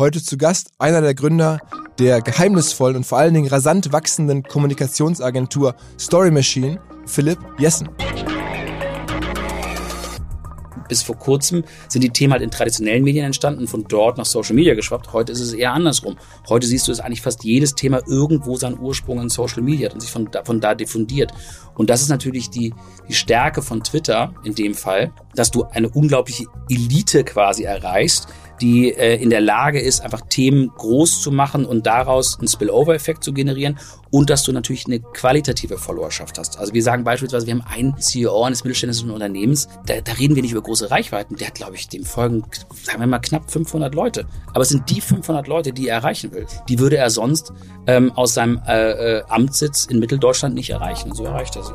Heute zu Gast einer der Gründer der geheimnisvollen und vor allen Dingen rasant wachsenden Kommunikationsagentur Story Machine, Philipp Jessen bis vor kurzem sind die Themen halt in traditionellen Medien entstanden, von dort nach Social Media geschwappt. Heute ist es eher andersrum. Heute siehst du, dass eigentlich fast jedes Thema irgendwo seinen Ursprung in Social Media hat und sich von da, von da diffundiert. Und das ist natürlich die, die Stärke von Twitter in dem Fall, dass du eine unglaubliche Elite quasi erreichst, die äh, in der Lage ist, einfach Themen groß zu machen und daraus einen Spillover-Effekt zu generieren und dass du natürlich eine qualitative Followerschaft hast. Also wir sagen beispielsweise, wir haben einen CEO eines mittelständischen Unternehmens, da, da reden wir nicht über große Reichweiten, der hat, glaube ich, dem folgen, sagen wir mal, knapp 500 Leute. Aber es sind die 500 Leute, die er erreichen will. Die würde er sonst ähm, aus seinem äh, äh, Amtssitz in Mitteldeutschland nicht erreichen. Und so erreicht er sie.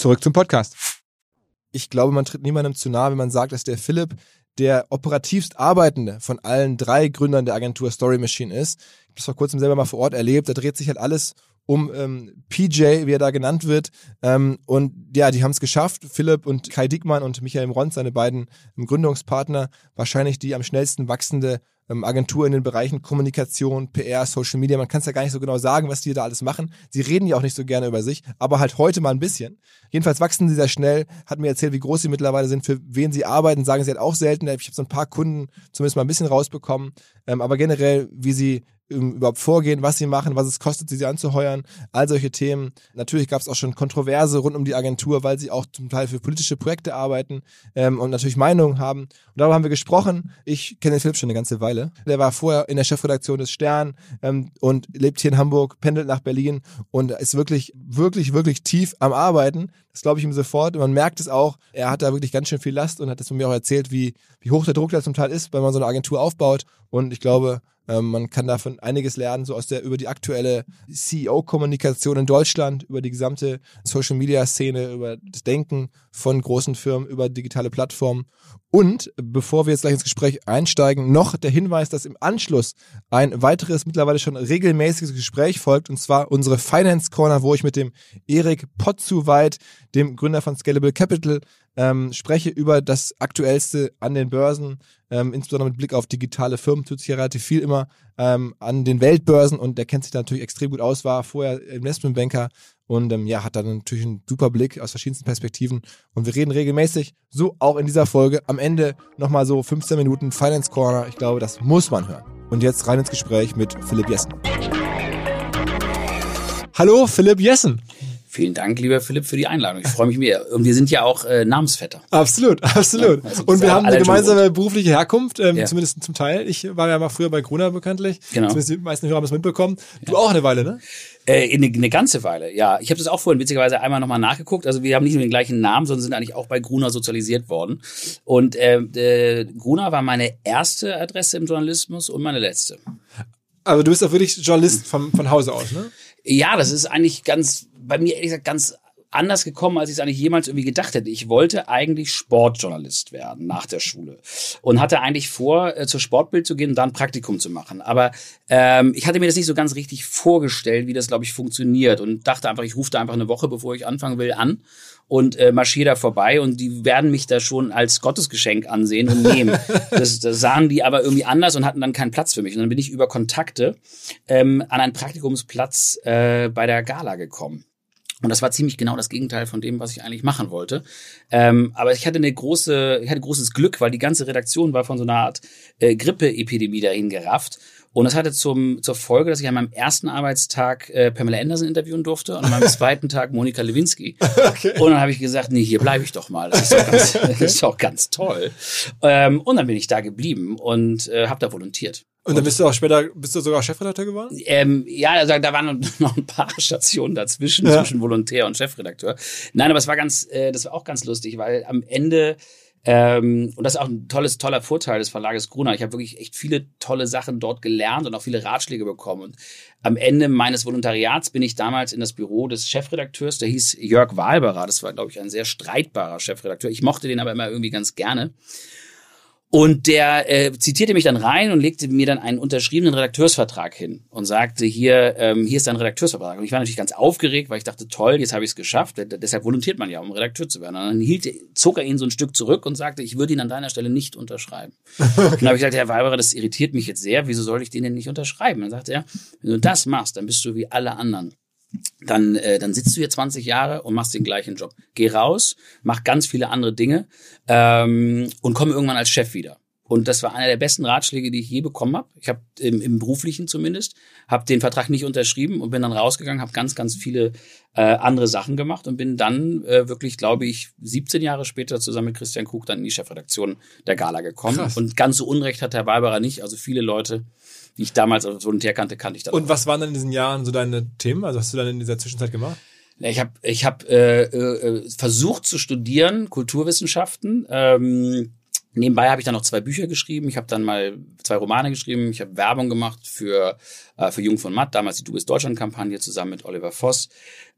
Zurück zum Podcast. Ich glaube, man tritt niemandem zu nahe, wenn man sagt, dass der Philipp der operativst arbeitende von allen drei Gründern der Agentur Story Machine ist. Ich habe das vor kurzem selber mal vor Ort erlebt. Da dreht sich halt alles um ähm, PJ, wie er da genannt wird. Ähm, und ja, die haben es geschafft. Philipp und Kai Dickmann und Michael Ront, seine beiden ähm, Gründungspartner, wahrscheinlich die am schnellsten wachsende ähm, Agentur in den Bereichen Kommunikation, PR, Social Media. Man kann es ja gar nicht so genau sagen, was die da alles machen. Sie reden ja auch nicht so gerne über sich, aber halt heute mal ein bisschen. Jedenfalls wachsen sie sehr schnell. Hat mir erzählt, wie groß sie mittlerweile sind, für wen sie arbeiten, sagen sie halt auch selten. Ich habe so ein paar Kunden zumindest mal ein bisschen rausbekommen. Ähm, aber generell, wie sie überhaupt vorgehen, was sie machen, was es kostet, sie, anzuheuern, all solche Themen. Natürlich gab es auch schon Kontroverse rund um die Agentur, weil sie auch zum Teil für politische Projekte arbeiten ähm, und natürlich Meinungen haben. Und darüber haben wir gesprochen. Ich kenne den Philipp schon eine ganze Weile. Der war vorher in der Chefredaktion des Stern ähm, und lebt hier in Hamburg, pendelt nach Berlin und ist wirklich, wirklich, wirklich tief am Arbeiten. Das glaube ich ihm sofort. Und man merkt es auch, er hat da wirklich ganz schön viel Last und hat das von mir auch erzählt, wie, wie hoch der Druck da zum Teil ist, wenn man so eine Agentur aufbaut. Und ich glaube, ähm, man kann davon einiges lernen, so aus der, über die aktuelle CEO-Kommunikation in Deutschland, über die gesamte Social-Media-Szene, über das Denken von großen Firmen, über digitale Plattformen. Und bevor wir jetzt gleich ins Gespräch einsteigen, noch der Hinweis, dass im Anschluss ein weiteres, mittlerweile schon regelmäßiges Gespräch folgt, und zwar unsere Finance Corner, wo ich mit dem Erik Potzuweit, dem Gründer von Scalable Capital, ähm, spreche über das Aktuellste an den Börsen, ähm, insbesondere mit Blick auf digitale Firmen, tut sich ja relativ viel immer ähm, an den Weltbörsen und der kennt sich da natürlich extrem gut aus, war vorher Investmentbanker und ähm, ja, hat dann natürlich einen super Blick aus verschiedensten Perspektiven und wir reden regelmäßig, so auch in dieser Folge, am Ende nochmal so 15 Minuten Finance Corner, ich glaube, das muss man hören. Und jetzt rein ins Gespräch mit Philipp Jessen. Hallo, Philipp Jessen. Vielen Dank, lieber Philipp, für die Einladung. Ich freue mich mehr. Und wir sind ja auch äh, Namensvetter. Absolut, absolut. Ja, und wir haben eine gemeinsame berufliche Herkunft, ähm, ja. zumindest zum Teil. Ich war ja mal früher bei Gruner bekanntlich. Genau. Zumindest die meisten Hörer haben es mitbekommen. Du ja. auch eine Weile, ne? Äh, eine, eine ganze Weile, ja. Ich habe das auch vorhin witzigerweise einmal nochmal nachgeguckt. Also wir haben nicht nur den gleichen Namen, sondern sind eigentlich auch bei Gruner sozialisiert worden. Und äh, äh, Gruner war meine erste Adresse im Journalismus und meine letzte. Also du bist auch wirklich Journalist von, von Hause aus, ne? Ja, das ist eigentlich ganz, bei mir ehrlich gesagt ganz anders gekommen, als ich es eigentlich jemals irgendwie gedacht hätte. Ich wollte eigentlich Sportjournalist werden nach der Schule und hatte eigentlich vor, äh, zur Sportbild zu gehen und da ein Praktikum zu machen. Aber ähm, ich hatte mir das nicht so ganz richtig vorgestellt, wie das, glaube ich, funktioniert und dachte einfach, ich rufe da einfach eine Woche, bevor ich anfangen will, an und äh, marschiere da vorbei und die werden mich da schon als Gottesgeschenk ansehen und nehmen. das, das sahen die aber irgendwie anders und hatten dann keinen Platz für mich. Und dann bin ich über Kontakte ähm, an einen Praktikumsplatz äh, bei der Gala gekommen. Und das war ziemlich genau das Gegenteil von dem, was ich eigentlich machen wollte. Ähm, aber ich hatte eine große, ich hatte großes Glück, weil die ganze Redaktion war von so einer Art äh, Grippeepidemie dahin gerafft. Und das hatte zum, zur Folge, dass ich an meinem ersten Arbeitstag äh, Pamela Anderson interviewen durfte und an meinem zweiten Tag Monika Lewinsky. Okay. Und dann habe ich gesagt, nee, hier bleibe ich doch mal. Das ist doch ganz, das ist doch ganz toll. Ähm, und dann bin ich da geblieben und äh, habe da volontiert. Und dann bist du auch später, bist du sogar Chefredakteur geworden? Ähm, ja, also da waren noch ein paar Stationen dazwischen, ja. zwischen Volontär und Chefredakteur. Nein, aber es war ganz, äh, das war auch ganz lustig, weil am Ende ähm, und das ist auch ein tolles, toller Vorteil des Verlages Gruner. Ich habe wirklich echt viele tolle Sachen dort gelernt und auch viele Ratschläge bekommen. Und am Ende meines Volontariats bin ich damals in das Büro des Chefredakteurs, der hieß Jörg Wahlberer. Das war, glaube ich, ein sehr streitbarer Chefredakteur. Ich mochte den aber immer irgendwie ganz gerne. Und der äh, zitierte mich dann rein und legte mir dann einen unterschriebenen Redakteursvertrag hin und sagte, hier, ähm, hier ist dein Redakteursvertrag. Und ich war natürlich ganz aufgeregt, weil ich dachte, toll, jetzt habe ich es geschafft. Deshalb volontiert man ja, um Redakteur zu werden. Und dann hielt, zog er ihn so ein Stück zurück und sagte, ich würde ihn an deiner Stelle nicht unterschreiben. Und dann habe ich gesagt, Herr Weiberer, das irritiert mich jetzt sehr. Wieso soll ich den denn nicht unterschreiben? Und dann sagte er, wenn du das machst, dann bist du wie alle anderen dann, äh, dann sitzt du hier 20 Jahre und machst den gleichen Job. Geh raus, mach ganz viele andere Dinge ähm, und komm irgendwann als Chef wieder. Und das war einer der besten Ratschläge, die ich je bekommen habe. Ich habe im, im beruflichen zumindest, habe den Vertrag nicht unterschrieben und bin dann rausgegangen, habe ganz, ganz viele äh, andere Sachen gemacht und bin dann äh, wirklich, glaube ich, 17 Jahre später zusammen mit Christian Krug dann in die Chefredaktion der Gala gekommen. Krass. Und ganz so Unrecht hat Herr Weiberer nicht. Also viele Leute die ich damals als Volontär kannte, kannte ich dann. Und was waren dann in diesen Jahren so deine Themen? Also hast du dann in dieser Zwischenzeit gemacht? Ich habe ich hab, äh, äh, versucht zu studieren, Kulturwissenschaften. Ähm, Nebenbei habe ich dann noch zwei Bücher geschrieben. Ich habe dann mal zwei Romane geschrieben. Ich habe Werbung gemacht für, äh, für Jung von Matt, damals die Du bist Deutschland-Kampagne zusammen mit Oliver Voss.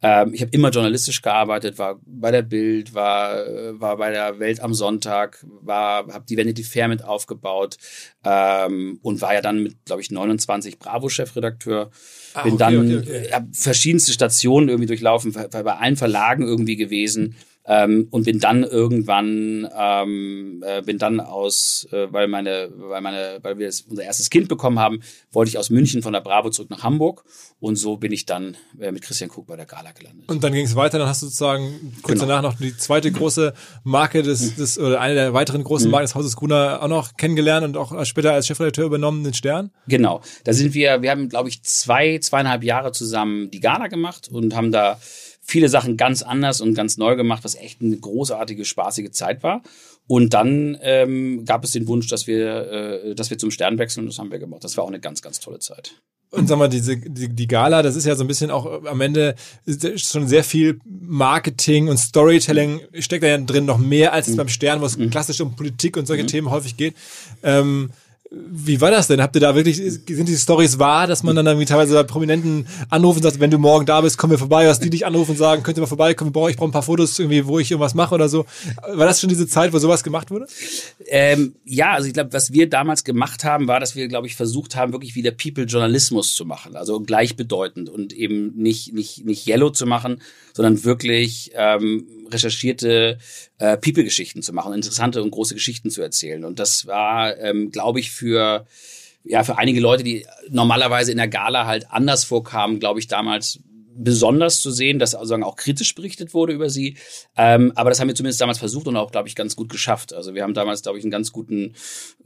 Ähm, ich habe immer journalistisch gearbeitet, war bei der Bild, war, war bei der Welt am Sonntag, war, habe die Vanity Fair mit aufgebaut ähm, und war ja dann mit, glaube ich, 29 Bravo-Chefredakteur. Ah, Bin okay, dann okay, okay. verschiedenste Stationen irgendwie durchlaufen, bei allen Verlagen irgendwie gewesen. Ähm, und bin dann irgendwann ähm, äh, bin dann aus äh, weil meine weil meine weil wir unser erstes Kind bekommen haben wollte ich aus München von der Bravo zurück nach Hamburg. Und so bin ich dann äh, mit Christian Krug bei der Gala gelandet. Und dann ging es weiter. Dann hast du sozusagen kurz genau. danach noch die zweite große Marke des, des oder eine der weiteren großen mhm. Marken des Hauses Gruner auch noch kennengelernt und auch später als Chefredakteur übernommen den Stern. Genau. Da sind wir wir haben glaube ich zwei zweieinhalb Jahre zusammen die Gala gemacht und haben da viele Sachen ganz anders und ganz neu gemacht, was echt eine großartige, spaßige Zeit war. Und dann ähm, gab es den Wunsch, dass wir, äh, dass wir zum Stern wechseln und das haben wir gemacht. Das war auch eine ganz, ganz tolle Zeit. Und sag mal, diese, die, die Gala, das ist ja so ein bisschen auch am Ende schon sehr viel Marketing und Storytelling steckt da ja drin noch mehr als mhm. beim Stern, wo es mhm. klassisch um Politik und solche mhm. Themen häufig geht. Ähm, wie war das denn? Habt ihr da wirklich, sind die Stories wahr, dass man dann irgendwie teilweise bei Prominenten anruft und sagt, wenn du morgen da bist, komm wir vorbei, dass die dich anrufen und sagen, könnt ihr mal vorbeikommen, ich brauche ein paar Fotos irgendwie, wo ich irgendwas mache oder so. War das schon diese Zeit, wo sowas gemacht wurde? Ähm, ja, also ich glaube, was wir damals gemacht haben, war, dass wir, glaube ich, versucht haben, wirklich wieder People-Journalismus zu machen, also gleichbedeutend und eben nicht, nicht, nicht Yellow zu machen, sondern wirklich ähm, recherchierte äh, People-Geschichten zu machen, interessante und große Geschichten zu erzählen. Und das war, ähm, glaube ich, für ja für einige Leute, die normalerweise in der Gala halt anders vorkamen, glaube ich, damals besonders zu sehen, dass also auch kritisch berichtet wurde über sie. Ähm, aber das haben wir zumindest damals versucht und auch, glaube ich, ganz gut geschafft. Also wir haben damals, glaube ich, einen ganz guten,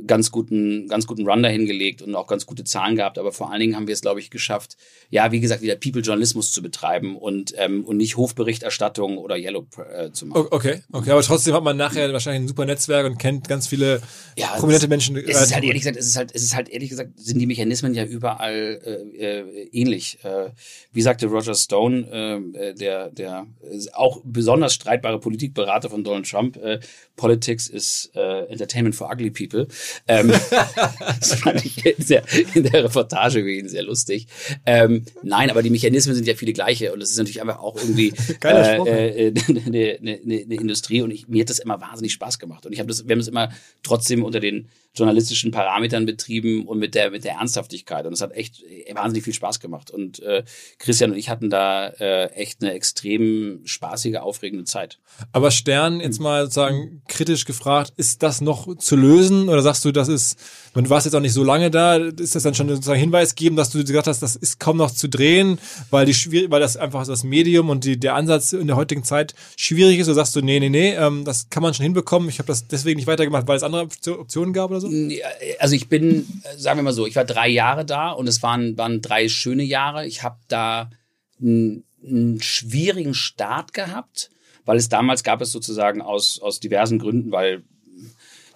ganz guten, ganz guten Run dahingelegt und auch ganz gute Zahlen gehabt. Aber vor allen Dingen haben wir es, glaube ich, geschafft, ja, wie gesagt, wieder People-Journalismus zu betreiben und, ähm, und nicht Hofberichterstattung oder Yellow äh, zu machen. Okay, okay. Aber trotzdem hat man nachher wahrscheinlich ein super Netzwerk und kennt ganz viele ja, prominente Menschen. Es ist halt ehrlich gesagt, es ist halt, es ist halt ehrlich gesagt, sind die Mechanismen ja überall äh, äh, ähnlich. Äh, wie sagte Roger Stone, äh, der, der auch besonders streitbare Politikberater von Donald Trump, äh, Politics is äh, Entertainment for Ugly People. Ähm, das fand ich in der, in der Reportage übrigens sehr lustig. Ähm, nein, aber die Mechanismen sind ja viele gleiche und es ist natürlich einfach auch irgendwie äh, äh, eine, eine, eine Industrie und ich, mir hat das immer wahnsinnig Spaß gemacht und ich habe das, wir haben es immer trotzdem unter den journalistischen Parametern betrieben und mit der mit der Ernsthaftigkeit. Und es hat echt wahnsinnig viel Spaß gemacht. Und äh, Christian und ich hatten da äh, echt eine extrem spaßige aufregende Zeit. Aber Stern jetzt mal sozusagen kritisch gefragt, ist das noch zu lösen? Oder sagst du, das ist, du warst jetzt auch nicht so lange da, ist das dann schon sozusagen Hinweis geben, dass du gesagt hast, das ist kaum noch zu drehen, weil die weil das einfach das Medium und die, der Ansatz in der heutigen Zeit schwierig ist, oder sagst du, nee, nee, nee, ähm, das kann man schon hinbekommen, ich habe das deswegen nicht weitergemacht, weil es andere Optionen gab oder so? Also ich bin, sagen wir mal so, ich war drei Jahre da und es waren, waren drei schöne Jahre. Ich habe da einen, einen schwierigen Start gehabt weil es damals gab es sozusagen aus, aus diversen Gründen, weil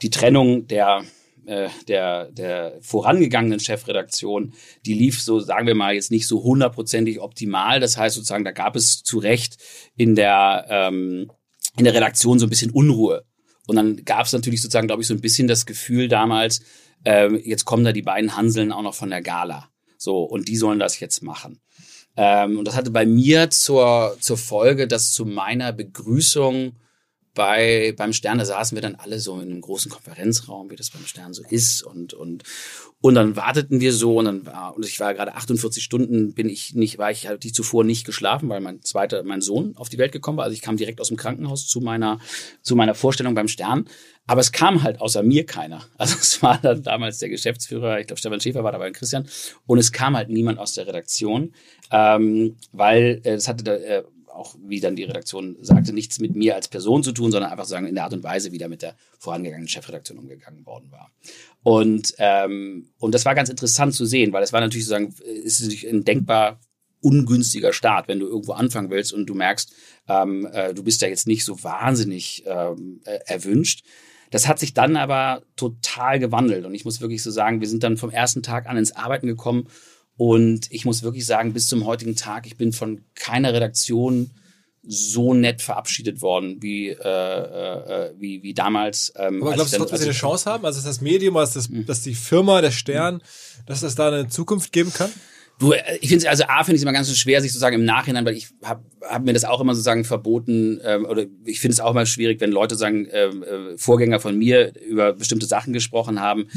die Trennung der äh, der, der vorangegangenen Chefredaktion, die lief so, sagen wir mal, jetzt nicht so hundertprozentig optimal. Das heißt sozusagen, da gab es zu Recht in der, ähm, in der Redaktion so ein bisschen Unruhe. Und dann gab es natürlich sozusagen, glaube ich, so ein bisschen das Gefühl damals, äh, jetzt kommen da die beiden Hanseln auch noch von der Gala. So, und die sollen das jetzt machen. Ähm, und das hatte bei mir zur, zur Folge, dass zu meiner Begrüßung bei, beim Stern, da saßen wir dann alle so in einem großen Konferenzraum, wie das beim Stern so ist und, und, und dann warteten wir so und dann war, und ich war gerade 48 Stunden, bin ich nicht, war ich halt die zuvor nicht geschlafen, weil mein zweiter, mein Sohn auf die Welt gekommen war. Also ich kam direkt aus dem Krankenhaus zu meiner, zu meiner Vorstellung beim Stern. Aber es kam halt außer mir keiner. Also es war dann damals der Geschäftsführer, ich glaube Stefan Schäfer war dabei, Christian, und es kam halt niemand aus der Redaktion, ähm, weil äh, es hatte da, äh, auch, wie dann die Redaktion sagte, nichts mit mir als Person zu tun, sondern einfach sagen, in der Art und Weise, wie da mit der vorangegangenen Chefredaktion umgegangen worden war. Und, ähm, und das war ganz interessant zu sehen, weil es war natürlich sozusagen, ist natürlich ein denkbar ungünstiger Start, wenn du irgendwo anfangen willst und du merkst, ähm, äh, du bist da jetzt nicht so wahnsinnig ähm, äh, erwünscht. Das hat sich dann aber total gewandelt und ich muss wirklich so sagen, wir sind dann vom ersten Tag an ins Arbeiten gekommen und ich muss wirklich sagen, bis zum heutigen Tag, ich bin von keiner Redaktion so nett verabschiedet worden wie äh, äh, wie, wie damals. Ähm, Aber glaubst du trotzdem, dass sie eine Chance haben? Also ist das Medium, dass, das, mhm. dass die Firma, der Stern, dass das da eine Zukunft geben kann? Du, äh, ich finde also A finde ich es immer ganz schwer, sich sozusagen im Nachhinein, weil ich habe hab mir das auch immer sozusagen verboten ähm, oder ich finde es auch mal schwierig, wenn Leute sagen ähm, äh, Vorgänger von mir über bestimmte Sachen gesprochen haben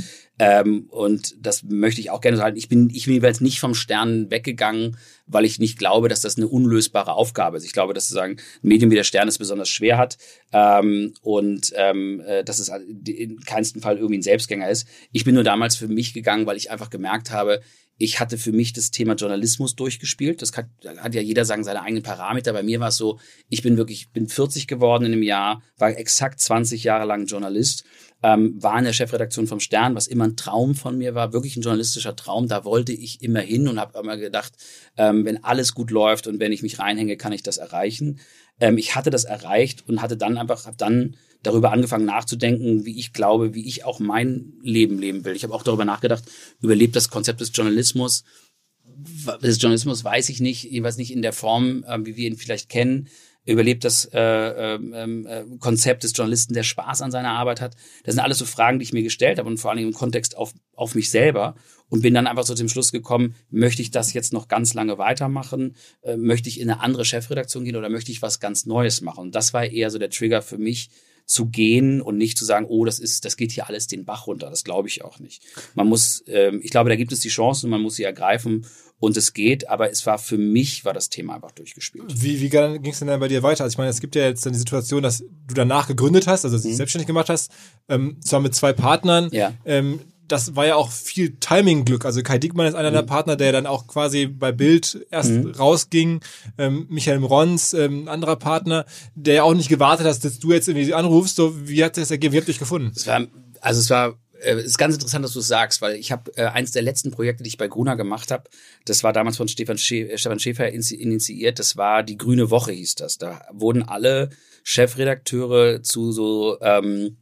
ähm, und das möchte ich auch gerne sagen. Ich bin ich bin jeweils nicht vom Stern weggegangen, weil ich nicht glaube, dass das eine unlösbare Aufgabe ist. Ich glaube, dass sozusagen ein Medium wie der Stern es besonders schwer hat ähm, und ähm, äh, dass es in keinsten Fall irgendwie ein Selbstgänger ist. Ich bin nur damals für mich gegangen, weil ich einfach gemerkt habe, ich hatte für mich das Thema Journalismus durchgespielt. Das hat, hat ja jeder sagen seine eigenen Parameter. Bei mir war es so, ich bin wirklich, bin 40 geworden in einem Jahr, war exakt 20 Jahre lang Journalist, ähm, war in der Chefredaktion vom Stern, was immer ein Traum von mir war, wirklich ein journalistischer Traum. Da wollte ich immer hin und habe immer gedacht, ähm, wenn alles gut läuft und wenn ich mich reinhänge, kann ich das erreichen. Ähm, ich hatte das erreicht und hatte dann einfach, habe dann darüber angefangen nachzudenken, wie ich glaube, wie ich auch mein Leben leben will. Ich habe auch darüber nachgedacht, überlebt das Konzept des Journalismus. Des Journalismus weiß ich nicht, jeweils nicht in der Form, äh, wie wir ihn vielleicht kennen. Überlebt das äh, ähm, äh, Konzept des Journalisten, der Spaß an seiner Arbeit hat. Das sind alles so Fragen, die ich mir gestellt habe und vor allem im Kontext auf, auf mich selber und bin dann einfach so zum Schluss gekommen, möchte ich das jetzt noch ganz lange weitermachen? Äh, möchte ich in eine andere Chefredaktion gehen oder möchte ich was ganz Neues machen? Und das war eher so der Trigger für mich, zu gehen und nicht zu sagen, oh, das ist, das geht hier alles den Bach runter. Das glaube ich auch nicht. Man muss, ähm, ich glaube, da gibt es die Chancen, man muss sie ergreifen und es geht, aber es war für mich, war das Thema einfach durchgespielt. Wie, wie ging es denn dann bei dir weiter? Also ich meine, es gibt ja jetzt dann die Situation, dass du danach gegründet hast, also dich mhm. selbstständig gemacht hast, ähm, zwar mit zwei Partnern, ja. ähm, das war ja auch viel Timing-Glück. Also Kai Dickmann ist einer mhm. der Partner, der dann auch quasi bei Bild erst mhm. rausging. Ähm, Michael Rons, ähm, anderer Partner, der ja auch nicht gewartet hat, dass du jetzt irgendwie anrufst. So, wie hat das ergeben? Wie habt ihr euch gefunden? Es war, also es war äh, ist ganz interessant, dass du es sagst, weil ich habe äh, eins der letzten Projekte, die ich bei Gruner gemacht habe, das war damals von Stefan, Schä äh, Stefan Schäfer initiiert, das war die Grüne Woche hieß das. Da wurden alle Chefredakteure zu so ähm,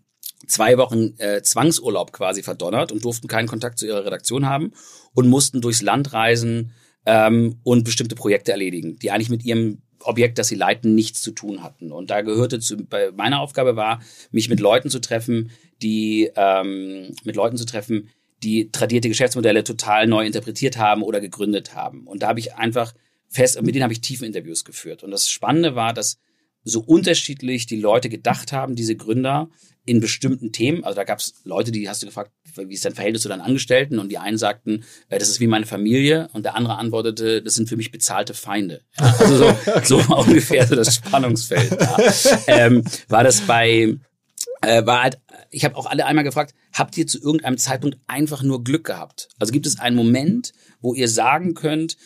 zwei Wochen äh, Zwangsurlaub quasi verdonnert und durften keinen Kontakt zu ihrer Redaktion haben und mussten durchs Land reisen ähm, und bestimmte Projekte erledigen, die eigentlich mit ihrem Objekt, das sie leiten, nichts zu tun hatten. Und da gehörte zu, bei meiner Aufgabe war, mich mit Leuten zu treffen, die ähm, mit Leuten zu treffen, die tradierte Geschäftsmodelle total neu interpretiert haben oder gegründet haben. Und da habe ich einfach fest, mit denen habe ich tiefen Interviews geführt. Und das Spannende war, dass so unterschiedlich die Leute gedacht haben, diese Gründer, in bestimmten Themen. Also da gab es Leute, die hast du gefragt, wie ist dein Verhältnis zu deinen Angestellten? Und die einen sagten, äh, das ist wie meine Familie. Und der andere antwortete, das sind für mich bezahlte Feinde. Ja, also so, okay. so ungefähr so das Spannungsfeld. Ja. Ähm, war das bei, äh, war halt, ich habe auch alle einmal gefragt, habt ihr zu irgendeinem Zeitpunkt einfach nur Glück gehabt? Also gibt es einen Moment, wo ihr sagen könnt,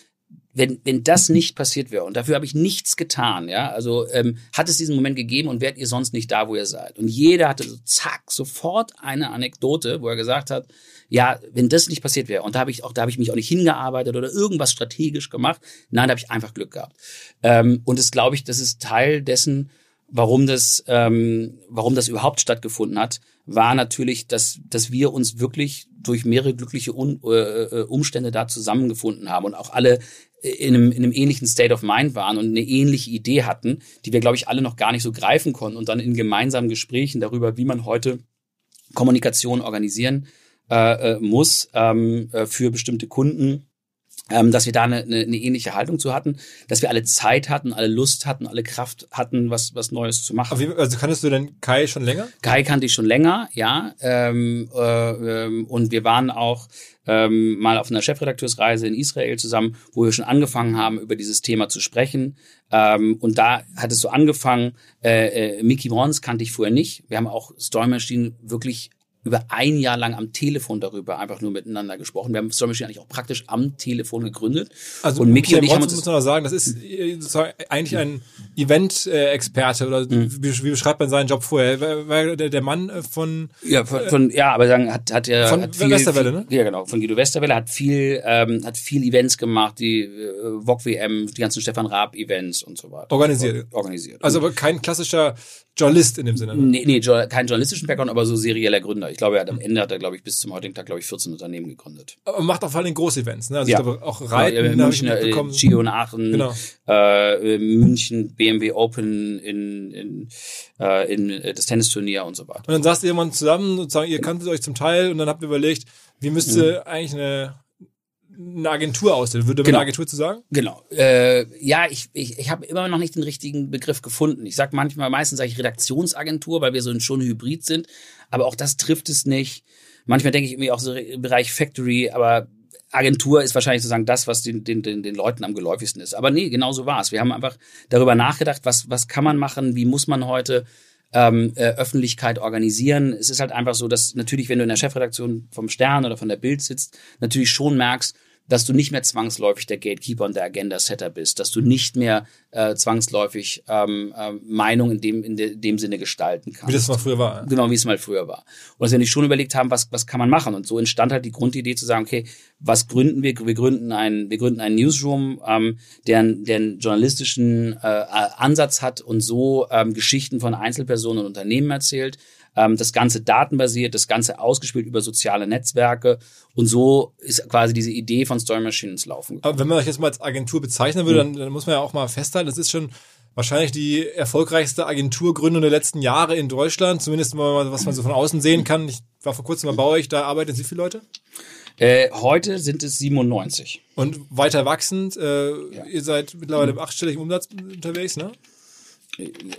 wenn, wenn das nicht passiert wäre, und dafür habe ich nichts getan, ja, also ähm, hat es diesen Moment gegeben und wärt ihr sonst nicht da, wo ihr seid. Und jeder hatte so zack, sofort eine Anekdote, wo er gesagt hat, ja, wenn das nicht passiert wäre, und da habe ich auch, da habe ich mich auch nicht hingearbeitet oder irgendwas strategisch gemacht, nein, da habe ich einfach Glück gehabt. Ähm, und das glaube ich, das ist Teil dessen, warum das, ähm, warum das überhaupt stattgefunden hat, war natürlich, dass, dass wir uns wirklich durch mehrere glückliche Un äh, äh Umstände da zusammengefunden haben und auch alle in einem, in einem ähnlichen State of Mind waren und eine ähnliche Idee hatten, die wir, glaube ich, alle noch gar nicht so greifen konnten und dann in gemeinsamen Gesprächen darüber, wie man heute Kommunikation organisieren äh, äh muss ähm, äh, für bestimmte Kunden, ähm, dass wir da eine, eine, eine ähnliche Haltung zu hatten, dass wir alle Zeit hatten, alle Lust hatten, alle Kraft hatten, was, was Neues zu machen. Wie, also kanntest du denn Kai schon länger? Kai kannte ich schon länger, ja. Ähm, äh, ähm, und wir waren auch ähm, mal auf einer Chefredakteursreise in Israel zusammen, wo wir schon angefangen haben, über dieses Thema zu sprechen. Ähm, und da hat es so angefangen, äh, äh, Mickey Mons kannte ich vorher nicht. Wir haben auch Story Machine wirklich über ein Jahr lang am Telefon darüber einfach nur miteinander gesprochen. Wir haben Storm Machine eigentlich auch praktisch am Telefon gegründet. Also und Mickey und ich haben uns muss man sagen, das ist äh, eigentlich ein Event-Experte oder mhm. wie, wie, beschreibt man seinen Job vorher? War der, der Mann äh, von ja von, von ja, aber sagen hat hat er von hat viel, Westerwelle, ne? Ja genau, von Guido Westerwelle hat viel ähm, hat viel Events gemacht, die äh, VOG WM, die ganzen Stefan Raab Events und so weiter. Organisiert. Organisiert. Also aber kein klassischer Journalist in dem Sinne. Ne? Nee, nee, kein journalistischen Background, aber so serieller Gründer. Ich glaube, er hat am Ende hat er, glaube ich, bis zum heutigen Tag, glaube ich, 14 Unternehmen gegründet. Aber macht auch vor allem Groß-Events, ne? Also ja. ich glaube auch Reiten. Ja, München, äh, Gio in Aachen, genau. äh, München, BMW Open in, in, äh, in äh, das Tennisturnier und so weiter. Und dann saßt ihr jemand zusammen, sozusagen, ihr kanntet euch zum Teil und dann habt ihr überlegt, wie müsste mhm. eigentlich eine eine Agentur aussehen. Würde man genau. eine Agentur zu sagen? Genau. Äh, ja, ich, ich, ich habe immer noch nicht den richtigen Begriff gefunden. Ich sag manchmal, meistens sage ich Redaktionsagentur, weil wir so schon Hybrid sind. Aber auch das trifft es nicht. Manchmal denke ich irgendwie auch so im Bereich Factory, aber Agentur ist wahrscheinlich sozusagen das, was den, den, den, den Leuten am geläufigsten ist. Aber nee, genau so war es. Wir haben einfach darüber nachgedacht, was, was kann man machen, wie muss man heute ähm, äh, Öffentlichkeit organisieren. Es ist halt einfach so, dass natürlich, wenn du in der Chefredaktion vom Stern oder von der Bild sitzt, natürlich schon merkst, dass du nicht mehr zwangsläufig der Gatekeeper und der Agenda-Setter bist, dass du nicht mehr äh, zwangsläufig ähm, äh, Meinung in dem, in de, dem Sinne gestalten kannst. Wie das mal früher war. Genau, wie es mal früher war. Und dass wir nicht schon überlegt haben, was, was kann man machen. Und so entstand halt die Grundidee zu sagen, okay, was gründen wir? Wir gründen einen, wir gründen einen Newsroom, ähm, der, der einen journalistischen äh, Ansatz hat und so ähm, Geschichten von Einzelpersonen und Unternehmen erzählt ähm, das Ganze datenbasiert, das Ganze ausgespielt über soziale Netzwerke. Und so ist quasi diese Idee von Story Machine ins Laufen gekommen. Aber wenn man euch jetzt mal als Agentur bezeichnen würde, mhm. dann, dann muss man ja auch mal festhalten, das ist schon wahrscheinlich die erfolgreichste Agenturgründung der letzten Jahre in Deutschland, zumindest mal, was man so von außen sehen kann. Ich war vor kurzem mal bei euch, da arbeiten Sie viele Leute? Äh, heute sind es 97. Und weiter wachsend, äh, ja. ihr seid mittlerweile im achtstelligen Umsatz unterwegs, ne?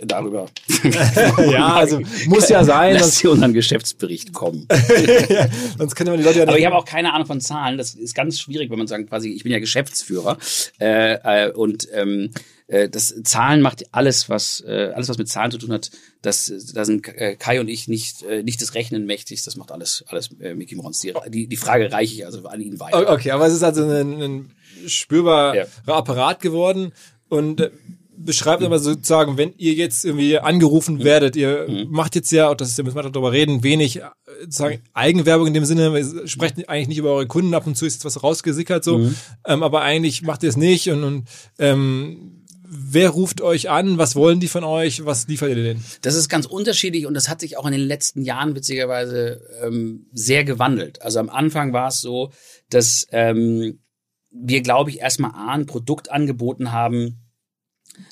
Darüber. ja, also muss ja sein. Lass sie unseren Geschäftsbericht kommen. ja, sonst können wir die Leute ja nicht. Aber ich habe auch keine Ahnung von Zahlen. Das ist ganz schwierig, wenn man sagt, quasi, ich bin ja Geschäftsführer äh, äh, und ähm, äh, das Zahlen macht alles, was äh, alles, was mit Zahlen zu tun hat. Das, da sind äh, Kai und ich nicht äh, nicht das Rechnen mächtig. Das macht alles alles äh, Mickey Mons. Die, die Frage reiche ich also an ihn weiter. Okay, aber es ist also ein, ein spürbarer ja. Apparat geworden und beschreibt aber sozusagen, wenn ihr jetzt irgendwie angerufen mhm. werdet, ihr mhm. macht jetzt ja, das ist ja, müssen wir darüber reden, wenig äh, sozusagen Eigenwerbung in dem Sinne, ihr sprecht eigentlich nicht über eure Kunden, ab und zu ist jetzt was rausgesickert so, mhm. ähm, aber eigentlich macht ihr es nicht und, und ähm, Wer ruft euch an? Was wollen die von euch? Was liefert ihr denen? Das ist ganz unterschiedlich und das hat sich auch in den letzten Jahren witzigerweise ähm, sehr gewandelt. Also am Anfang war es so, dass ähm, wir, glaube ich, erstmal A, ein Produkt angeboten haben,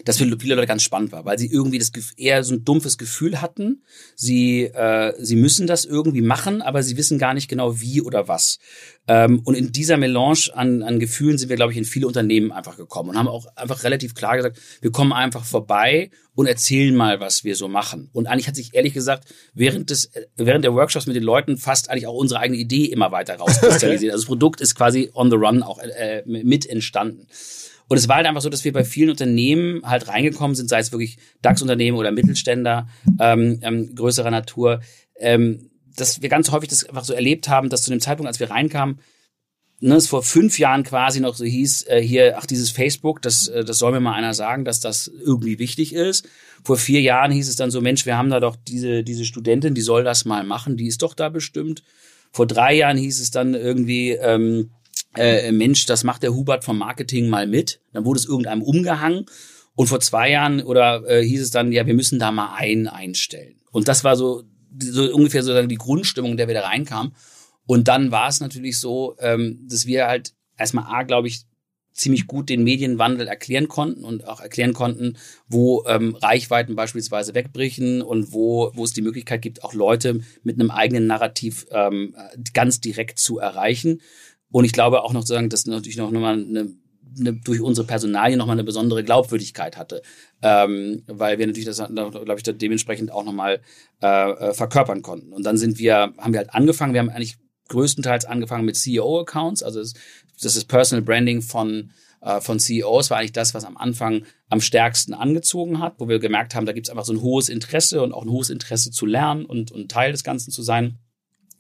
das für viele Leute ganz spannend war, weil sie irgendwie das eher so ein dumpfes Gefühl hatten. Sie, äh, sie müssen das irgendwie machen, aber sie wissen gar nicht genau wie oder was. Ähm, und in dieser Melange an, an Gefühlen sind wir, glaube ich, in viele Unternehmen einfach gekommen und haben auch einfach relativ klar gesagt, wir kommen einfach vorbei und erzählen mal, was wir so machen. Und eigentlich hat sich ehrlich gesagt während des, während der Workshops mit den Leuten fast eigentlich auch unsere eigene Idee immer weiter rauskristallisiert. Also das Produkt ist quasi on the run auch äh, mit entstanden. Und es war halt einfach so, dass wir bei vielen Unternehmen halt reingekommen sind, sei es wirklich DAX-Unternehmen oder Mittelständler ähm, ähm, größerer Natur, ähm, dass wir ganz häufig das einfach so erlebt haben, dass zu dem Zeitpunkt, als wir reinkamen, ne, es vor fünf Jahren quasi noch so hieß, äh, hier, ach, dieses Facebook, das, äh, das soll mir mal einer sagen, dass das irgendwie wichtig ist. Vor vier Jahren hieß es dann so, Mensch, wir haben da doch diese, diese Studentin, die soll das mal machen, die ist doch da bestimmt. Vor drei Jahren hieß es dann irgendwie, ähm, äh, Mensch, das macht der Hubert vom Marketing mal mit. Dann wurde es irgendeinem umgehangen. Und vor zwei Jahren oder äh, hieß es dann, ja, wir müssen da mal einen einstellen. Und das war so, so ungefähr sozusagen die Grundstimmung, in der wir da reinkamen. Und dann war es natürlich so, ähm, dass wir halt erstmal A, glaube ich, ziemlich gut den Medienwandel erklären konnten und auch erklären konnten, wo ähm, Reichweiten beispielsweise wegbrechen und wo, wo es die Möglichkeit gibt, auch Leute mit einem eigenen Narrativ ähm, ganz direkt zu erreichen. Und ich glaube auch noch zu sagen, dass natürlich noch mal eine, eine, durch unsere Personalien nochmal eine besondere Glaubwürdigkeit hatte. Ähm, weil wir natürlich das, glaube ich, dementsprechend auch nochmal äh, äh, verkörpern konnten. Und dann sind wir, haben wir halt angefangen, wir haben eigentlich größtenteils angefangen mit CEO-Accounts, also das, das ist Personal Branding von äh, von CEOs war eigentlich das, was am Anfang am stärksten angezogen hat, wo wir gemerkt haben, da gibt es einfach so ein hohes Interesse und auch ein hohes Interesse zu lernen und, und Teil des Ganzen zu sein.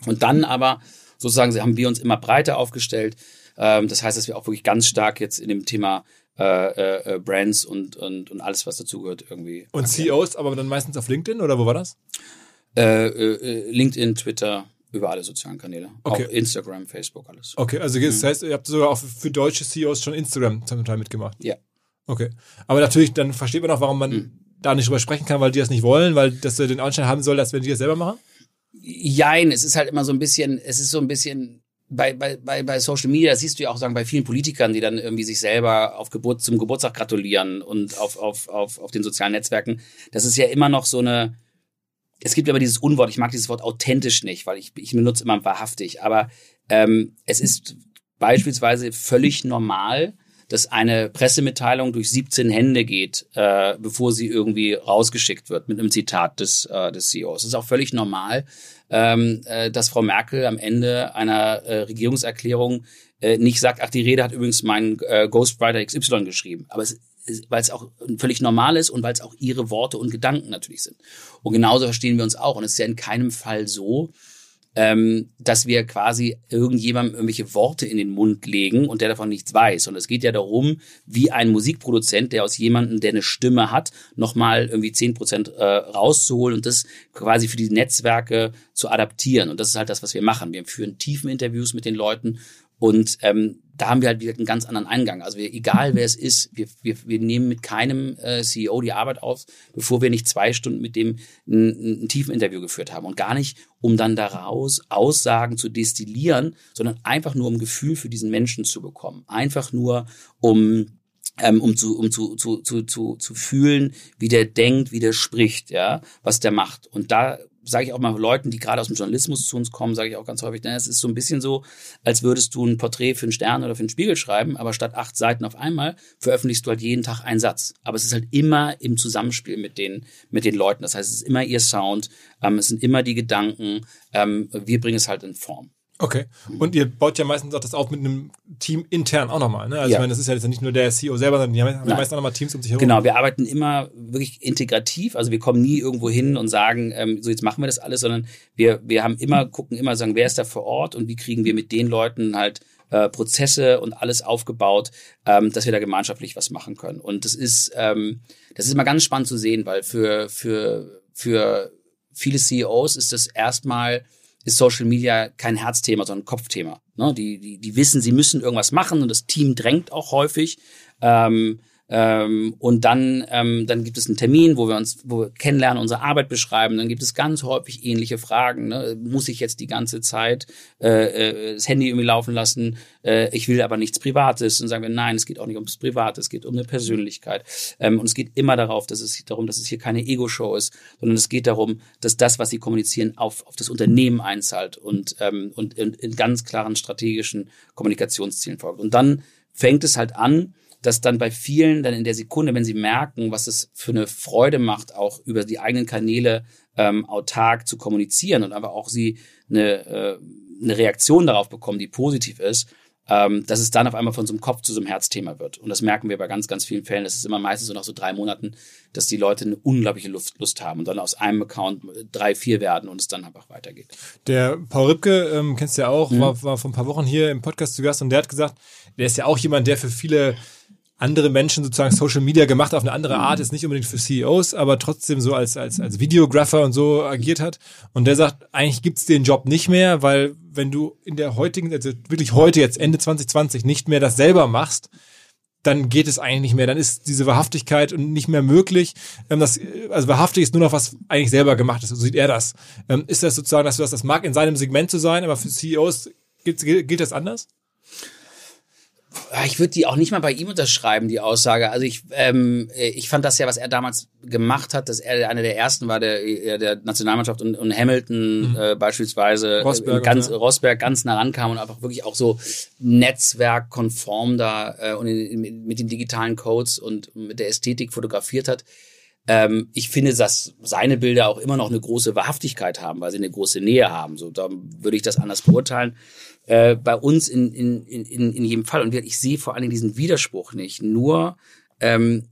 Und dann aber sozusagen haben wir uns immer breiter aufgestellt. Ähm, das heißt, dass wir auch wirklich ganz stark jetzt in dem Thema äh, äh, äh Brands und, und, und alles, was dazugehört, irgendwie. Und CEOs, aber dann meistens auf LinkedIn oder wo war das? Äh, äh, LinkedIn, Twitter, über alle sozialen Kanäle. Okay. Auch Instagram, Facebook, alles. Okay, also das mhm. heißt, ihr habt sogar auch für deutsche CEOs schon Instagram zum Teil mitgemacht. Ja. Okay. Aber natürlich, dann versteht man auch, warum man mhm. da nicht drüber sprechen kann, weil die das nicht wollen, weil das den Anschein haben soll, dass wenn die das selber machen? Jein, es ist halt immer so ein bisschen, es ist so ein bisschen bei, bei, bei, bei Social Media, das siehst du ja auch sagen, bei vielen Politikern, die dann irgendwie sich selber auf Geburt, zum Geburtstag gratulieren und auf, auf, auf, auf den sozialen Netzwerken. Das ist ja immer noch so eine, es gibt aber dieses Unwort, ich mag dieses Wort authentisch nicht, weil ich, ich benutze immer wahrhaftig, aber ähm, es ist beispielsweise völlig normal, dass eine Pressemitteilung durch 17 Hände geht, äh, bevor sie irgendwie rausgeschickt wird mit einem Zitat des, äh, des CEOs. Es ist auch völlig normal, ähm, äh, dass Frau Merkel am Ende einer äh, Regierungserklärung äh, nicht sagt, ach, die Rede hat übrigens mein äh, Ghostwriter XY geschrieben. Aber es weil es auch völlig normal ist und weil es auch ihre Worte und Gedanken natürlich sind. Und genauso verstehen wir uns auch. Und es ist ja in keinem Fall so, ähm, dass wir quasi irgendjemandem irgendwelche Worte in den Mund legen und der davon nichts weiß. Und es geht ja darum, wie ein Musikproduzent, der aus jemandem, der eine Stimme hat, nochmal irgendwie zehn Prozent äh, rauszuholen und das quasi für die Netzwerke zu adaptieren. Und das ist halt das, was wir machen. Wir führen tiefen Interviews mit den Leuten und ähm, da haben wir halt wieder einen ganz anderen Eingang. Also wir, egal wer es ist, wir, wir, wir nehmen mit keinem äh, CEO die Arbeit auf, bevor wir nicht zwei Stunden mit dem ein, ein tiefen Interview geführt haben. Und gar nicht, um dann daraus Aussagen zu destillieren, sondern einfach nur um Gefühl für diesen Menschen zu bekommen. Einfach nur, um ähm, um zu um zu, zu zu zu zu fühlen, wie der denkt, wie der spricht, ja, was der macht. Und da sage ich auch mal Leuten, die gerade aus dem Journalismus zu uns kommen, sage ich auch ganz häufig, ne, es ist so ein bisschen so, als würdest du ein Porträt für einen Stern oder für einen Spiegel schreiben, aber statt acht Seiten auf einmal veröffentlichst du halt jeden Tag einen Satz. Aber es ist halt immer im Zusammenspiel mit den, mit den Leuten. Das heißt, es ist immer ihr Sound, ähm, es sind immer die Gedanken, ähm, wir bringen es halt in Form. Okay. Und ihr baut ja meistens auch das auf mit einem Team intern auch nochmal, ne? Also ja. ich meine, das ist ja jetzt nicht nur der CEO selber, sondern die haben ja meistens auch nochmal Teams um sich herum. Genau, wir arbeiten immer wirklich integrativ. Also wir kommen nie irgendwo hin und sagen, ähm, so jetzt machen wir das alles, sondern wir, wir haben immer, gucken immer, sagen, wer ist da vor Ort und wie kriegen wir mit den Leuten halt äh, Prozesse und alles aufgebaut, ähm, dass wir da gemeinschaftlich was machen können. Und das ist, ähm, das ist immer ganz spannend zu sehen, weil für, für, für viele CEOs ist das erstmal ist Social Media kein Herzthema, sondern Kopfthema. Ne? Die, die, die wissen, sie müssen irgendwas machen und das Team drängt auch häufig. Ähm, Ähm, und dann, ähm, dann gibt es einen Termin, wo wir uns wo wir kennenlernen, unsere Arbeit beschreiben. Dann gibt es ganz häufig ähnliche Fragen. Ne? Muss ich jetzt die ganze Zeit äh, äh, das Handy irgendwie laufen lassen? Äh, ich will aber nichts Privates. Und sagen wir, nein, es geht auch nicht ums Private, es geht um eine Persönlichkeit. Ähm, und es geht immer darauf, dass es darum, dass es hier keine Ego-Show ist, sondern es geht darum, dass das, was sie kommunizieren, auf, auf das Unternehmen einzahlt und, ähm, und in, in ganz klaren strategischen Kommunikationszielen folgt. Und dann fängt es halt an, dass dann bei vielen dann in der Sekunde, wenn sie merken, was es für eine Freude macht, auch über die eigenen Kanäle ähm, autark zu kommunizieren und aber auch sie eine, äh, eine Reaktion darauf bekommen, die positiv ist, ähm, dass es dann auf einmal von so einem Kopf zu so einem Herzthema wird. Und das merken wir bei ganz, ganz vielen Fällen. Das ist immer meistens so nach so drei Monaten, dass die Leute eine unglaubliche Lust, Lust haben und dann aus einem Account drei, vier werden und es dann einfach weitergeht. Der Paul Ripke, ähm, kennst du ja auch, mhm. war, war vor ein paar Wochen hier im Podcast zu Gast und der hat gesagt, der ist ja auch jemand, der für viele andere Menschen sozusagen Social Media gemacht auf eine andere Art, ist nicht unbedingt für CEOs, aber trotzdem so als, als, als Videographer und so agiert hat. Und der sagt, eigentlich gibt's den Job nicht mehr, weil wenn du in der heutigen, also wirklich heute jetzt Ende 2020 nicht mehr das selber machst, dann geht es eigentlich nicht mehr. Dann ist diese Wahrhaftigkeit nicht mehr möglich. Ähm, das, also wahrhaftig ist nur noch was eigentlich selber gemacht ist. So sieht er das. Ähm, ist das sozusagen, dass du das, das mag in seinem Segment zu sein, aber für CEOs gilt, gilt das anders? Ich würde die auch nicht mal bei ihm unterschreiben, die Aussage. Also ich, ähm, ich fand das ja, was er damals gemacht hat, dass er einer der ersten war, der der Nationalmannschaft und, und Hamilton mhm. äh, beispielsweise Rosberg, ganz ja. Rosberg ganz nah rankam und einfach wirklich auch so netzwerkkonform da äh, und in, in, mit den digitalen Codes und mit der Ästhetik fotografiert hat. Ähm, ich finde, dass seine Bilder auch immer noch eine große Wahrhaftigkeit haben, weil sie eine große Nähe haben. So, da würde ich das anders beurteilen. Äh, bei uns in, in, in, in jedem Fall. Und ich sehe vor allem diesen Widerspruch nicht. Nur, ähm,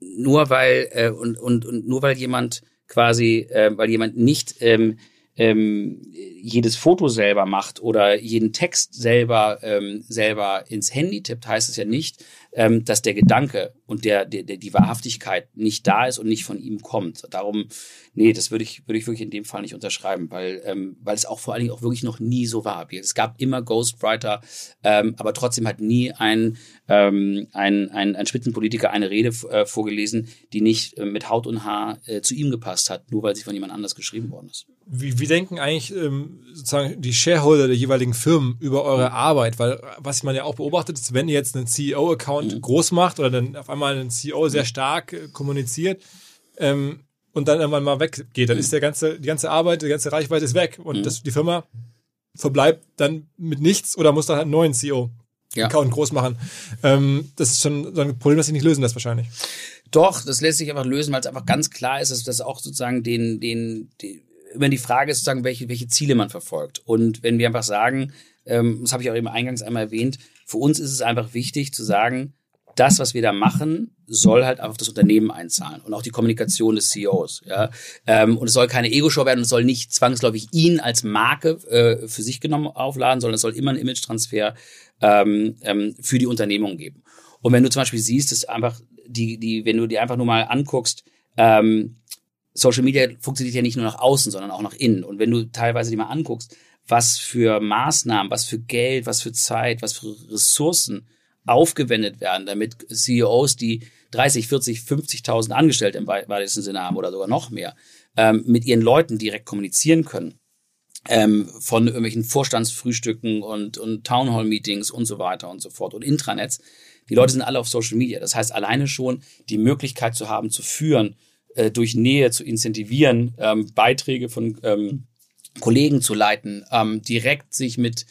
nur weil, äh, und, und, und nur weil jemand quasi, äh, weil jemand nicht ähm, ähm, jedes Foto selber macht oder jeden Text selber ähm, selber ins Handy tippt, heißt es ja nicht, ähm, dass der Gedanke und der, der, der die Wahrhaftigkeit nicht da ist und nicht von ihm kommt. Darum, nee, das würde ich würde ich wirklich in dem Fall nicht unterschreiben, weil ähm, weil es auch vor allen Dingen auch wirklich noch nie so war. Es gab immer Ghostwriter, ähm, aber trotzdem hat nie ein ähm, ein, ein, ein Spitzenpolitiker eine Rede äh, vorgelesen, die nicht äh, mit Haut und Haar äh, zu ihm gepasst hat, nur weil sie von jemand anders geschrieben worden ist. Wie, wie denken eigentlich ähm, sozusagen die Shareholder der jeweiligen Firmen über eure Arbeit? Weil was man ja auch beobachtet ist, wenn ihr jetzt einen CEO-Account mhm. groß macht oder dann auf einmal einen CEO sehr stark äh, kommuniziert ähm, und dann irgendwann mal weggeht, dann mhm. ist der ganze, die ganze Arbeit, die ganze Reichweite ist weg und mhm. das, die Firma verbleibt dann mit nichts oder muss dann halt einen neuen CEO ja. Account groß machen. Ähm, das ist schon so ein Problem, das sich nicht lösen lässt wahrscheinlich. Doch, das lässt sich einfach lösen, weil es einfach ganz klar ist, dass das auch sozusagen den, den, den immer die Frage ist sozusagen, welche, welche Ziele man verfolgt. Und wenn wir einfach sagen, ähm, das habe ich auch eben eingangs einmal erwähnt, für uns ist es einfach wichtig zu sagen, das, was wir da machen, soll halt auf das Unternehmen einzahlen und auch die Kommunikation des CEOs. Ja? Ähm, und es soll keine Ego-Show werden und es soll nicht zwangsläufig ihn als Marke äh, für sich genommen aufladen, sondern es soll immer einen Image-Transfer ähm, ähm, für die Unternehmung geben. Und wenn du zum Beispiel siehst, dass einfach die, die, wenn du dir einfach nur mal anguckst, ähm, Social Media funktioniert ja nicht nur nach außen, sondern auch nach innen. Und wenn du teilweise dir mal anguckst, was für Maßnahmen, was für Geld, was für Zeit, was für Ressourcen aufgewendet werden, damit CEOs, die 30, 40, 50.000 Angestellte im weitesten Sinne haben oder sogar noch mehr, ähm, mit ihren Leuten direkt kommunizieren können. Ähm, von irgendwelchen Vorstandsfrühstücken und, und Townhall-Meetings und so weiter und so fort und Intranets. Die Leute sind alle auf Social Media. Das heißt, alleine schon die Möglichkeit zu haben, zu führen, äh, durch Nähe zu incentivieren, ähm, Beiträge von ähm, Kollegen zu leiten, ähm, direkt sich mit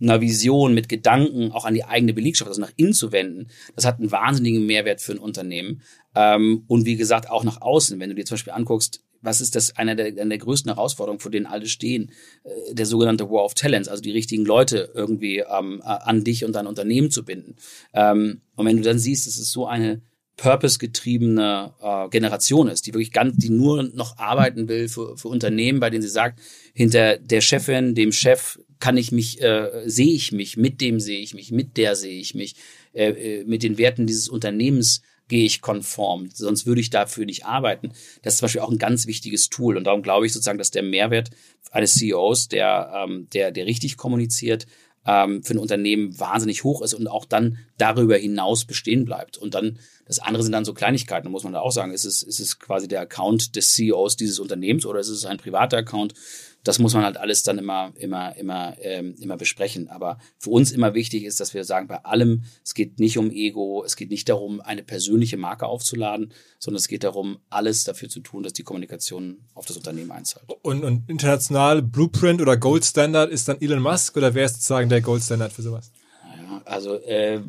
einer Vision, mit Gedanken auch an die eigene Belegschaft, also nach innen zu wenden, das hat einen wahnsinnigen Mehrwert für ein Unternehmen. Ähm, und wie gesagt, auch nach außen, wenn du dir zum Beispiel anguckst, was ist das eine der, eine der größten Herausforderungen, vor denen alle stehen? Äh, der sogenannte War of Talents, also die richtigen Leute irgendwie ähm, an dich und dein Unternehmen zu binden. Ähm, und wenn du dann siehst, es ist so eine purpose-getriebene äh, Generation ist, die wirklich ganz, die nur noch arbeiten will für, für Unternehmen, bei denen sie sagt, hinter der Chefin, dem Chef kann ich mich, äh, sehe ich mich, mit dem sehe ich mich, mit der sehe ich mich, äh, äh, mit den Werten dieses Unternehmens gehe ich konform, sonst würde ich dafür nicht arbeiten. Das ist zum Beispiel auch ein ganz wichtiges Tool und darum glaube ich sozusagen, dass der Mehrwert eines CEOs, der, ähm, der, der richtig kommuniziert, ähm, für ein Unternehmen wahnsinnig hoch ist und auch dann darüber hinaus bestehen bleibt. Und dann das andere sind dann so Kleinigkeiten, muss man da auch sagen. Ist es, ist es quasi der Account des CEOs dieses Unternehmens oder ist es ein privater Account? Das muss man halt alles dann immer, immer, immer, ähm, immer besprechen. Aber für uns immer wichtig ist, dass wir sagen, bei allem, es geht nicht um Ego, es geht nicht darum, eine persönliche Marke aufzuladen, sondern es geht darum, alles dafür zu tun, dass die Kommunikation auf das Unternehmen einzahlt. Und, und international Blueprint oder Gold Standard ist dann Elon Musk oder wer ist sozusagen der Gold Standard für sowas? Ja, also äh,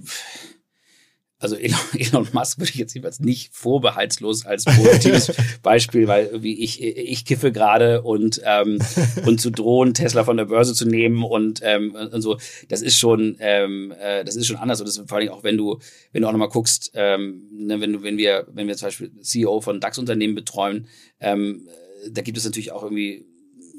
also Elon, Elon Musk würde ich jetzt jeweils nicht vorbehaltslos als positives Beispiel, weil wie ich ich kiffe gerade und ähm, und zu drohen Tesla von der Börse zu nehmen und ähm, und so. Das ist schon ähm, äh, das ist schon anders. Und das ist vor allem auch wenn du wenn du auch nochmal guckst ähm, ne, wenn du wenn wir wenn wir zum Beispiel CEO von DAX Unternehmen betreuen ähm, da gibt es natürlich auch irgendwie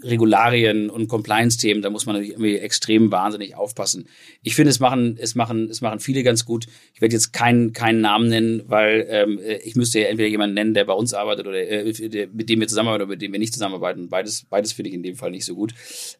Regularien und Compliance-Themen, da muss man irgendwie extrem wahnsinnig aufpassen. Ich finde, es machen, es machen, es machen viele ganz gut. Ich werde jetzt keinen, keinen Namen nennen, weil ähm, ich müsste ja entweder jemanden nennen, der bei uns arbeitet oder äh, mit dem wir zusammenarbeiten oder mit dem wir nicht zusammenarbeiten. Beides, beides finde ich in dem Fall nicht so gut.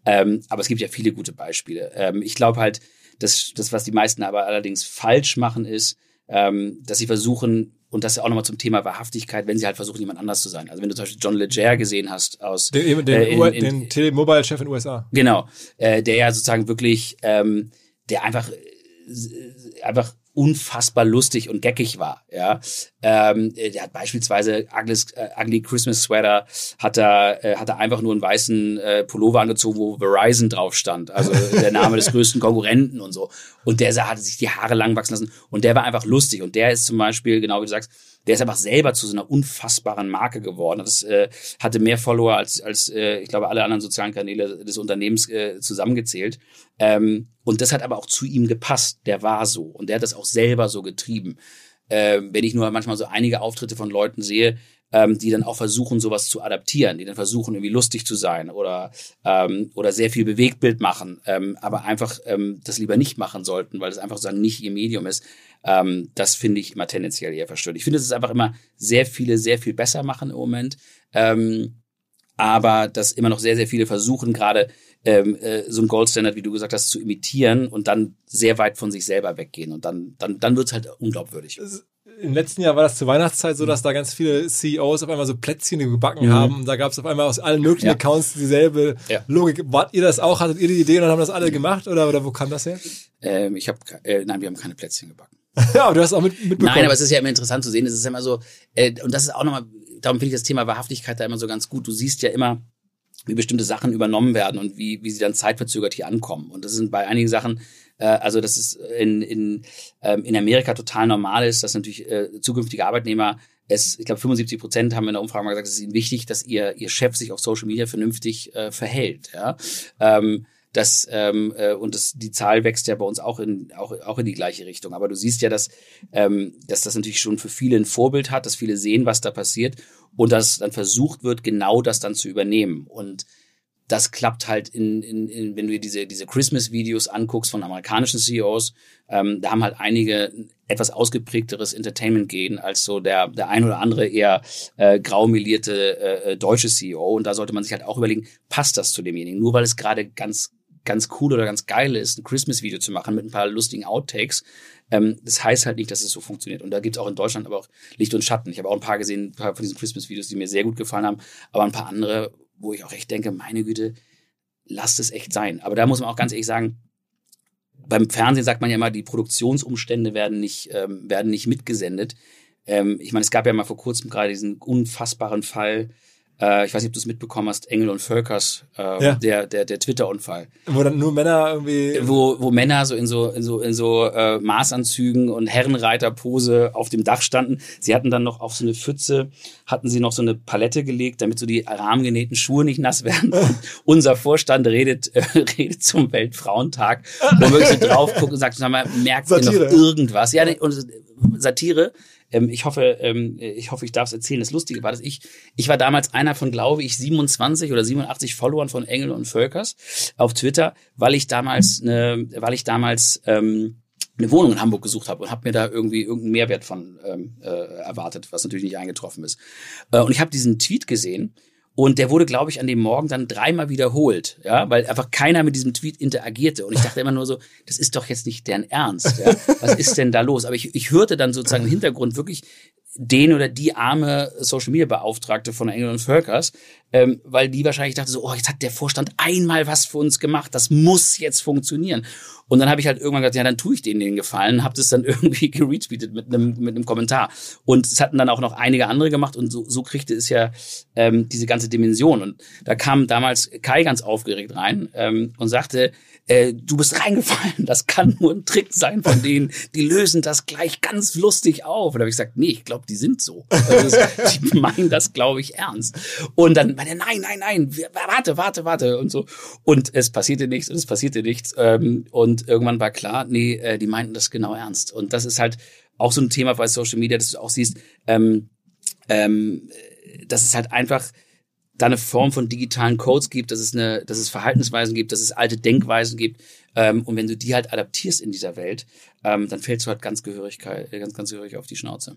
Ähm, aber es gibt ja viele gute Beispiele. Ähm, ich glaube halt, dass das, was die meisten aber allerdings falsch machen, ist, ähm, dass sie versuchen, und das ist auch nochmal zum Thema Wahrhaftigkeit, wenn sie halt versuchen, jemand anders zu sein. Also wenn du zum Beispiel John Legere gesehen hast aus den, den, äh, in, in, den Telemobile-Chef in den USA. Genau, äh, der ja sozusagen wirklich, ähm, der einfach äh, einfach unfassbar lustig und geckig war. Ja, ähm, der hat beispielsweise Ugly's, äh, Ugly Christmas Sweater hat er äh, hat er einfach nur einen weißen äh, Pullover angezogen, wo Verizon drauf stand, also der Name des größten Konkurrenten und so. Und der hatte sich die Haare lang wachsen lassen und der war einfach lustig und der ist zum Beispiel genau wie du sagst der ist einfach selber zu so einer unfassbaren Marke geworden. Das äh, hatte mehr Follower als, als äh, ich glaube, alle anderen sozialen Kanäle des Unternehmens äh, zusammengezählt. Ähm, und das hat aber auch zu ihm gepasst. Der war so. Und der hat das auch selber so getrieben. Ähm, wenn ich nur manchmal so einige Auftritte von Leuten sehe, ähm, die dann auch versuchen, sowas zu adaptieren, die dann versuchen, irgendwie lustig zu sein oder, ähm, oder sehr viel Bewegtbild machen, ähm, aber einfach ähm, das lieber nicht machen sollten, weil es einfach sozusagen nicht ihr Medium ist. Ähm, das finde ich immer tendenziell eher verstört. Ich finde, es ist einfach immer sehr viele, sehr viel besser machen im Moment. Ähm, aber dass immer noch sehr, sehr viele versuchen, gerade ähm, äh, so ein Goldstandard, wie du gesagt hast, zu imitieren und dann sehr weit von sich selber weggehen. Und dann, dann, dann wird's halt unglaubwürdig im letzten Jahr war das zur Weihnachtszeit so, dass da ganz viele CEOs auf einmal so Plätzchen gebacken mhm. haben. Und da gab es auf einmal aus allen möglichen ja. Accounts dieselbe ja. Logik. Wart ihr das auch? Hattet ihr die Idee und dann haben das alle gemacht? Oder, oder wo kam das her? Ähm, ich habe, äh, nein, wir haben keine Plätzchen gebacken. ja, du hast auch mit, mitbekommen. Nein, aber es ist ja immer interessant zu sehen. Es ist ja immer so, äh, und das ist auch nochmal, darum finde ich das Thema Wahrhaftigkeit da immer so ganz gut. Du siehst ja immer, wie bestimmte Sachen übernommen werden und wie, wie sie dann zeitverzögert hier ankommen. Und das sind bei einigen Sachen, äh, also dass es in, in, ähm, in Amerika total normal ist, dass natürlich äh, zukünftige Arbeitnehmer es, ich glaube, 75 Prozent haben in der Umfrage mal gesagt, es ist ihnen wichtig, dass ihr, ihr Chef sich auf Social Media vernünftig äh, verhält. Ja? Ähm, das, ähm, äh, und das, die Zahl wächst ja bei uns auch in, auch, auch in die gleiche Richtung. Aber du siehst ja, dass, ähm, dass das natürlich schon für viele ein Vorbild hat, dass viele sehen, was da passiert und dass dann versucht wird, genau das dann zu übernehmen. Und das klappt halt in, in, in wenn du dir diese, diese Christmas-Videos anguckst von amerikanischen CEOs, ähm, da haben halt einige etwas ausgeprägteres Entertainment gehen als so der, der ein oder andere eher äh, graumelierte äh, äh, deutsche CEO. Und da sollte man sich halt auch überlegen, passt das zu demjenigen? Nur weil es gerade ganz, ganz cool oder ganz geil ist, ein Christmas-Video zu machen mit ein paar lustigen Outtakes, ähm, das heißt halt nicht, dass es so funktioniert. Und da gibt's auch in Deutschland aber auch Licht und Schatten. Ich habe auch ein paar gesehen, ein paar von diesen Christmas-Videos, die mir sehr gut gefallen haben, aber ein paar andere, wo ich auch echt denke, meine Güte, lasst es echt sein. Aber da muss man auch ganz ehrlich sagen, beim Fernsehen sagt man ja immer, die Produktionsumstände werden nicht, ähm, werden nicht mitgesendet. Ähm, ich meine, es gab ja mal vor kurzem gerade diesen unfassbaren Fall, äh, ich weiß nicht, ob du es mitbekommen hast, Engel und Völkers, äh, ja. der, der, der Twitter-Unfall. Wo dann nur Männer irgendwie. Wo, wo Männer so in so, in so, in so äh, Maßanzügen und Herrenreiterpose auf dem Dach standen. Sie hatten dann noch auf so eine Pfütze, hatten sie noch so eine Palette gelegt, damit so die rahmengenähten Schuhe nicht nass werden. Und unser Vorstand redet, äh, redet zum Weltfrauentag, wo wirklich so drauf guckt und sagt, sag mal, merkt Satire. ihr noch irgendwas? Ja, und Satire ähm, ich hoffe, ähm, ich hoffe, ich darf es erzählen. Das Lustige war, dass ich, ich war damals einer von, glaube ich, 27 oder 87 Followern von Engel und Völkers auf Twitter, weil ich damals, eine, weil ich damals ähm, eine Wohnung in Hamburg gesucht habe und habe mir da irgendwie irgendeinen Mehrwert von ähm, äh, erwartet, was natürlich nicht eingetroffen ist. Äh, und ich habe diesen Tweet gesehen Und der wurde, glaube ich, an dem Morgen dann dreimal wiederholt, ja, weil einfach keiner mit diesem Tweet interagierte. Und ich dachte immer nur so, das ist doch jetzt nicht deren Ernst. Ja? Was ist denn da los? Aber ich, ich hörte dann sozusagen im Hintergrund wirklich den oder die arme Social Media Beauftragte von Engel und Völkers, ähm, weil die wahrscheinlich dachte so, oh, jetzt hat der Vorstand einmal was für uns gemacht, das muss jetzt funktionieren. Und dann habe ich halt irgendwann gesagt, ja, dann tue ich denen den Gefallen, habe das dann irgendwie geretweetet mit einem mit einem Kommentar. Und es hatten dann auch noch einige andere gemacht und so, so kriegte es ja ähm, diese ganze Dimension. Und da kam damals Kai ganz aufgeregt rein ähm, und sagte, äh, du bist reingefallen, das kann nur ein Trick sein von denen, die lösen das gleich ganz lustig auf. Und da habe ich gesagt, nee, ich glaube, die sind so. Also, die meinen das, glaube ich, ernst. Und dann meinte nein, nein, nein, warte, warte, warte und so. Und es passierte nichts und es passierte nichts. Ähm, und irgendwann war klar, nee, äh, die meinten das genau ernst. Und das ist halt auch so ein Thema bei Social Media, dass du auch siehst, ähm, ähm, das ist halt einfach da eine Form von digitalen Codes gibt, dass es eine, dass es Verhaltensweisen gibt, dass es alte Denkweisen gibt. Ähm, und wenn du die halt adaptierst in dieser Welt, ähm, dann fällst du halt ganz gehörig, ganz, ganz gehörig auf die Schnauze.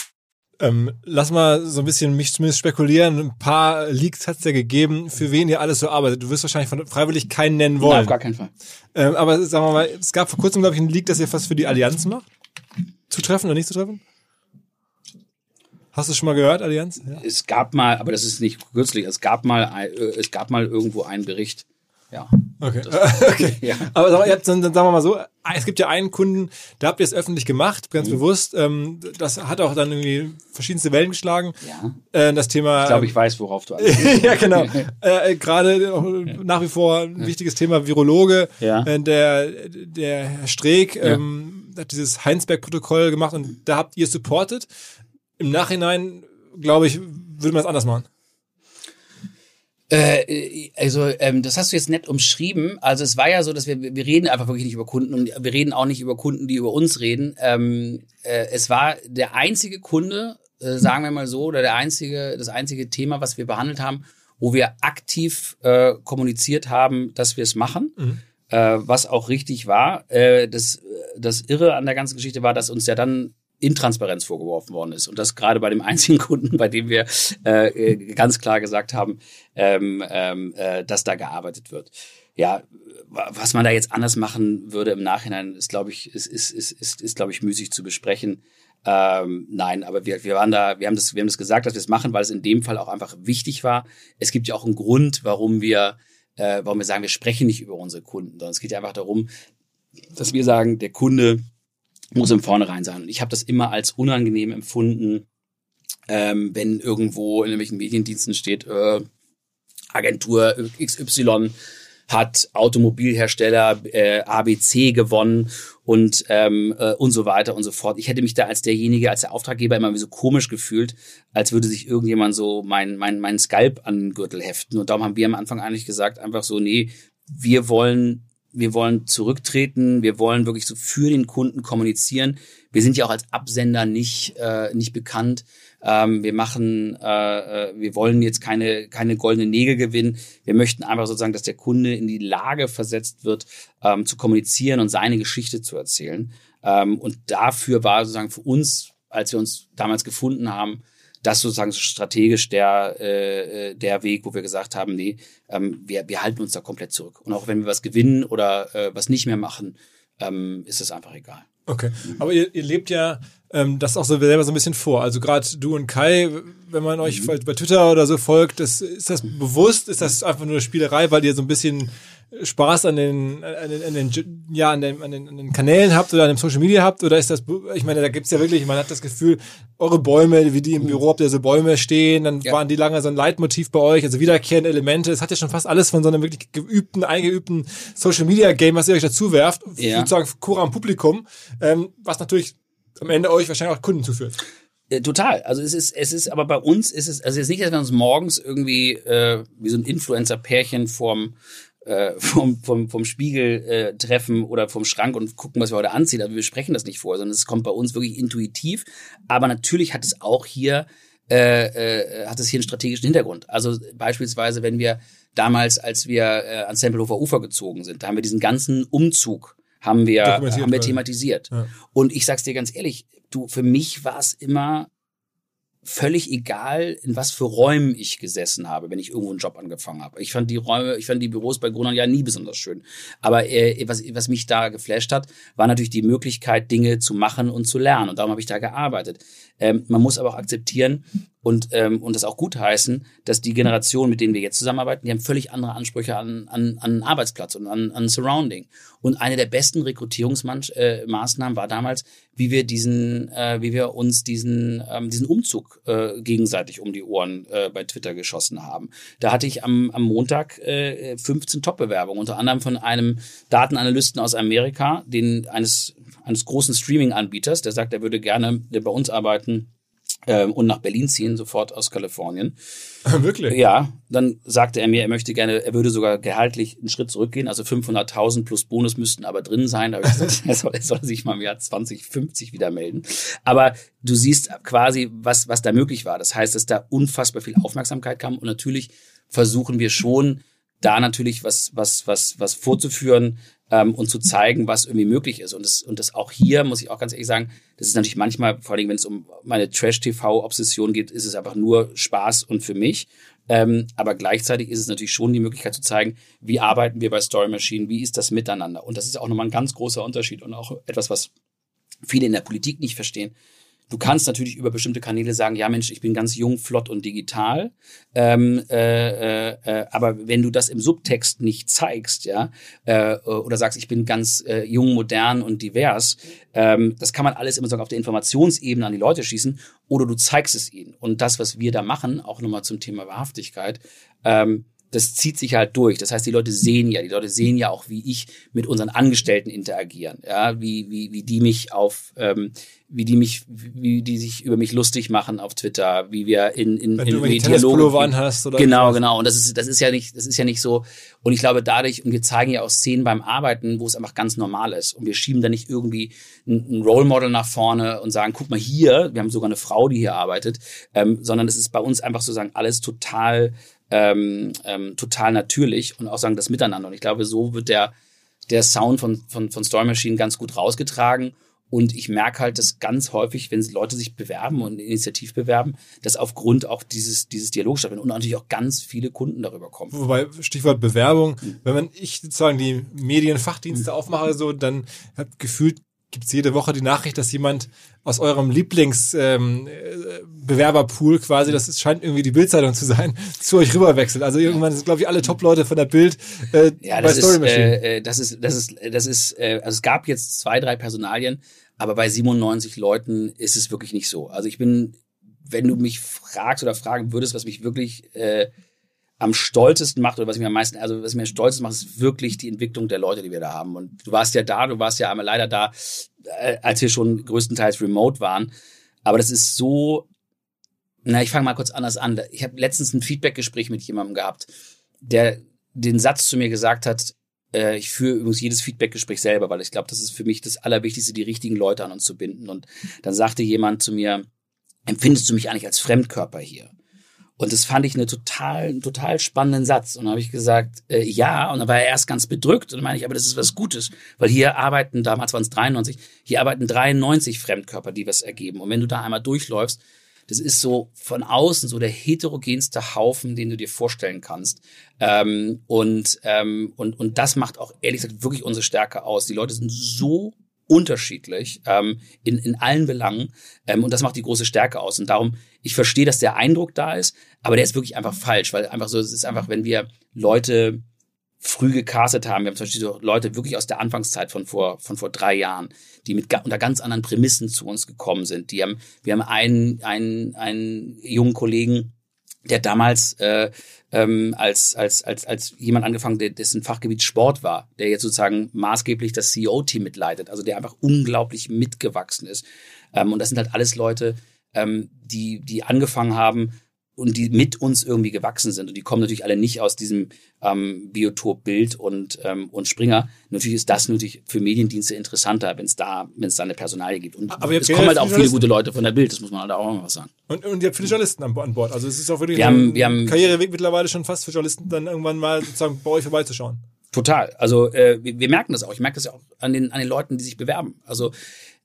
Ähm, lass mal so ein bisschen mich zumindest spekulieren. Ein paar Leaks hat es ja gegeben, für wen ihr alles so arbeitet. Du wirst wahrscheinlich von, freiwillig keinen nennen wollen. Nein, auf gar keinen Fall. Ähm, aber sagen wir mal, es gab vor kurzem, glaube ich, einen Leak, dass ihr was für die Allianz macht. Zu treffen oder nicht zu treffen? Hast du schon mal gehört, Allianz? Ja. Es gab mal, aber das ist nicht kürzlich, es gab mal, äh, es gab mal irgendwo einen Bericht, ja. Okay. okay. ja. Aber ihr habt, dann, dann sagen wir mal so, es gibt ja einen Kunden, da habt ihr es öffentlich gemacht, ganz mhm. bewusst. Ähm, das hat auch dann irgendwie verschiedenste Wellen geschlagen. Ja. Äh, das Thema. Ich glaube, ich weiß, worauf du alles. ja, genau. äh, Gerade nach wie vor ein wichtiges Thema Virologe. Ja. Äh, der, der Herr Streeck ähm, hat dieses Heinsberg-Protokoll gemacht und da habt ihr supportet. Im Nachhinein, glaube ich, würde man es anders machen. Äh, also ähm, das hast du jetzt nett umschrieben. Also es war ja so, dass wir wir reden einfach wirklich nicht über Kunden und wir reden auch nicht über Kunden, die über uns reden. Ähm, äh, es war der einzige Kunde, äh, sagen wir mal so, oder der einzige das einzige Thema, was wir behandelt haben, wo wir aktiv äh, kommuniziert haben, dass wir es machen. Mhm. Äh, was auch richtig war. Äh, das, das Irre an der ganzen Geschichte war, dass uns ja dann Intransparenz vorgeworfen worden ist. Und das gerade bei dem einzigen Kunden, bei dem wir äh, äh, ganz klar gesagt haben, ähm, ähm, äh, dass da gearbeitet wird. Ja, was man da jetzt anders machen würde im Nachhinein, ist, glaube ich, ist, ist, ist, ist, ist glaube ich, müßig zu besprechen. Ähm, nein, aber wir, wir waren da, wir haben das, wir haben das gesagt, dass wir es machen, weil es in dem Fall auch einfach wichtig war. Es gibt ja auch einen Grund, warum wir, äh, warum wir sagen, wir sprechen nicht über unsere Kunden, sondern es geht ja einfach darum, dass wir sagen, der Kunde muss im Vornherein sein. Und ich habe das immer als unangenehm empfunden, ähm, wenn irgendwo in irgendwelchen Mediendiensten steht, äh, Agentur XY hat Automobilhersteller äh, ABC gewonnen und ähm, äh, und so weiter und so fort. Ich hätte mich da als derjenige, als der Auftraggeber immer so komisch gefühlt, als würde sich irgendjemand so mein mein mein Skalp an den Gürtel heften. Und darum haben wir am Anfang eigentlich gesagt, einfach so, nee, wir wollen wir wollen zurücktreten, wir wollen wirklich so für den Kunden kommunizieren. Wir sind ja auch als Absender nicht, äh, nicht bekannt. Ähm, wir machen, äh, äh, wir wollen jetzt keine, keine goldenen Nägel gewinnen. Wir möchten einfach sozusagen, dass der Kunde in die Lage versetzt wird, ähm, zu kommunizieren und seine Geschichte zu erzählen. Ähm, und dafür war sozusagen für uns, als wir uns damals gefunden haben, das sozusagen strategisch der, äh, äh, der Weg, wo wir gesagt haben, nee, ähm, wir, wir halten uns da komplett zurück. Und auch wenn wir was gewinnen oder äh, was nicht mehr machen, ähm, ist es einfach egal. Okay, aber ihr, ihr lebt ja ähm, das auch so selber so ein bisschen vor. Also gerade du und Kai, wenn man euch mhm. bei Twitter oder so folgt, das, ist das bewusst? Ist das einfach nur eine Spielerei, weil ihr so ein bisschen Spaß an den, an den, an den, ja, an den, an den, an den Kanälen habt oder an dem Social Media habt? Oder ist das, ich meine, da gibt's ja wirklich, man hat das Gefühl, eure Bäume, wie die im Büro habt ihr so Bäume stehen, dann ja. waren die lange so ein Leitmotiv bei euch, also wiederkehrende Elemente. Es hat ja schon fast alles von so einem wirklich geübten, eingeübten Social Media Game, was ihr euch dazu werft, ja. sozusagen Cura am Publikum, ähm, was natürlich am Ende euch wahrscheinlich auch Kunden zuführt. Total. Also es ist, es ist, aber bei uns ist es, also jetzt nicht, dass wir uns morgens irgendwie äh, wie so ein Influencer-Pärchen vorm äh, vom, vom, vom Spiegel äh, treffen oder vom Schrank und gucken, was wir heute anziehen. Also wir sprechen das nicht vor, sondern es kommt bei uns wirklich intuitiv. Aber natürlich hat es auch hier äh, äh, hat es hier einen strategischen Hintergrund. Also beispielsweise, wenn wir damals, als wir äh, ans Tempelhofer Ufer gezogen sind, da haben wir diesen ganzen Umzug haben wir haben wir thematisiert. Ja. Und ich sag's dir ganz ehrlich, du für mich war es immer völlig egal, in was für Räumen ich gesessen habe, wenn ich irgendwo einen Job angefangen habe. Ich fand die Räume, ich fand die Büros bei Gruner ja nie besonders schön. Aber äh, was, was mich da geflasht hat, war natürlich die Möglichkeit, Dinge zu machen und zu lernen. Und darum habe ich da gearbeitet. Ähm, man muss aber auch akzeptieren, und, ähm, und das auch gut heißen, dass die Generation, mit denen wir jetzt zusammenarbeiten, die haben völlig andere Ansprüche an, an, an Arbeitsplatz und an, an Surrounding. Und eine der besten Rekrutierungsmaßnahmen äh, war damals, wie wir diesen, äh, wie wir uns diesen, ähm, diesen Umzug äh, gegenseitig um die Ohren äh, bei Twitter geschossen haben. Da hatte ich am, am Montag äh, 15 Top-Bewerbungen, unter anderem von einem Datenanalysten aus Amerika, den eines eines großen Streaming-Anbieters, der sagt, er würde gerne bei uns arbeiten ähm, und nach Berlin ziehen, sofort aus Kalifornien. Wirklich? Ja, dann sagte er mir, er möchte gerne, er würde sogar gehaltlich einen Schritt zurückgehen, also 500.000 plus Bonus müssten aber drin sein. Da habe ich gesagt, er soll, er soll sich mal im Jahr 2050 wieder melden. Aber du siehst quasi, was, was da möglich war. Das heißt, dass da unfassbar viel Aufmerksamkeit kam und natürlich versuchen wir schon, da natürlich was, was, was, was vorzuführen, ähm, und zu zeigen, was irgendwie möglich ist. Und das, und das auch hier, muss ich auch ganz ehrlich sagen, das ist natürlich manchmal, vor allem wenn es um meine Trash-TV-Obsession geht, ist es einfach nur Spaß und für mich. Ähm, aber gleichzeitig ist es natürlich schon die Möglichkeit zu zeigen, wie arbeiten wir bei Story Machine, wie ist das miteinander. Und das ist auch nochmal ein ganz großer Unterschied und auch etwas, was viele in der Politik nicht verstehen. Du kannst natürlich über bestimmte Kanäle sagen, ja Mensch, ich bin ganz jung, flott und digital. Ähm, äh, äh, äh, aber wenn du das im Subtext nicht zeigst, ja, äh, oder sagst, ich bin ganz äh, jung, modern und divers, ähm, das kann man alles immer so auf der Informationsebene an die Leute schießen, oder du zeigst es ihnen. Und das, was wir da machen, auch nochmal zum Thema Wahrhaftigkeit, ähm, das zieht sich halt durch. Das heißt, die Leute sehen ja, die Leute sehen ja auch, wie ich mit unseren Angestellten interagieren, ja, wie, wie, wie die mich auf, ähm, wie die mich, wie die sich über mich lustig machen auf Twitter, wie wir in, in, Wenn in du Dialoge hast oder genau, was. genau. Und das ist, das ist ja nicht, das ist ja nicht so. Und ich glaube, dadurch und wir zeigen ja auch Szenen beim Arbeiten, wo es einfach ganz normal ist. Und wir schieben da nicht irgendwie ein, ein Role Model nach vorne und sagen, guck mal hier, wir haben sogar eine Frau, die hier arbeitet, ähm, sondern es ist bei uns einfach sozusagen alles total ähm, ähm, total natürlich und auch sagen das Miteinander. Und ich glaube, so wird der, der Sound von, von, von Story Machine ganz gut rausgetragen. Und ich merke halt, dass ganz häufig, wenn Leute sich bewerben und initiativ bewerben, dass aufgrund auch dieses, dieses Dialogs stattfindet und natürlich auch ganz viele Kunden darüber kommen. Wobei, Stichwort Bewerbung, wenn man ich sozusagen die Medienfachdienste aufmache, so, dann hat gefühlt gibt es jede Woche die Nachricht, dass jemand aus eurem Lieblingsbewerberpool ähm, quasi, das ist, scheint irgendwie die Bildzeitung zu sein, zu euch rüberwechselt. Also irgendwann sind, glaube ich, alle Top-Leute von der Bild äh, ja, bei das Story Machine. Ist, äh, das ist, das ist, das ist, äh, also es gab jetzt zwei, drei Personalien, aber bei 97 Leuten ist es wirklich nicht so. Also ich bin, wenn du mich fragst oder fragen würdest, was mich wirklich äh, am stolzesten macht oder was mir am meisten, also was mir stolz macht, ist wirklich die Entwicklung der Leute, die wir da haben. Und du warst ja da, du warst ja einmal leider da, äh, als wir schon größtenteils remote waren. Aber das ist so, na, ich fange mal kurz anders an. Ich habe letztens ein Feedback-Gespräch mit jemandem gehabt, der den Satz zu mir gesagt hat, äh, ich führe übrigens jedes Feedback-Gespräch selber, weil ich glaube, das ist für mich das Allerwichtigste, die richtigen Leute an uns zu binden. Und dann sagte jemand zu mir, empfindest du mich eigentlich als Fremdkörper hier? Und das fand ich eine total, einen total spannenden Satz. Und dann habe ich gesagt, äh, ja. Und dann war er erst ganz bedrückt. Und dann meine ich, aber das ist was Gutes. Weil hier arbeiten, damals waren es 93, hier arbeiten 93 Fremdkörper, die was ergeben. Und wenn du da einmal durchläufst, das ist so von außen so der heterogenste Haufen, den du dir vorstellen kannst. Ähm, und, ähm, und, und das macht auch ehrlich gesagt wirklich unsere Stärke aus. Die Leute sind so unterschiedlich ähm, in, in allen Belangen. Ähm, und das macht die große Stärke aus. Und darum, ich verstehe, dass der Eindruck da ist, aber der ist wirklich einfach falsch, weil einfach so, es ist einfach, wenn wir Leute früh gecastet haben. Wir haben zum Beispiel so Leute wirklich aus der Anfangszeit von vor, von vor drei Jahren, die mit unter ganz anderen Prämissen zu uns gekommen sind. Die haben, wir haben einen, einen, einen jungen Kollegen, der damals äh, ähm, als, als, als, als jemand angefangen, der, dessen Fachgebiet Sport war, der jetzt sozusagen maßgeblich das CEO-Team mitleitet, also der einfach unglaublich mitgewachsen ist. Ähm, und das sind halt alles Leute, ähm, die, die angefangen haben, und die mit uns irgendwie gewachsen sind. Und die kommen natürlich alle nicht aus diesem ähm, Biotop Bild und, ähm, und Springer. Natürlich ist das natürlich für Mediendienste interessanter, wenn es da, wenn es da eine Personalie gibt. Und Aber es kommen halt auch viele gute Leute von der Bild, das muss man halt auch mal was sagen. Und, und ihr habt viele Journalisten an, an Bord. Also es ist auch wirklich wir ein haben, wir haben, Karriereweg mittlerweile schon fast für Journalisten, dann irgendwann mal sozusagen bei euch vorbeizuschauen. Total. Also äh, wir, wir merken das auch. Ich merke das ja auch an den, an den Leuten, die sich bewerben. Also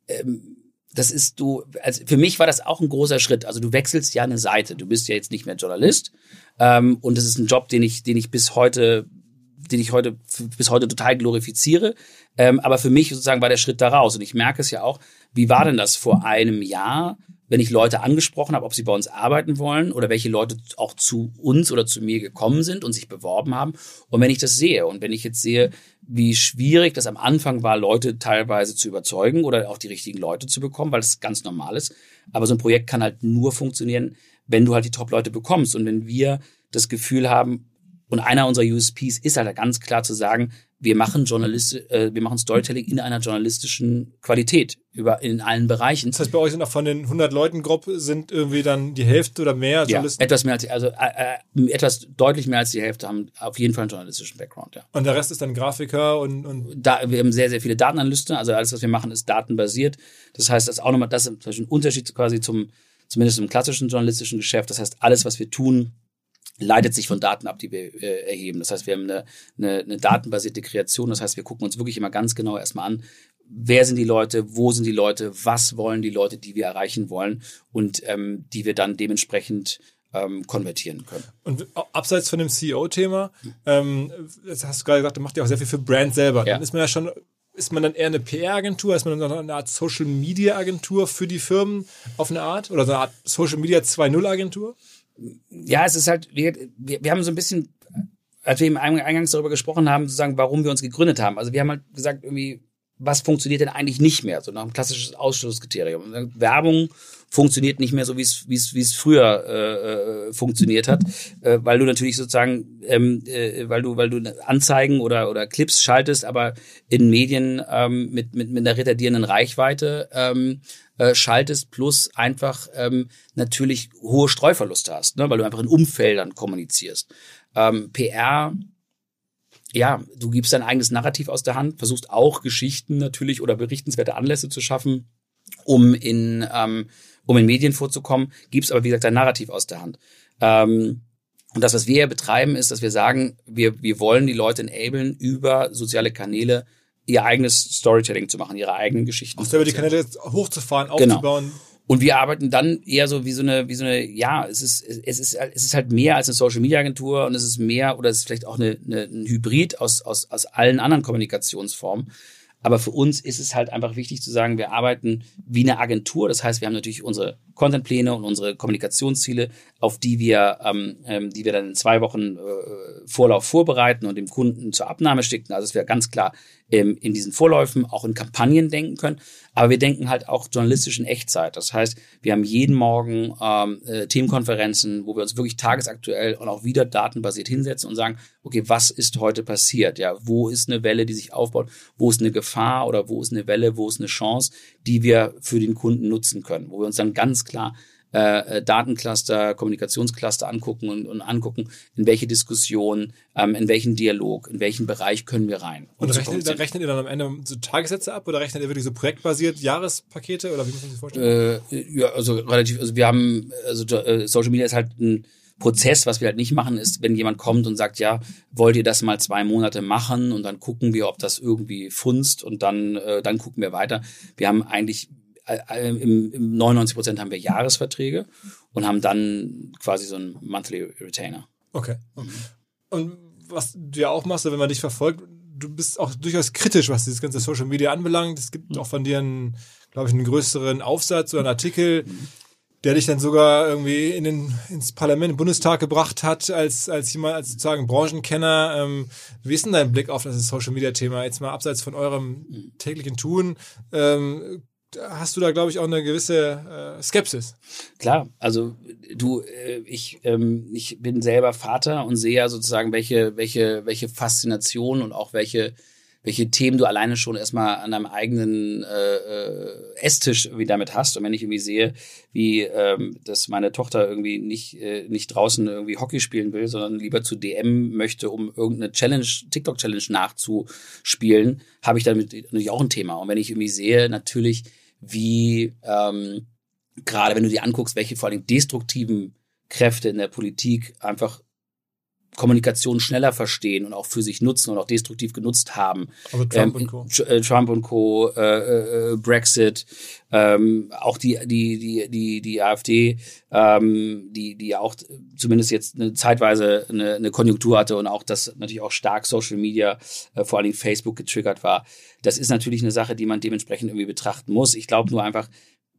ähm, das ist du, also für mich war das auch ein großer Schritt. Also du wechselst ja eine Seite. Du bist ja jetzt nicht mehr Journalist. Ähm, und das ist ein Job, den ich, den ich bis heute, den ich heute, bis heute total glorifiziere. Ähm, aber für mich sozusagen war der Schritt da raus. Und ich merke es ja auch, wie war denn das vor einem Jahr? wenn ich Leute angesprochen habe, ob sie bei uns arbeiten wollen oder welche Leute auch zu uns oder zu mir gekommen sind und sich beworben haben. Und wenn ich das sehe und wenn ich jetzt sehe, wie schwierig das am Anfang war, Leute teilweise zu überzeugen oder auch die richtigen Leute zu bekommen, weil das ganz normal ist. Aber so ein Projekt kann halt nur funktionieren, wenn du halt die Top-Leute bekommst. Und wenn wir das Gefühl haben, und einer unserer USPs ist halt ganz klar zu sagen, wir machen Journalist, äh, wir machen Storytelling in einer journalistischen Qualität über in allen Bereichen. Das heißt, bei euch sind auch von den 100 Leuten grob sind irgendwie dann die Hälfte oder mehr Journalisten? Ja, etwas mehr als also äh, äh, etwas deutlich mehr als die Hälfte haben auf jeden Fall einen journalistischen Background. Ja. Und der Rest ist dann Grafiker und, und da wir haben sehr sehr viele Datenanalysten. Also alles, was wir machen, ist datenbasiert. Das heißt, das ist auch nochmal das ist ein Unterschied quasi zum zumindest im klassischen journalistischen Geschäft. Das heißt, alles, was wir tun, leitet sich von Daten ab, die wir äh, erheben. Das heißt, wir haben eine, eine, eine datenbasierte Kreation. Das heißt, wir gucken uns wirklich immer ganz genau erstmal an, wer sind die Leute, wo sind die Leute, was wollen die Leute, die wir erreichen wollen und ähm, die wir dann dementsprechend ähm, konvertieren können. Und abseits von dem CEO-Thema, ähm, das hast du gerade gesagt, du machst ja auch sehr viel für Brand selber. Ja. Dann ist man ja schon ist man dann eher eine PR-Agentur? Ist man dann eine Art Social-Media-Agentur für die Firmen auf eine Art? Oder so eine Art Social-Media 2.0-Agentur? Ja, es ist halt, wir, wir, wir haben so ein bisschen, als wir im Eingangs darüber gesprochen haben, sozusagen, warum wir uns gegründet haben. Also wir haben halt gesagt, irgendwie, was funktioniert denn eigentlich nicht mehr? So nach einem klassischen Ausschlusskriterium. Werbung funktioniert nicht mehr so, wie es wie es wie es früher äh, äh, funktioniert hat, äh, weil du natürlich sozusagen, ähm, äh, weil du weil du Anzeigen oder oder Clips schaltest, aber in Medien ähm, mit mit mit einer retardierenden Reichweite ähm, äh, schaltest, plus einfach ähm, natürlich hohe Streuverluste hast, ne, weil du einfach in Umfeldern kommunizierst. Ähm, PR ja, du gibst dein eigenes Narrativ aus der Hand, versuchst auch Geschichten natürlich oder berichtenswerte Anlässe zu schaffen, um in, ähm, um in Medien vorzukommen, gibst aber, wie gesagt, dein Narrativ aus der Hand. Ähm, und das, was wir hier betreiben, ist, dass wir sagen, wir, wir wollen die Leute enablen, über soziale Kanäle ihr eigenes Storytelling zu machen, ihre eigenen Geschichten. Auch selber die Kanäle hochzufahren, genau. aufzubauen. Genau. Und wir arbeiten dann eher so wie so eine, wie so eine, ja, es ist, es ist, es ist halt mehr als eine Social Media Agentur und es ist mehr oder es ist vielleicht auch eine, eine, ein Hybrid aus, aus, aus allen anderen Kommunikationsformen. Aber für uns ist es halt einfach wichtig zu sagen, wir arbeiten wie eine Agentur. Das heißt, wir haben natürlich unsere Contentpläne und unsere Kommunikationsziele, auf die wir, ähm, ähm, die wir dann in zwei Wochen äh, Vorlauf vorbereiten und dem Kunden zur Abnahme schicken. Also dass wir ganz klar ähm, in diesen Vorläufen auch in Kampagnen denken können. Aber wir denken halt auch journalistisch in Echtzeit. Das heißt, wir haben jeden Morgen ähm, äh, Themenkonferenzen, wo wir uns wirklich tagesaktuell und auch wieder datenbasiert hinsetzen und sagen, okay, was ist heute passiert? Ja, wo ist eine Welle, die sich aufbaut? Wo ist eine Gefahr oder wo ist eine Welle? Wo ist eine Chance, die wir für den Kunden nutzen können? Wo wir uns dann ganz klar äh, Datencluster, Kommunikationscluster angucken und, und angucken, in welche Diskussion, ähm, in welchen Dialog, in welchen Bereich können wir rein. Und, und rechnet, dann rechnet ihr dann am Ende so Tagessätze ab oder rechnet ihr wirklich so projektbasiert Jahrespakete oder wie muss man sich vorstellen? Äh, ja, also relativ, also wir haben, also äh, Social Media ist halt ein Prozess, was wir halt nicht machen, ist, wenn jemand kommt und sagt, ja, wollt ihr das mal zwei Monate machen und dann gucken wir, ob das irgendwie funzt und dann, äh, dann gucken wir weiter. Wir haben eigentlich äh, äh, im, im 99 Prozent haben wir Jahresverträge und haben dann quasi so einen Monthly Retainer. Okay. Und was du ja auch machst, wenn man dich verfolgt, du bist auch durchaus kritisch, was dieses ganze Social Media anbelangt. Es gibt auch von dir einen, glaube ich, einen größeren Aufsatz oder einen Artikel, der dich dann sogar irgendwie in den, ins Parlament, im Bundestag gebracht hat, als, als jemand, als sozusagen Branchenkenner. Ähm, wie ist denn dein Blick auf das Social Media Thema? Jetzt mal abseits von eurem täglichen Tun. Ähm, hast du da, glaube ich, auch eine gewisse äh, Skepsis. Klar, also du, äh, ich, ähm, ich bin selber Vater und sehe ja sozusagen, welche, welche, welche Faszination und auch welche, welche Themen du alleine schon erstmal an deinem eigenen äh, äh, Esstisch irgendwie damit hast. Und wenn ich irgendwie sehe, wie ähm, dass meine Tochter irgendwie nicht, äh, nicht draußen irgendwie Hockey spielen will, sondern lieber zu DM möchte, um irgendeine Challenge, TikTok-Challenge nachzuspielen, habe ich damit natürlich auch ein Thema. Und wenn ich irgendwie sehe, natürlich, wie ähm, gerade wenn du dir anguckst, welche vor allem destruktiven Kräfte in der Politik einfach Kommunikation schneller verstehen und auch für sich nutzen und auch destruktiv genutzt haben. Also Trump ähm, und Co. Äh, Trump und Co. Äh, äh, Brexit, ähm, auch die die die die die AfD, ähm, die die auch zumindest jetzt eine zeitweise eine, eine Konjunktur hatte und auch das natürlich auch stark Social Media, äh, vor allem Facebook getriggert war. Das ist natürlich eine Sache, die man dementsprechend irgendwie betrachten muss. Ich glaube nur einfach,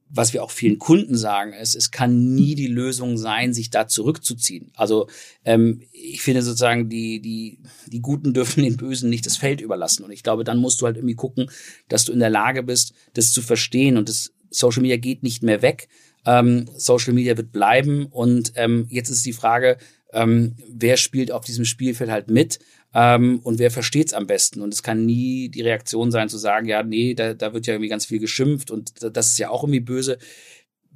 was wir auch vielen Kunden sagen, ist, es kann nie die Lösung sein, sich da zurückzuziehen. Also ähm, ich finde sozusagen, die, die, die Guten dürfen den Bösen nicht das Feld überlassen. Und ich glaube, dann musst du halt irgendwie gucken, dass du in der Lage bist, das zu verstehen. Und das Social Media geht nicht mehr weg. Ähm, Social Media wird bleiben. Und ähm, jetzt ist die Frage, ähm, wer spielt auf diesem Spielfeld halt mit ähm, und wer versteht es am besten. Und es kann nie die Reaktion sein zu sagen, ja, nee, da, da wird ja irgendwie ganz viel geschimpft und das ist ja auch irgendwie böse.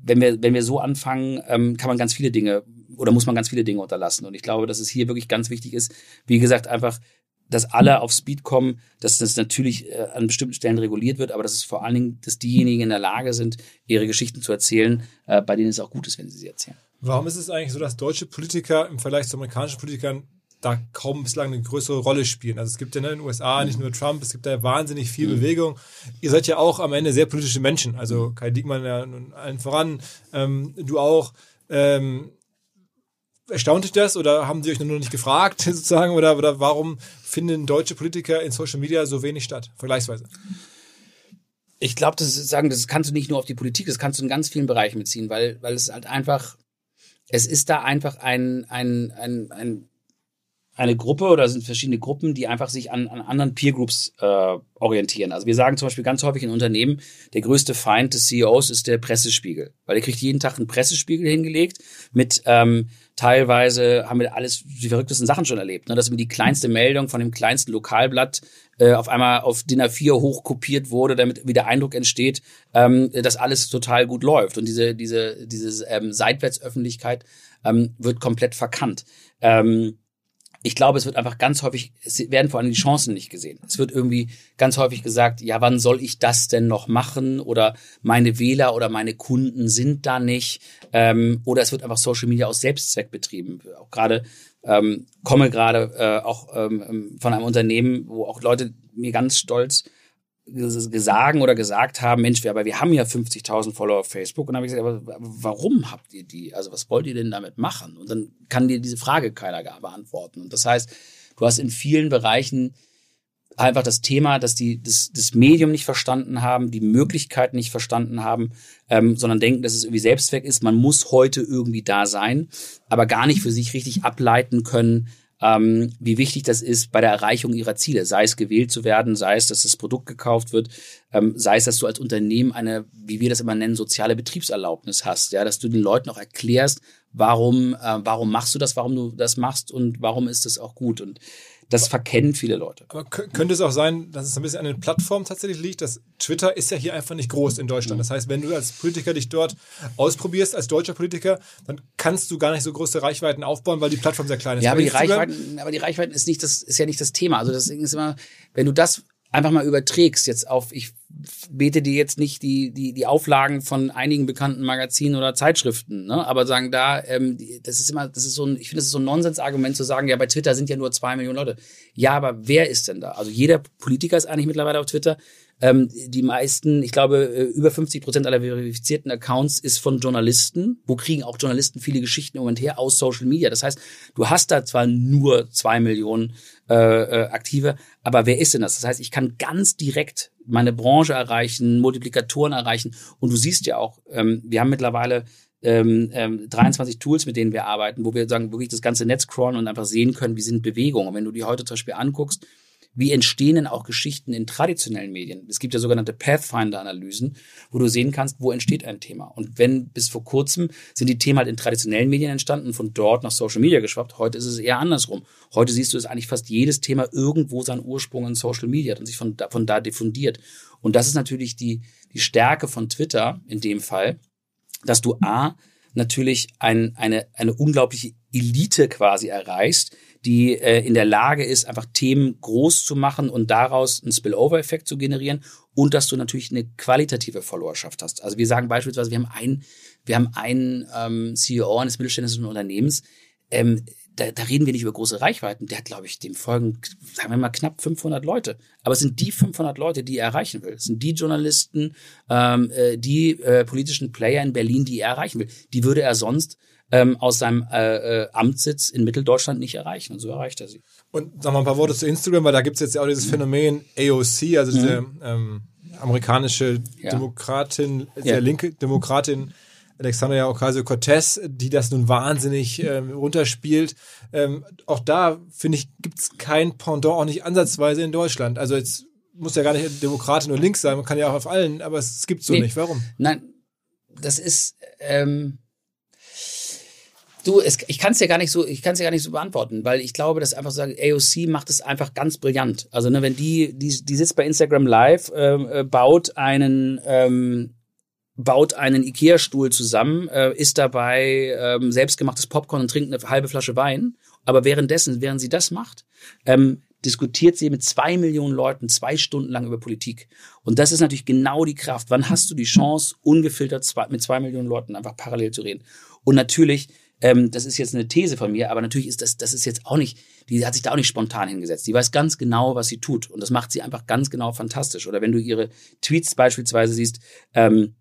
Wenn wir, wenn wir so anfangen, ähm, kann man ganz viele Dinge oder muss man ganz viele Dinge unterlassen. Und ich glaube, dass es hier wirklich ganz wichtig ist, wie gesagt, einfach dass alle auf Speed kommen, dass das natürlich äh, an bestimmten Stellen reguliert wird, aber dass es vor allen Dingen, dass diejenigen in der Lage sind, ihre Geschichten zu erzählen, äh, bei denen es auch gut ist, wenn sie sie erzählen. Warum ist es eigentlich so, dass deutsche Politiker im Vergleich zu amerikanischen Politikern da kaum bislang eine größere Rolle spielen. Also es gibt ja ne, in den USA nicht nur Trump, es gibt da wahnsinnig viel mhm. Bewegung. Ihr seid ja auch am Ende sehr politische Menschen. Also mhm. Kai Diekmann ja nun allen voran, ähm, du auch. Ähm, erstaunt dich das oder haben sie euch nur nicht gefragt sozusagen oder, oder warum finden deutsche Politiker in Social Media so wenig statt, vergleichsweise? Ich glaube, das ist sagen, das kannst du nicht nur auf die Politik, das kannst du in ganz vielen Bereichen beziehen, weil, weil es halt einfach, es ist da einfach ein, ein, ein, ein eine Gruppe oder sind verschiedene Gruppen, die einfach sich an, an anderen Peer Groups äh, orientieren. Also wir sagen zum Beispiel ganz häufig in Unternehmen, der größte Feind des CEOs ist der Pressespiegel, weil der kriegt jeden Tag einen Pressespiegel hingelegt mit ähm, teilweise haben wir alles die verrücktesten Sachen schon erlebt, ne? dass mir die kleinste Meldung von dem kleinsten Lokalblatt äh, auf einmal auf DIN A4 hochkopiert wurde, damit wieder Eindruck entsteht, ähm, dass alles total gut läuft und diese diese diese ähm, Seitwärtsöffentlichkeit ähm, wird komplett verkannt. Ähm, ich glaube, es wird einfach ganz häufig, es werden vor allem die Chancen nicht gesehen. Es wird irgendwie ganz häufig gesagt, ja, wann soll ich das denn noch machen? Oder meine Wähler oder meine Kunden sind da nicht. Ähm, oder es wird einfach Social Media aus Selbstzweck betrieben. Auch gerade ähm, komme gerade äh, auch ähm, von einem Unternehmen, wo auch Leute mir ganz stolz gesagen oder gesagt haben, Mensch, aber wir haben ja 50.000 Follower auf Facebook. Und dann habe ich gesagt, aber warum habt ihr die? Also was wollt ihr denn damit machen? Und dann kann dir diese Frage keiner gar beantworten. Und das heißt, du hast in vielen Bereichen einfach das Thema, dass die das, das Medium nicht verstanden haben, die Möglichkeiten nicht verstanden haben, ähm, sondern denken, dass es irgendwie Selbstzweck ist. Man muss heute irgendwie da sein, aber gar nicht für sich richtig ableiten können, ähm, wie wichtig das ist bei der Erreichung ihrer Ziele, sei es gewählt zu werden, sei es, dass das Produkt gekauft wird, ähm, sei es, dass du als Unternehmen eine, wie wir das immer nennen, soziale Betriebserlaubnis hast, ja, dass du den Leuten auch erklärst, warum, äh, warum machst du das, warum du das machst und warum ist das auch gut. Und das verkennen viele Leute. Aber könnte es auch sein, dass es ein bisschen an den Plattformen tatsächlich liegt, dass Twitter ist ja hier einfach nicht groß in Deutschland. Das heißt, wenn du als Politiker dich dort ausprobierst, als deutscher Politiker, dann kannst du gar nicht so große Reichweiten aufbauen, weil die Plattform sehr klein ist. Ja, aber die, Reichweiten, aber die Reichweiten ist nicht das, ist ja nicht das Thema. Also das ist immer, wenn du das einfach mal überträgst jetzt auf, ich bete dir jetzt nicht die, die, die Auflagen von einigen bekannten Magazinen oder Zeitschriften, ne? aber sagen da, ähm, das ist immer, das ist so ein, ich finde, das ist so ein Nonsensargument zu sagen, ja, bei Twitter sind ja nur zwei Millionen Leute. Ja, aber wer ist denn da? Also jeder Politiker ist eigentlich mittlerweile auf Twitter. Ähm, die meisten, ich glaube, äh, über 50 Prozent aller verifizierten Accounts ist von Journalisten. Wo kriegen auch Journalisten viele Geschichten im Moment her? Aus Social Media. Das heißt, du hast da zwar nur zwei Millionen äh, äh, Aktive, aber wer ist denn das? Das heißt, ich kann ganz direkt meine Branche erreichen, Multiplikatoren erreichen. Und du siehst ja auch, ähm, wir haben mittlerweile ähm, ähm, 23 Tools, mit denen wir arbeiten, wo wir sagen, wirklich das ganze Netz crawlen und einfach sehen können, wie sind Bewegungen. Und wenn du die heute zum Beispiel anguckst, wie entstehen denn auch Geschichten in traditionellen Medien? Es gibt ja sogenannte Pathfinder-Analysen, wo du sehen kannst, wo entsteht ein Thema. Und wenn bis vor kurzem sind die Themen halt in traditionellen Medien entstanden, von dort nach Social Media geschwappt. Heute ist es eher andersrum. Heute siehst du, dass eigentlich fast jedes Thema irgendwo seinen Ursprung in Social Media hat und sich von da, von da diffundiert. Und das ist natürlich die, die Stärke von Twitter in dem Fall, dass du A, natürlich ein, eine, eine unglaubliche Elite quasi erreichst, die äh, in der Lage ist, einfach Themen groß zu machen und daraus einen Spillover-Effekt zu generieren und dass du natürlich eine qualitative Followerschaft hast. Also wir sagen beispielsweise, wir haben einen, wir haben einen ähm, CEO eines mittelständischen Unternehmens, ähm, da, da reden wir nicht über große Reichweiten. Der hat, glaube ich, dem folgen, sagen wir mal, knapp 500 Leute. Aber es sind die 500 Leute, die er erreichen will. Es sind die Journalisten, ähm, äh, die äh, politischen Player in Berlin, die er erreichen will. Die würde er sonst ähm, aus seinem äh, äh, Amtssitz in Mitteldeutschland nicht erreichen. Und so erreicht er sie. Und sag mal ein paar Worte zu Instagram, weil da gibt es jetzt ja auch dieses mhm. Phänomen AOC, also diese mhm. ähm, amerikanische ja. Demokratin, sehr ja. linke Demokratin, Alexandria Ocasio-Cortez, die das nun wahnsinnig ähm, runterspielt. Ähm, auch da, finde ich, gibt es kein Pendant, auch nicht ansatzweise in Deutschland. Also jetzt muss ja gar nicht Demokratin oder links sein, man kann ja auch auf allen, aber es, es gibt so nee. nicht. Warum? Nein, das ist, ähm, Du, es, ich kann es ja gar nicht so, ich kann es ja gar nicht so beantworten, weil ich glaube, dass einfach sagen, AOC macht es einfach ganz brillant. Also ne, wenn die, die, die sitzt bei Instagram Live, ähm, äh, baut einen, ähm, baut einen Ikea-Stuhl zusammen, äh, isst dabei ähm, selbstgemachtes Popcorn und trinkt eine halbe Flasche Wein. Aber währenddessen, während sie das macht, ähm, diskutiert sie mit zwei Millionen Leuten zwei Stunden lang über Politik. Und das ist natürlich genau die Kraft. Wann hast du die Chance, ungefiltert zwei, mit zwei Millionen Leuten einfach parallel zu reden? Und natürlich ähm, das ist jetzt eine These von mir, aber natürlich ist das, das ist jetzt auch nicht, die hat sich da auch nicht spontan hingesetzt. Die weiß ganz genau, was sie tut. Und das macht sie einfach ganz genau fantastisch. Oder wenn du ihre Tweets beispielsweise siehst, ähm,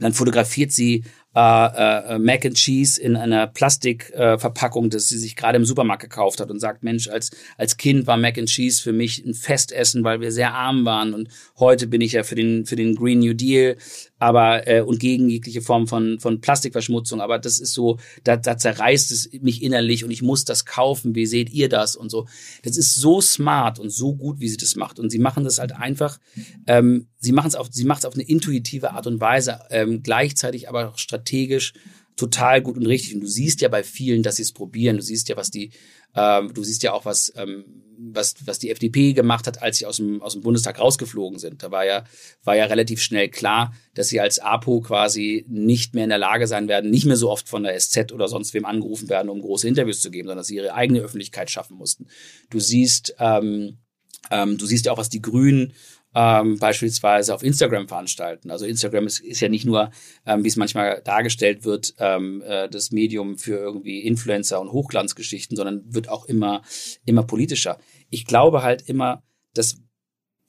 dann fotografiert sie äh, äh, Mac and Cheese in einer Plastikverpackung, äh, das sie sich gerade im Supermarkt gekauft hat und sagt, Mensch, als, als Kind war Mac and Cheese für mich ein Festessen, weil wir sehr arm waren und heute bin ich ja für den, für den Green New Deal aber äh, und gegen jegliche Form von, von Plastikverschmutzung. Aber das ist so, da, da zerreißt es mich innerlich und ich muss das kaufen. Wie seht ihr das und so? Das ist so smart und so gut, wie sie das macht. Und sie machen das halt einfach, ähm, sie machen es auf, sie macht es auf eine intuitive Art und Weise, ähm, gleichzeitig aber auch strategisch total gut und richtig. Und du siehst ja bei vielen, dass sie es probieren. Du siehst ja, was die, ähm, du siehst ja auch, was ähm, was, was die FDP gemacht hat, als sie aus dem, aus dem Bundestag rausgeflogen sind. Da war ja, war ja relativ schnell klar, dass sie als APO quasi nicht mehr in der Lage sein werden, nicht mehr so oft von der SZ oder sonst wem angerufen werden, um große Interviews zu geben, sondern dass sie ihre eigene Öffentlichkeit schaffen mussten. Du siehst, ähm, ähm, du siehst ja auch, was die Grünen ähm, beispielsweise auf Instagram veranstalten. Also Instagram ist, ist ja nicht nur, ähm, wie es manchmal dargestellt wird, ähm, äh, das Medium für irgendwie Influencer und Hochglanzgeschichten, sondern wird auch immer, immer politischer. Ich glaube halt immer, dass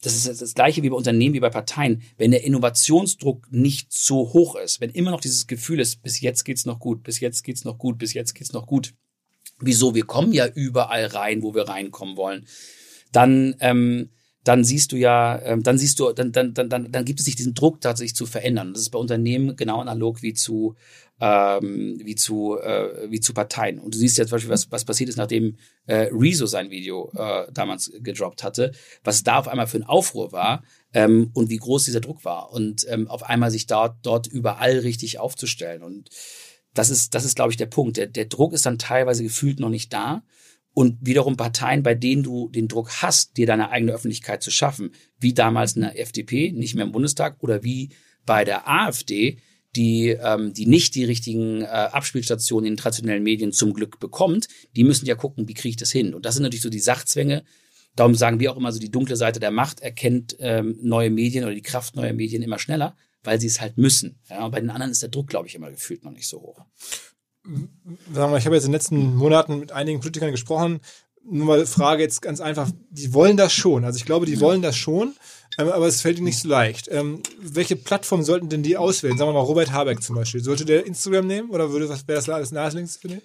das ist das gleiche wie bei Unternehmen, wie bei Parteien. Wenn der Innovationsdruck nicht so hoch ist, wenn immer noch dieses Gefühl ist, bis jetzt geht's noch gut, bis jetzt geht's noch gut, bis jetzt geht's noch gut. Wieso? Wir kommen ja überall rein, wo wir reinkommen wollen. Dann ähm, dann siehst du ja, ähm, dann siehst du, dann, dann, dann, dann, dann gibt es nicht diesen Druck, tatsächlich zu verändern. Das ist bei Unternehmen genau analog wie zu, ähm, wie zu, äh, wie zu Parteien. Und du siehst ja zum Beispiel, was, was passiert ist, nachdem äh, Rezo sein Video äh, damals gedroppt hatte, was da auf einmal für ein Aufruhr war ähm, und wie groß dieser Druck war. Und ähm, auf einmal sich dort, dort überall richtig aufzustellen. Und das ist, das ist, glaube ich, der Punkt. Der, der Druck ist dann teilweise gefühlt noch nicht da und wiederum Parteien, bei denen du den Druck hast, dir deine eigene Öffentlichkeit zu schaffen, wie damals in der FDP, nicht mehr im Bundestag, oder wie bei der AfD, die, ähm, die nicht die richtigen äh, Abspielstationen in traditionellen Medien zum Glück bekommt, die müssen ja gucken, wie kriege ich das hin. Und das sind natürlich so die Sachzwänge, Darum sagen wir auch immer so, die dunkle Seite der Macht erkennt ähm, neue Medien oder die Kraft neuer Medien immer schneller, weil sie es halt müssen. Ja, und bei den anderen ist der Druck, glaube ich, immer gefühlt noch nicht so hoch. Sagen wir ich habe jetzt in den letzten Monaten mit einigen Politikern gesprochen. Nur mal Frage jetzt ganz einfach, die wollen das schon. Also ich glaube, die wollen das schon, ähm, aber es fällt ihnen nicht so leicht. Ähm, welche Plattform sollten denn die auswählen? Sagen wir mal Robert Habeck zum Beispiel. Sollte der Instagram nehmen oder würde was wäre das das Naheliegendste für den?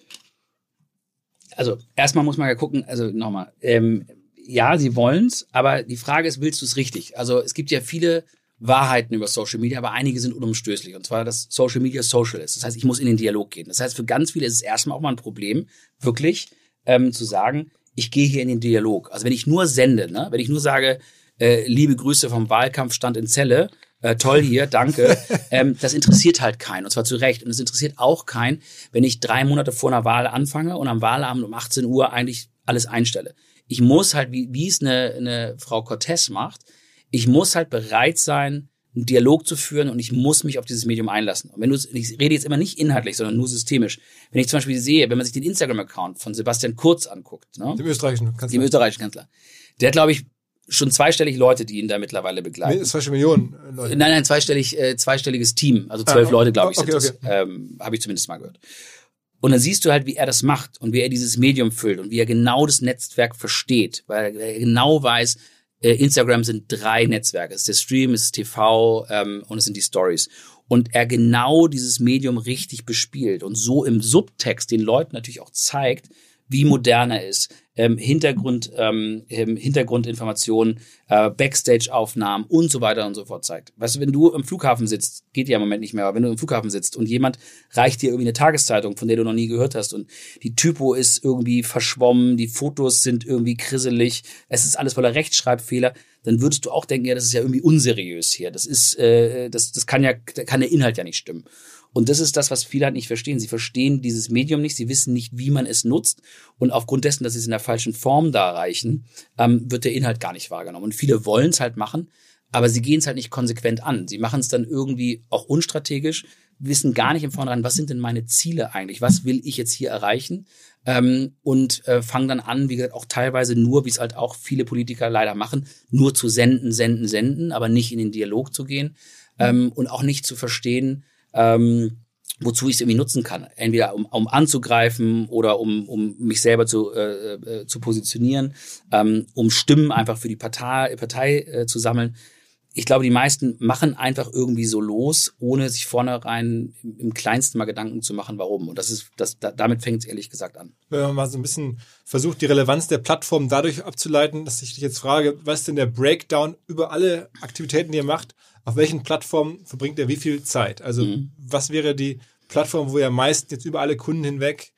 Also erstmal muss man ja gucken, also nochmal, ähm, ja, sie wollen's, aber die Frage ist, willst du es richtig? Also es gibt ja viele Wahrheiten über Social Media, aber einige sind unumstößlich. Und zwar, dass Social Media social ist. Das heißt, ich muss in den Dialog gehen. Das heißt, für ganz viele ist es erstmal auch mal ein Problem, wirklich ähm, zu sagen, ich gehe hier in den Dialog. Also wenn ich nur sende, ne? wenn ich nur sage, äh, liebe Grüße vom Wahlkampfstand in Celle, äh, toll hier, danke, ähm, das interessiert halt keinen. Und zwar zu Recht. Und es interessiert auch keinen, wenn ich drei Monate vor einer Wahl anfange und am Wahlabend um 18 Uhr eigentlich alles einstelle ich muss halt, wie, wie es eine, eine Frau Cortez macht, ich muss halt bereit sein, einen Dialog zu führen und ich muss mich auf dieses Medium einlassen. Und wenn du, ich rede jetzt immer nicht inhaltlich, sondern nur systemisch. Wenn ich zum Beispiel sehe, wenn man sich den Instagram-Account von Sebastian Kurz anguckt, ne? dem österreichischen Kanzler, dem österreichischen Kanzler, der hat, glaube ich, schon zweistellig Leute, die ihn da mittlerweile begleiten. Zweistellig Millionen Leute. Nein, nein, zweistellig, äh, zweistelliges Team, also zwölf ah, Leute, glaube ich, okay, sind okay. das. Ähm, Habe ich zumindest mal gehört. Und dann siehst du halt, wie er das macht und wie er dieses Medium füllt und wie er genau das Netzwerk versteht, weil er genau weiß, äh, Instagram sind drei Netzwerke. Es ist der Stream, es ist TV ähm, und es sind die Stories. Und er genau dieses Medium richtig bespielt und so im Subtext den Leuten natürlich auch zeigt, wie modern er ist, ähm, Hintergrund, ähm, Hintergrundinformationen, äh, Backstage-Aufnahmen und so weiter und so fort zeigt. Weißt du, wenn du im Flughafen sitzt, geht ja im Moment nicht mehr, aber wenn du im Flughafen sitzt und jemand reicht dir irgendwie eine Tageszeitung, von der du noch nie gehört hast und die Typo ist irgendwie verschwommen, die Fotos sind irgendwie krisselig, es ist alles voller Rechtschreibfehler, dann würdest du auch denken, ja, das ist ja irgendwie unseriös hier. Das ist, äh, das, das kann ja, kann der Inhalt ja nicht stimmen. Und das ist das, was viele halt nicht verstehen. Sie verstehen dieses Medium nicht, sie wissen nicht, wie man es nutzt. Und aufgrund dessen, dass sie es in der falschen Form da erreichen, ähm, wird der Inhalt gar nicht wahrgenommen. Und viele wollen es halt machen, aber sie gehen es halt nicht konsequent an. Sie machen es dann irgendwie auch unstrategisch, wissen gar nicht im Vornherein, was sind denn meine Ziele eigentlich? Was will ich jetzt hier erreichen? Ähm, und äh, fangen dann an, wie gesagt, auch teilweise nur, wie es halt auch viele Politiker leider machen, nur zu senden, senden, senden, aber nicht in den Dialog zu gehen ähm, und auch nicht zu verstehen, ähm, wozu ich es irgendwie nutzen kann. Entweder um, um anzugreifen oder um, um mich selber zu, äh, äh, zu positionieren, ähm, um Stimmen einfach für die Partei, Partei äh, zu sammeln. Ich glaube, die meisten machen einfach irgendwie so los, ohne sich vornherein im, kleinsten mal Gedanken zu machen, warum. Und das ist, das, da, damit fängt es ehrlich gesagt an. Wenn man mal so ein bisschen versucht, die Relevanz der Plattform dadurch abzuleiten, dass ich dich jetzt frage, was ist denn der Breakdown über alle Aktivitäten, die ihr macht? Auf welchen Plattformen verbringt er wie viel Zeit? Also mhm. was wäre die Plattform, wo er meist jetzt über alle Kunden hinweg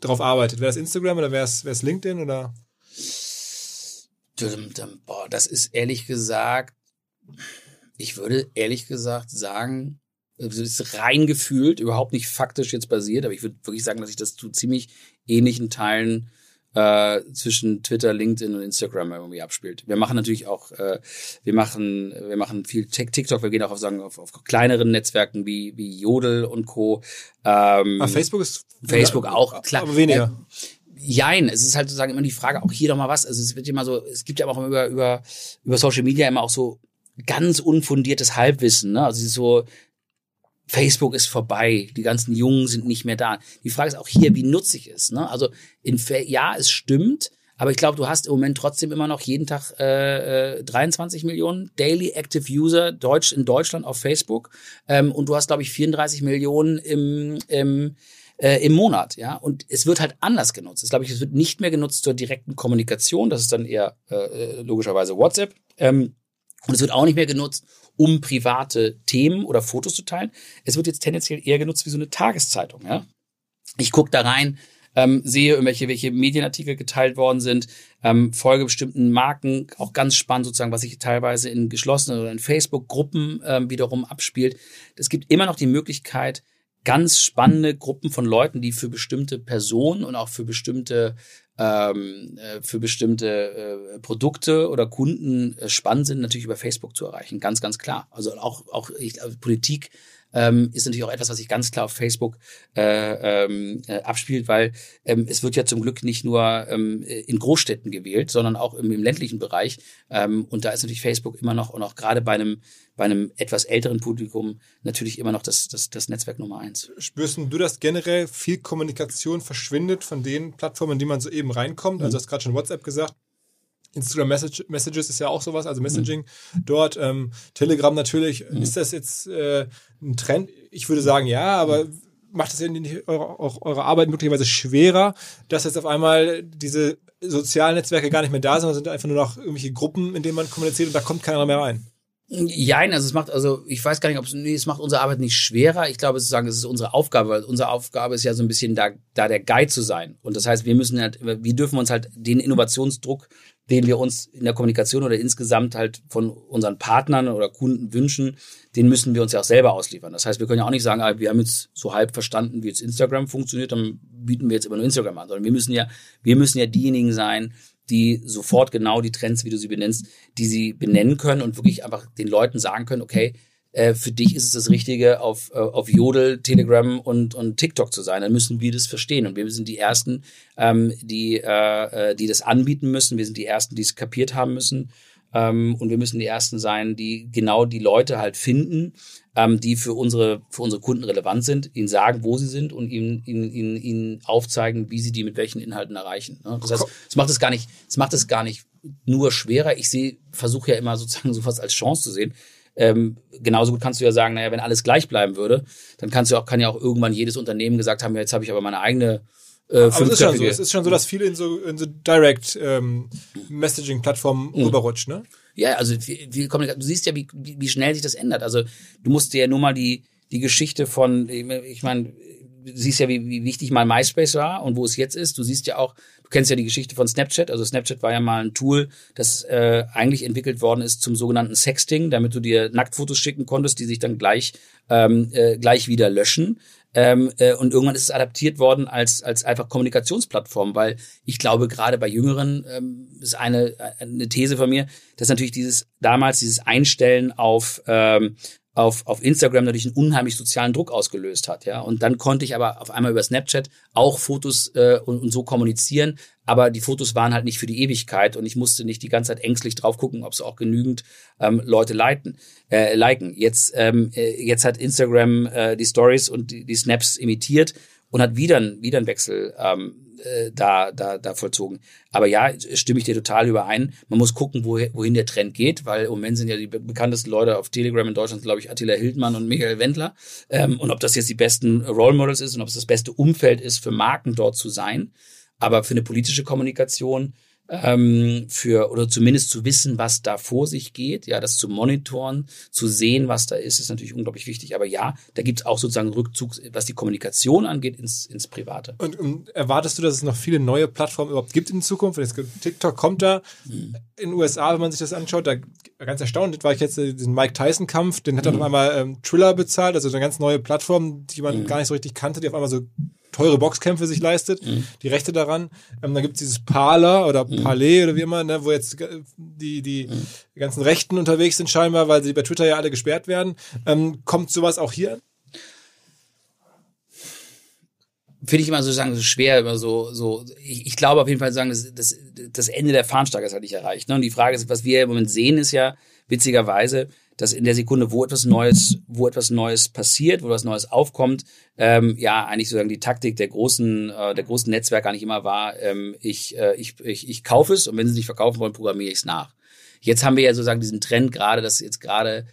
drauf arbeitet? Wäre es Instagram oder wäre es, LinkedIn oder? Boah, das ist ehrlich gesagt, ich würde ehrlich gesagt sagen, es ist rein gefühlt, überhaupt nicht faktisch jetzt basiert, aber ich würde wirklich sagen, dass ich das zu ziemlich ähnlichen Teilen äh, zwischen Twitter, LinkedIn und Instagram irgendwie abspielt. Wir machen natürlich auch, äh, wir machen, wir machen viel TikTok, wir gehen auch auf, sagen, auf, auf kleineren Netzwerken wie, wie Jodel und Co. Ähm, ah, Facebook ist Facebook auch, klar. Aber weniger. Äh, Jein, es ist halt sozusagen immer die Frage, auch hier doch mal was. Also es wird immer so, es gibt ja auch immer über, über, über Social Media immer auch so ganz unfundiertes Halbwissen. Ne? Also so, Facebook ist vorbei, die ganzen Jungen sind nicht mehr da. Die Frage ist auch hier, wie nutze ich es? Ne? Also in, ja, es stimmt, aber ich glaube, du hast im Moment trotzdem immer noch jeden Tag äh, 23 äh, Millionen Daily Active User Deutsch in Deutschland auf Facebook ähm, und du hast, glaube ich, 34 Millionen im, im äh, im Monat, ja. Und es wird halt anders genutzt. Das glaube ich, es wird nicht mehr genutzt zur direkten Kommunikation. Das ist dann eher äh, äh logischerweise WhatsApp. Ähm, und es wird auch nicht mehr genutzt, um private Themen oder Fotos zu teilen. Es wird jetzt tendenziell eher genutzt wie so eine Tageszeitung. Ja? Ich gucke da rein, ähm, sehe irgendwelche welche Medienartikel geteilt worden sind, ähm, folge bestimmten Marken, auch ganz spannend sozusagen, was sich teilweise in geschlossenen oder in Facebook-Gruppen ähm, wiederum abspielt. Es gibt immer noch die Möglichkeit, ganz spannende Gruppen von Leuten, die für bestimmte Personen und auch für bestimmte ähm, äh, für bestimmte äh, Produkte oder Kunden äh, spannend sind, natürlich über Facebook zu erreichen. Ganz, ganz klar. Also auch, auch ich, also Politik ähm, ist natürlich auch etwas, was sich ganz klar auf Facebook äh, ähm, äh, abspielt, weil ähm, es wird ja zum Glück nicht nur ähm, in Großstädten gewählt, sondern auch im, im ländlichen Bereich. Ähm, und da ist natürlich Facebook immer noch und auch gerade bei einem bei einem etwas älteren Publikum natürlich immer noch das, das, das Netzwerk Nummer eins. Spürst du das generell? Viel Kommunikation verschwindet von den Plattformen, in die man so eben reinkommt? Also, mhm. du hast gerade schon WhatsApp gesagt. Instagram Message, Messages ist ja auch sowas, also Messaging mhm. dort. Ähm, Telegram natürlich. Mhm. Ist das jetzt äh, ein Trend? Ich würde sagen, ja, aber mhm. macht ja nicht eure, auch eure Arbeit möglicherweise schwerer, dass jetzt auf einmal diese sozialen Netzwerke gar nicht mehr da sind, sondern sind einfach nur noch irgendwelche Gruppen, in denen man kommuniziert und da kommt keiner mehr rein? Jein, also es macht, also ich weiß gar nicht, ob es, nee, es macht unsere Arbeit nicht schwerer. Ich glaube, sozusagen, es ist unsere Aufgabe, weil unsere Aufgabe ist ja so ein bisschen da, da der Guide zu sein. Und das heißt, wir müssen halt, wir dürfen uns halt den Innovationsdruck, den wir uns in der Kommunikation oder insgesamt halt von unseren Partnern oder Kunden wünschen, den müssen wir uns ja auch selber ausliefern. Das heißt, wir können ja auch nicht sagen, ah, wir haben jetzt so halb verstanden, wie jetzt Instagram funktioniert, dann bieten wir jetzt immer nur Instagram an, sondern wir müssen ja, wir müssen ja diejenigen sein, die sofort genau die Trends, wie du sie benennst, die sie benennen können und wirklich einfach den Leuten sagen können, okay, äh, für dich ist es das Richtige, auf, äh, auf Jodel, Telegram und, und TikTok zu sein. Dann müssen wir das verstehen. Und wir sind die Ersten, ähm, die, äh, äh die das anbieten müssen. Wir sind die Ersten, die es kapiert haben müssen. Ähm, und wir müssen die Ersten sein, die genau die Leute halt finden, ähm, die für unsere, für unsere Kunden relevant sind, ihnen sagen, wo sie sind und ihnen, ihnen, ihnen, ihnen aufzeigen, wie sie die mit welchen Inhalten erreichen. Ne? Das heißt, es macht es gar nicht, es macht es gar nicht nur schwerer. Ich sehe, versuche ja immer sozusagen sowas als Chance zu sehen. Ähm, genauso gut kannst du ja sagen, naja, wenn alles gleich bleiben würde, dann kannst du auch, kann ja auch irgendwann jedes Unternehmen gesagt haben, ja, jetzt habe ich aber meine eigene äh, aber es ist, schon so, es ist schon so, dass viele in so, in so Direct ähm, Messaging-Plattformen mhm. rüberrutschen, ne? Ja, also wie, wie, du siehst ja, wie, wie schnell sich das ändert. Also du musst dir ja nur mal die, die Geschichte von, ich meine, du siehst ja, wie, wie wichtig mal MySpace war und wo es jetzt ist. Du siehst ja auch, du kennst ja die Geschichte von Snapchat. Also Snapchat war ja mal ein Tool, das äh, eigentlich entwickelt worden ist zum sogenannten Sexting, damit du dir Nacktfotos schicken konntest, die sich dann gleich ähm, äh, gleich wieder löschen. Ähm, äh, und irgendwann ist es adaptiert worden als, als einfach Kommunikationsplattform, weil ich glaube, gerade bei Jüngeren ähm, ist eine, eine These von mir, dass natürlich dieses damals dieses Einstellen auf ähm, auf, auf Instagram natürlich einen unheimlich sozialen Druck ausgelöst hat, ja. Und dann konnte ich aber auf einmal über Snapchat auch Fotos äh, und, und so kommunizieren, aber die Fotos waren halt nicht für die Ewigkeit und ich musste nicht die ganze Zeit ängstlich drauf gucken, ob es auch genügend ähm, Leute leiten, äh, liken. Jetzt, ähm, äh, jetzt hat Instagram äh, die Stories und die, die Snaps imitiert und hat wieder, wieder einen Wechsel ähm, äh, da, da, da vollzogen. Aber ja, stimme ich dir total überein. Man muss gucken, wo, wohin der Trend geht, weil im Moment sind ja die bekanntesten Leute auf Telegram in Deutschland, glaube ich, Attila Hildmann und Michael Wendler. Ähm, und ob das jetzt die besten Role Models ist und ob es das beste Umfeld ist für Marken dort zu sein. Aber für eine politische Kommunikation ähm, für oder zumindest zu wissen, was da vor sich geht, ja, das zu monitoren, zu sehen, was da ist, ist natürlich unglaublich wichtig. Aber ja, da gibt es auch sozusagen Rückzug, was die Kommunikation angeht, ins, ins Private. Und, und, erwartest du, dass es noch viele neue Plattformen überhaupt gibt in Zukunft? Jetzt, TikTok kommt da hm. in den USA, wenn man sich das anschaut, da ganz erstaunt war ich jetzt äh, diesen Mike Tyson Kampf, den hat hm. auf einmal ähm, Triller bezahlt, also eine ganz neue Plattform, die man hm. gar nicht so richtig kannte, die auf einmal so teure Boxkämpfe sich leistet, mhm. die Rechte daran. Ähm, dann gibt es dieses Parler oder mhm. Palais oder wie immer, ne, wo jetzt äh, die, die mhm. ganzen Rechten unterwegs sind scheinbar, weil sie bei Twitter ja alle gesperrt werden. Ähm, kommt sowas auch hier? Finde ich immer so sagen, so schwer, immer so, so, ich, ich glaube auf jeden Fall sagen, das, das, das Ende der Fahnensteiger ist halt nicht erreicht. Ne? Und die Frage ist, was wir im Moment sehen, ist ja, witzigerweise, dass in der Sekunde, wo etwas Neues, wo etwas Neues passiert, wo etwas Neues aufkommt, ähm, ja eigentlich sozusagen die Taktik der großen, äh, der großen Netzwerke eigentlich immer war, ähm, ich, äh, ich, ich, ich kaufe es und wenn sie es nicht verkaufen wollen, programmiere ich es nach. Jetzt haben wir ja sozusagen diesen Trend gerade, dass jetzt gerade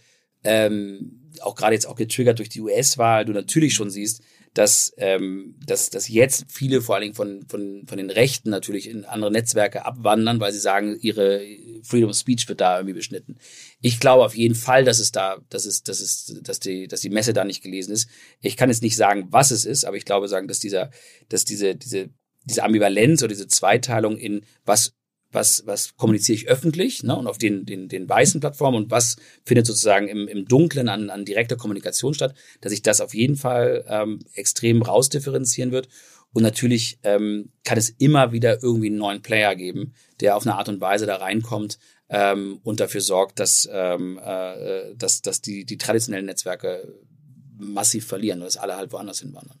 ähm, auch gerade jetzt auch getriggert durch die US-Wahl, du natürlich schon siehst, dass, ähm, dass, dass jetzt viele vor allen Dingen von, von, von den Rechten natürlich in andere Netzwerke abwandern, weil sie sagen, ihre Freedom of Speech wird da irgendwie beschnitten. Ich glaube auf jeden Fall, dass es da, dass es, dass es, dass die, dass die Messe da nicht gelesen ist. Ich kann jetzt nicht sagen, was es ist, aber ich glaube sagen, dass dieser, dass diese, diese, diese Ambivalenz oder diese Zweiteilung in was was, was kommuniziere ich öffentlich ne, und auf den, den, den weißen Plattformen und was findet sozusagen im, im Dunklen an, an direkter Kommunikation statt, dass sich das auf jeden Fall ähm, extrem rausdifferenzieren wird. Und natürlich ähm, kann es immer wieder irgendwie einen neuen Player geben, der auf eine Art und Weise da reinkommt ähm, und dafür sorgt, dass, ähm, äh, dass, dass die, die traditionellen Netzwerke massiv verlieren, dass alle halt woanders hinwandern.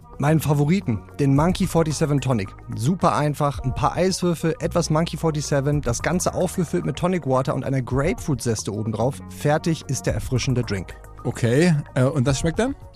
Meinen Favoriten, den Monkey 47 Tonic. Super einfach, ein paar Eiswürfel, etwas Monkey 47, das Ganze aufgefüllt mit Tonic Water und einer Grapefruit-Zeste obendrauf. Fertig ist der erfrischende Drink. Okay, äh, und das schmeckt dann?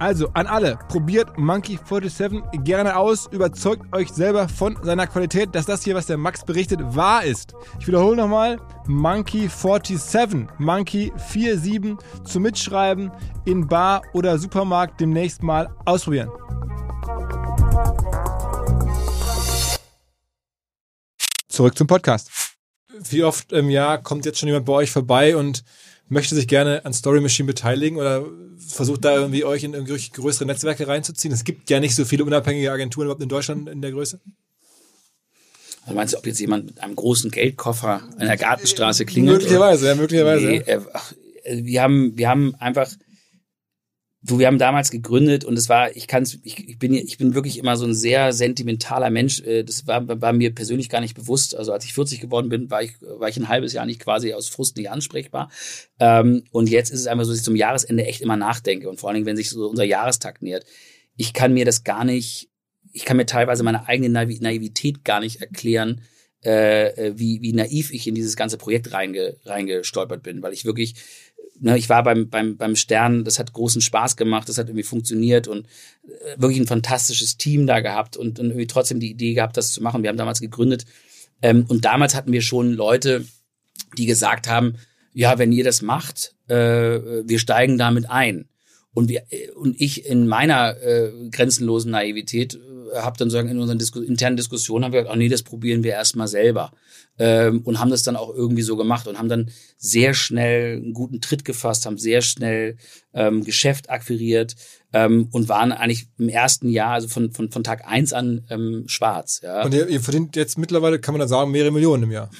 Also an alle, probiert Monkey 47 gerne aus, überzeugt euch selber von seiner Qualität, dass das hier, was der Max berichtet, wahr ist. Ich wiederhole nochmal, Monkey 47, Monkey 47 zum Mitschreiben in Bar oder Supermarkt demnächst mal ausprobieren. Zurück zum Podcast. Wie oft im Jahr kommt jetzt schon jemand bei euch vorbei und möchte sich gerne an Story Machine beteiligen oder versucht da irgendwie euch in irgendwie größere Netzwerke reinzuziehen? Es gibt ja nicht so viele unabhängige Agenturen überhaupt in Deutschland in der Größe. Also meinst du, ob jetzt jemand mit einem großen Geldkoffer an der Gartenstraße klingelt? Möglicherweise, ja, möglicherweise. Nee, äh, wir haben, wir haben einfach Du, wir haben damals gegründet und es war, ich kann's, ich, ich bin, ich bin wirklich immer so ein sehr sentimentaler Mensch. Äh, das war, war mir persönlich gar nicht bewusst. Also als ich 40 geworden bin, war ich, war ich ein halbes Jahr nicht quasi aus Frust nicht ansprechbar. Ähm, und jetzt ist es einfach so, dass ich zum Jahresende echt immer nachdenke und vor allen Dingen, wenn sich so unser Jahrestag nähert. Ich kann mir das gar nicht, ich kann mir teilweise meine eigene Naivität gar nicht erklären, äh, wie, wie naiv ich in dieses ganze Projekt reinge, reingestolpert bin, weil ich wirklich ne, ich war beim, beim, beim Stern, das hat großen Spaß gemacht, das hat irgendwie funktioniert und äh, wirklich ein fantastisches Team da gehabt und, und irgendwie trotzdem die Idee gehabt, das zu machen. Wir haben damals gegründet ähm, und damals hatten wir schon Leute, die gesagt haben, ja, wenn ihr das macht, äh, wir steigen damit ein. Und, wir, äh, und ich in meiner äh, grenzenlosen Naivität äh, habe dann sagen, in unseren Disku internen Diskussionen haben wir gesagt, oh nee, das probieren wir erstmal selber ähm, und haben das dann auch irgendwie so gemacht und haben dann sehr schnell einen guten Tritt gefasst, haben sehr schnell ähm, Geschäft akquiriert ähm, und waren eigentlich im ersten Jahr, also von, von, von Tag eins an ähm, schwarz. Ja. Und ihr, ihr verdient jetzt mittlerweile, kann man dann sagen, mehrere Millionen im Jahr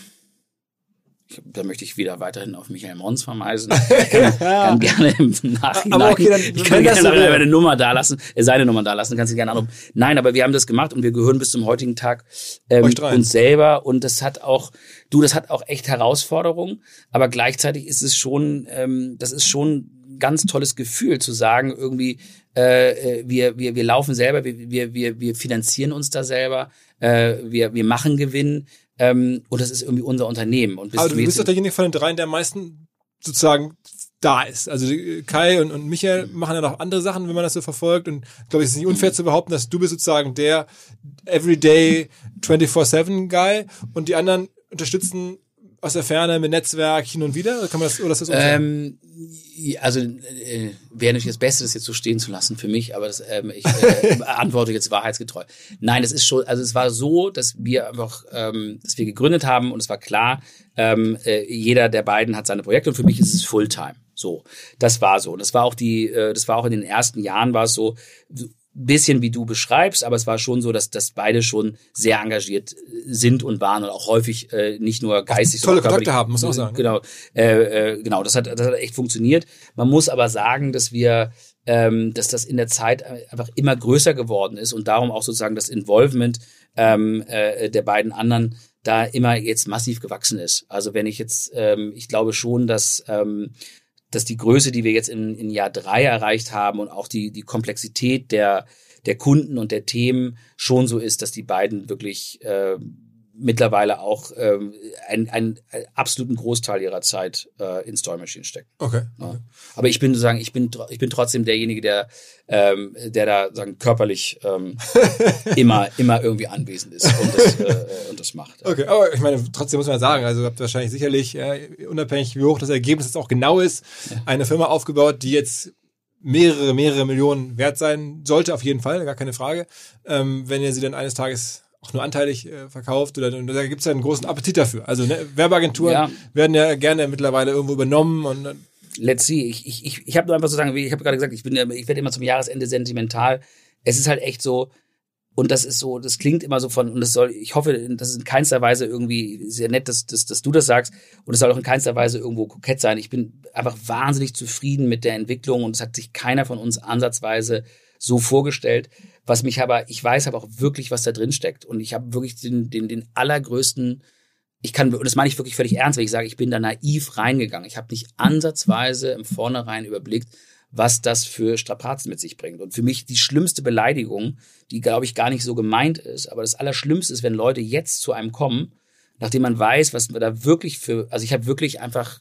da möchte ich wieder weiterhin auf Michael Mons vermeisen. Ich kann, kann gerne im Nachhinein, aber okay, dann, ich kann gerne eine Nummer da lassen, äh, seine Nummer da lassen, kannst du gerne anrufen. Nein, aber wir haben das gemacht und wir gehören bis zum heutigen Tag ähm, uns selber. Und das hat auch, du, das hat auch echt Herausforderungen, aber gleichzeitig ist es schon, ähm, das ist schon ganz tolles Gefühl zu sagen, irgendwie, äh, äh wir, wir, wir laufen selber, wir, wir, wir finanzieren uns da selber, äh, wir, wir machen Gewinn, ähm, und das ist irgendwie unser Unternehmen. Und Aber du bist doch derjenige von den dreien, der am meisten sozusagen da ist. Also Kai und, und Michael machen ja noch andere Sachen, wenn man das so verfolgt. Und ich glaube, es ist nicht unfair zu behaupten, dass du bist sozusagen der Everyday 24-7 Guy und die anderen unterstützen aus der Ferne mit Netzwerk hin und wieder? Oder kann man das, oder ist das ähm, also äh, wäre natürlich das Beste, das jetzt so stehen zu lassen für mich, aber das, ähm, ich äh, antworte jetzt wahrheitsgetreu. Nein, es ist schon, also es war so, dass wir einfach, ähm, dass wir gegründet haben und es war klar, ähm, äh, jeder der beiden hat seine Projekte und für mich ist es Fulltime. So, das war so. Das war auch die, äh, das war auch in den ersten Jahren war es so bisschen wie du beschreibst, aber es war schon so, dass, dass beide schon sehr engagiert sind und waren und auch häufig äh, nicht nur geistig, tolle Kontakte haben, muss auch sagen. Genau, äh, äh, genau, das hat, das hat echt funktioniert. Man muss aber sagen, dass wir ähm, dass das in der Zeit einfach immer größer geworden ist und darum auch sozusagen das Involvement ähm, äh, der beiden anderen da immer jetzt massiv gewachsen ist. Also wenn ich jetzt, ähm, ich glaube schon, dass ähm, dass die Größe, die wir jetzt in, in Jahr drei erreicht haben und auch die, die Komplexität der, der Kunden und der Themen schon so ist, dass die beiden wirklich äh, mittlerweile auch ähm, einen, einen absoluten Großteil ihrer Zeit äh, in Story Machine stecken. Okay. Ja. Aber ich bin sozusagen, ich bin, ich bin trotzdem derjenige, der, ähm, der da sagen körperlich ähm, immer, immer irgendwie anwesend ist und das, äh, und das macht. Okay, aber ich meine, trotzdem muss man sagen, also ihr habt wahrscheinlich sicherlich, äh, unabhängig wie hoch das Ergebnis jetzt auch genau ist, ja. eine Firma aufgebaut, die jetzt mehrere, mehrere Millionen wert sein sollte, auf jeden Fall, gar keine Frage. Ähm, wenn ihr sie dann eines Tages auch nur anteilig äh, verkauft oder da gibt es ja einen großen Appetit dafür. Also ne, Werbeagenturen ja. werden ja gerne mittlerweile irgendwo übernommen und Let's see. Ich, ich, ich, ich habe nur einfach so sagen, wie ich habe gerade gesagt, ich bin ich werde immer zum Jahresende sentimental. Es ist halt echt so, und das ist so, das klingt immer so von, und das soll, ich hoffe, das ist in keinster Weise irgendwie sehr nett, dass, dass, dass du das sagst. Und es soll auch in keinster Weise irgendwo kokett sein. Ich bin einfach wahnsinnig zufrieden mit der Entwicklung und es hat sich keiner von uns ansatzweise so vorgestellt. Was mich aber, ich weiß aber auch wirklich, was da drin steckt. Und ich habe wirklich den, den, den allergrößten, ich kann, und das meine ich wirklich völlig ernst, wenn ich sage, ich bin da naiv reingegangen. Ich habe nicht ansatzweise im Vornherein überblickt, was das für Strapazen mit sich bringt. Und für mich die schlimmste Beleidigung, die glaube ich gar nicht so gemeint ist, aber das Allerschlimmste ist, wenn Leute jetzt zu einem kommen, nachdem man weiß, was man da wirklich für, also ich habe wirklich einfach,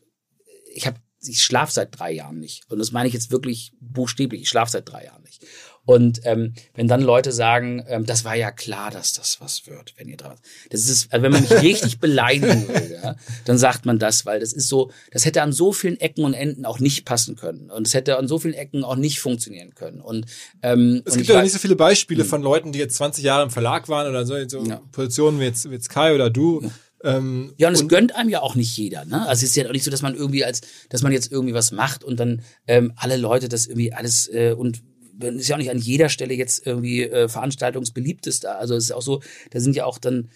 ich habe, ich schlafe seit drei Jahren nicht. Und das meine ich jetzt wirklich buchstäblich, ich schlafe seit drei Jahren nicht. Und ähm, wenn dann Leute sagen, ähm, das war ja klar, dass das was wird, wenn ihr dran. Das ist, also wenn man mich richtig beleidigen will, ja, dann sagt man das, weil das ist so, das hätte an so vielen Ecken und Enden auch nicht passen können. Und es hätte an so vielen Ecken auch nicht funktionieren können. Und ähm, es gibt ja nicht so viele Beispiele von Leuten, die jetzt 20 Jahre im Verlag waren oder so, in so ja. Positionen wie jetzt, wie jetzt Kai oder du. Ja. Ähm, ja, und es gönnt einem ja auch nicht jeder. Ne? Also es ist ja auch nicht so, dass man irgendwie als, dass man jetzt irgendwie was macht und dann ähm, alle Leute das irgendwie alles äh, und ist ja auch nicht an jeder Stelle jetzt irgendwie äh, veranstaltungsbeliebteste. Also es ist auch so, da sind ja auch dann,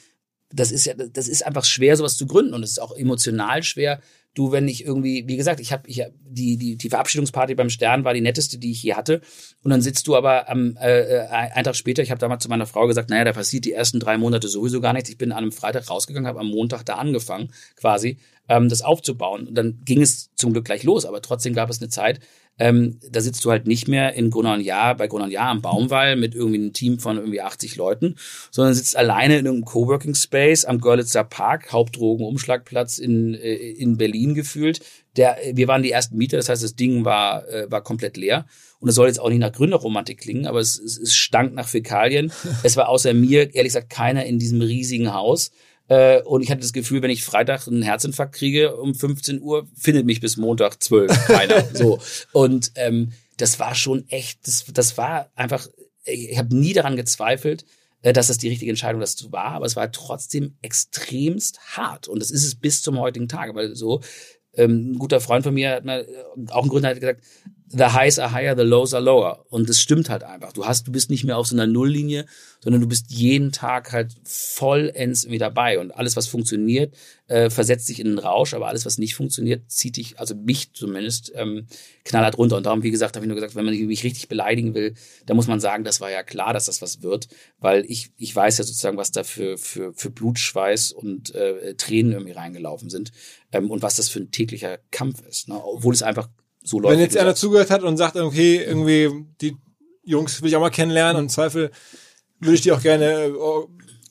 das ist ja, das ist einfach schwer, sowas zu gründen und es ist auch emotional schwer. Du, wenn ich irgendwie, wie gesagt, ich habe ich hab, die, die, die Verabschiedungsparty beim Stern war die netteste, die ich je hatte. Und dann sitzt du aber am äh, äh einen Tag später, ich habe damals zu meiner Frau gesagt, naja, da passiert die ersten drei Monate sowieso gar nichts. Ich bin an einem Freitag rausgegangen, habe am Montag da angefangen, quasi, ähm, das aufzubauen. Und dann ging es zum Glück gleich los, aber trotzdem gab es eine Zeit, ähm, da sitzt du halt nicht mehr in Gruner und Jahr, bei Gruner und Jahr am Baumwall mit irgendwie einem Team von irgendwie 80 Leuten, sondern sitzt alleine in einem Coworking Space am Görlitzer Park, Hauptdrogenumschlagplatz in, äh, in Berlin gefühlt. Der, wir waren die ersten Mieter, das heißt, das Ding war, äh, war komplett leer. Und es soll jetzt auch nicht nach Gründerromantik klingen, aber es, es, es stank nach Fäkalien. es war außer mir, ehrlich gesagt, keiner in diesem riesigen Haus. Äh, und ich hatte das Gefühl, wenn ich Freitag einen Herzinfarkt kriege um 15 Uhr, findet mich bis Montag 12 keiner. so. Und ähm, das war schon echt, das, das war einfach, ich habe nie daran gezweifelt, äh, dass das die richtige Entscheidung das war, aber es war trotzdem extremst hart. Und das ist es bis zum heutigen Tag. Weil so, ähm, ein guter Freund von mir hat mal, auch ein Gründer hat gesagt, the highs are higher, the lows are lower. Und das stimmt halt einfach. Du hast, du bist nicht mehr auf so einer Nulllinie, sondern du bist jeden Tag halt vollends irgendwie dabei. Und alles, was funktioniert, äh, versetzt dich in einen Rausch, aber alles, was nicht funktioniert, zieht dich, also mich zumindest, ähm, knallhart runter. Und darum, wie gesagt, habe ich nur gesagt, wenn man mich richtig beleidigen will, dann muss man sagen, das war ja klar, dass das was wird, weil ich, ich weiß ja sozusagen, was da für, für, für Blutschweiß und äh, Tränen irgendwie reingelaufen sind ähm, und was das für ein täglicher Kampf ist. Ne? Obwohl es einfach so läuft. Wenn jetzt einer zugehört hat und sagt, okay, irgendwie die Jungs will ich auch mal kennenlernen und im Zweifel würde ich die auch gerne äh,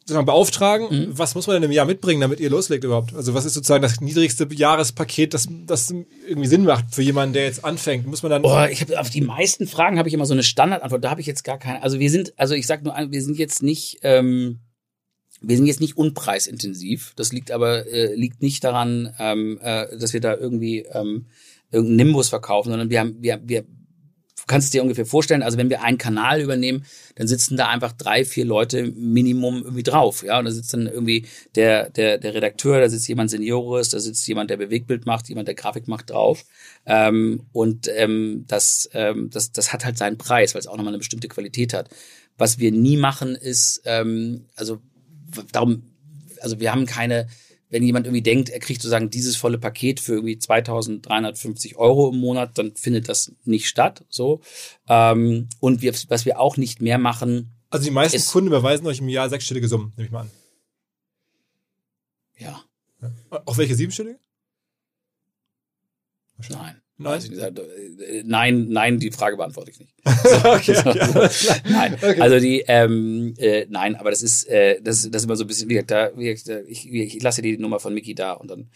sozusagen beauftragen. Mhm. Was muss man denn im Jahr mitbringen, damit ihr loslegt überhaupt? Also was ist sozusagen das niedrigste Jahrespaket, das, das irgendwie Sinn macht für jemanden, der jetzt anfängt? Muss man dann? Oh, ich habe auf die meisten Fragen habe ich immer so eine Standardantwort. Da habe ich jetzt gar keine. Also wir sind, also ich sag nur, wir sind jetzt nicht. Ähm, wir sind jetzt nicht unpreisintensiv. Das liegt aber äh, liegt nicht daran, ähm, äh, dass wir da irgendwie ähm, irgendeinen Nimbus verkaufen, sondern wir haben, wir, wir, du kannst es dir ungefähr vorstellen, also wenn wir einen Kanal übernehmen, dann sitzen da einfach drei, vier Leute Minimum irgendwie drauf, ja, und da sitzt dann irgendwie der, der, der Redakteur, da sitzt jemand Seniores, da sitzt jemand, der Bewegtbild macht, jemand, der Grafik macht drauf, ähm, und ähm, das, ähm, das, das hat halt seinen Preis, weil es auch nochmal eine bestimmte Qualität hat. Was wir nie machen ist, ähm, also darum, also wir haben keine, wenn jemand irgendwie denkt, er kriegt sozusagen dieses volle Paket für irgendwie 2350 Euro im Monat, dann findet das nicht statt. So. Ähm, und wir, was wir auch nicht mehr machen. Also die meisten ist, Kunden überweisen euch im Jahr sechsstellige Summen, nehme ich mal an. Ja. ja. Auch welche siebenstellige? Nein. Nein. Äh, nein, nein, die Frage beantworte ich nicht. okay, okay, nein, okay. also die, ähm, äh, nein, aber das ist, äh, das, das ist immer so ein bisschen, wie da, ich, ich lasse die Nummer von Mickey da und dann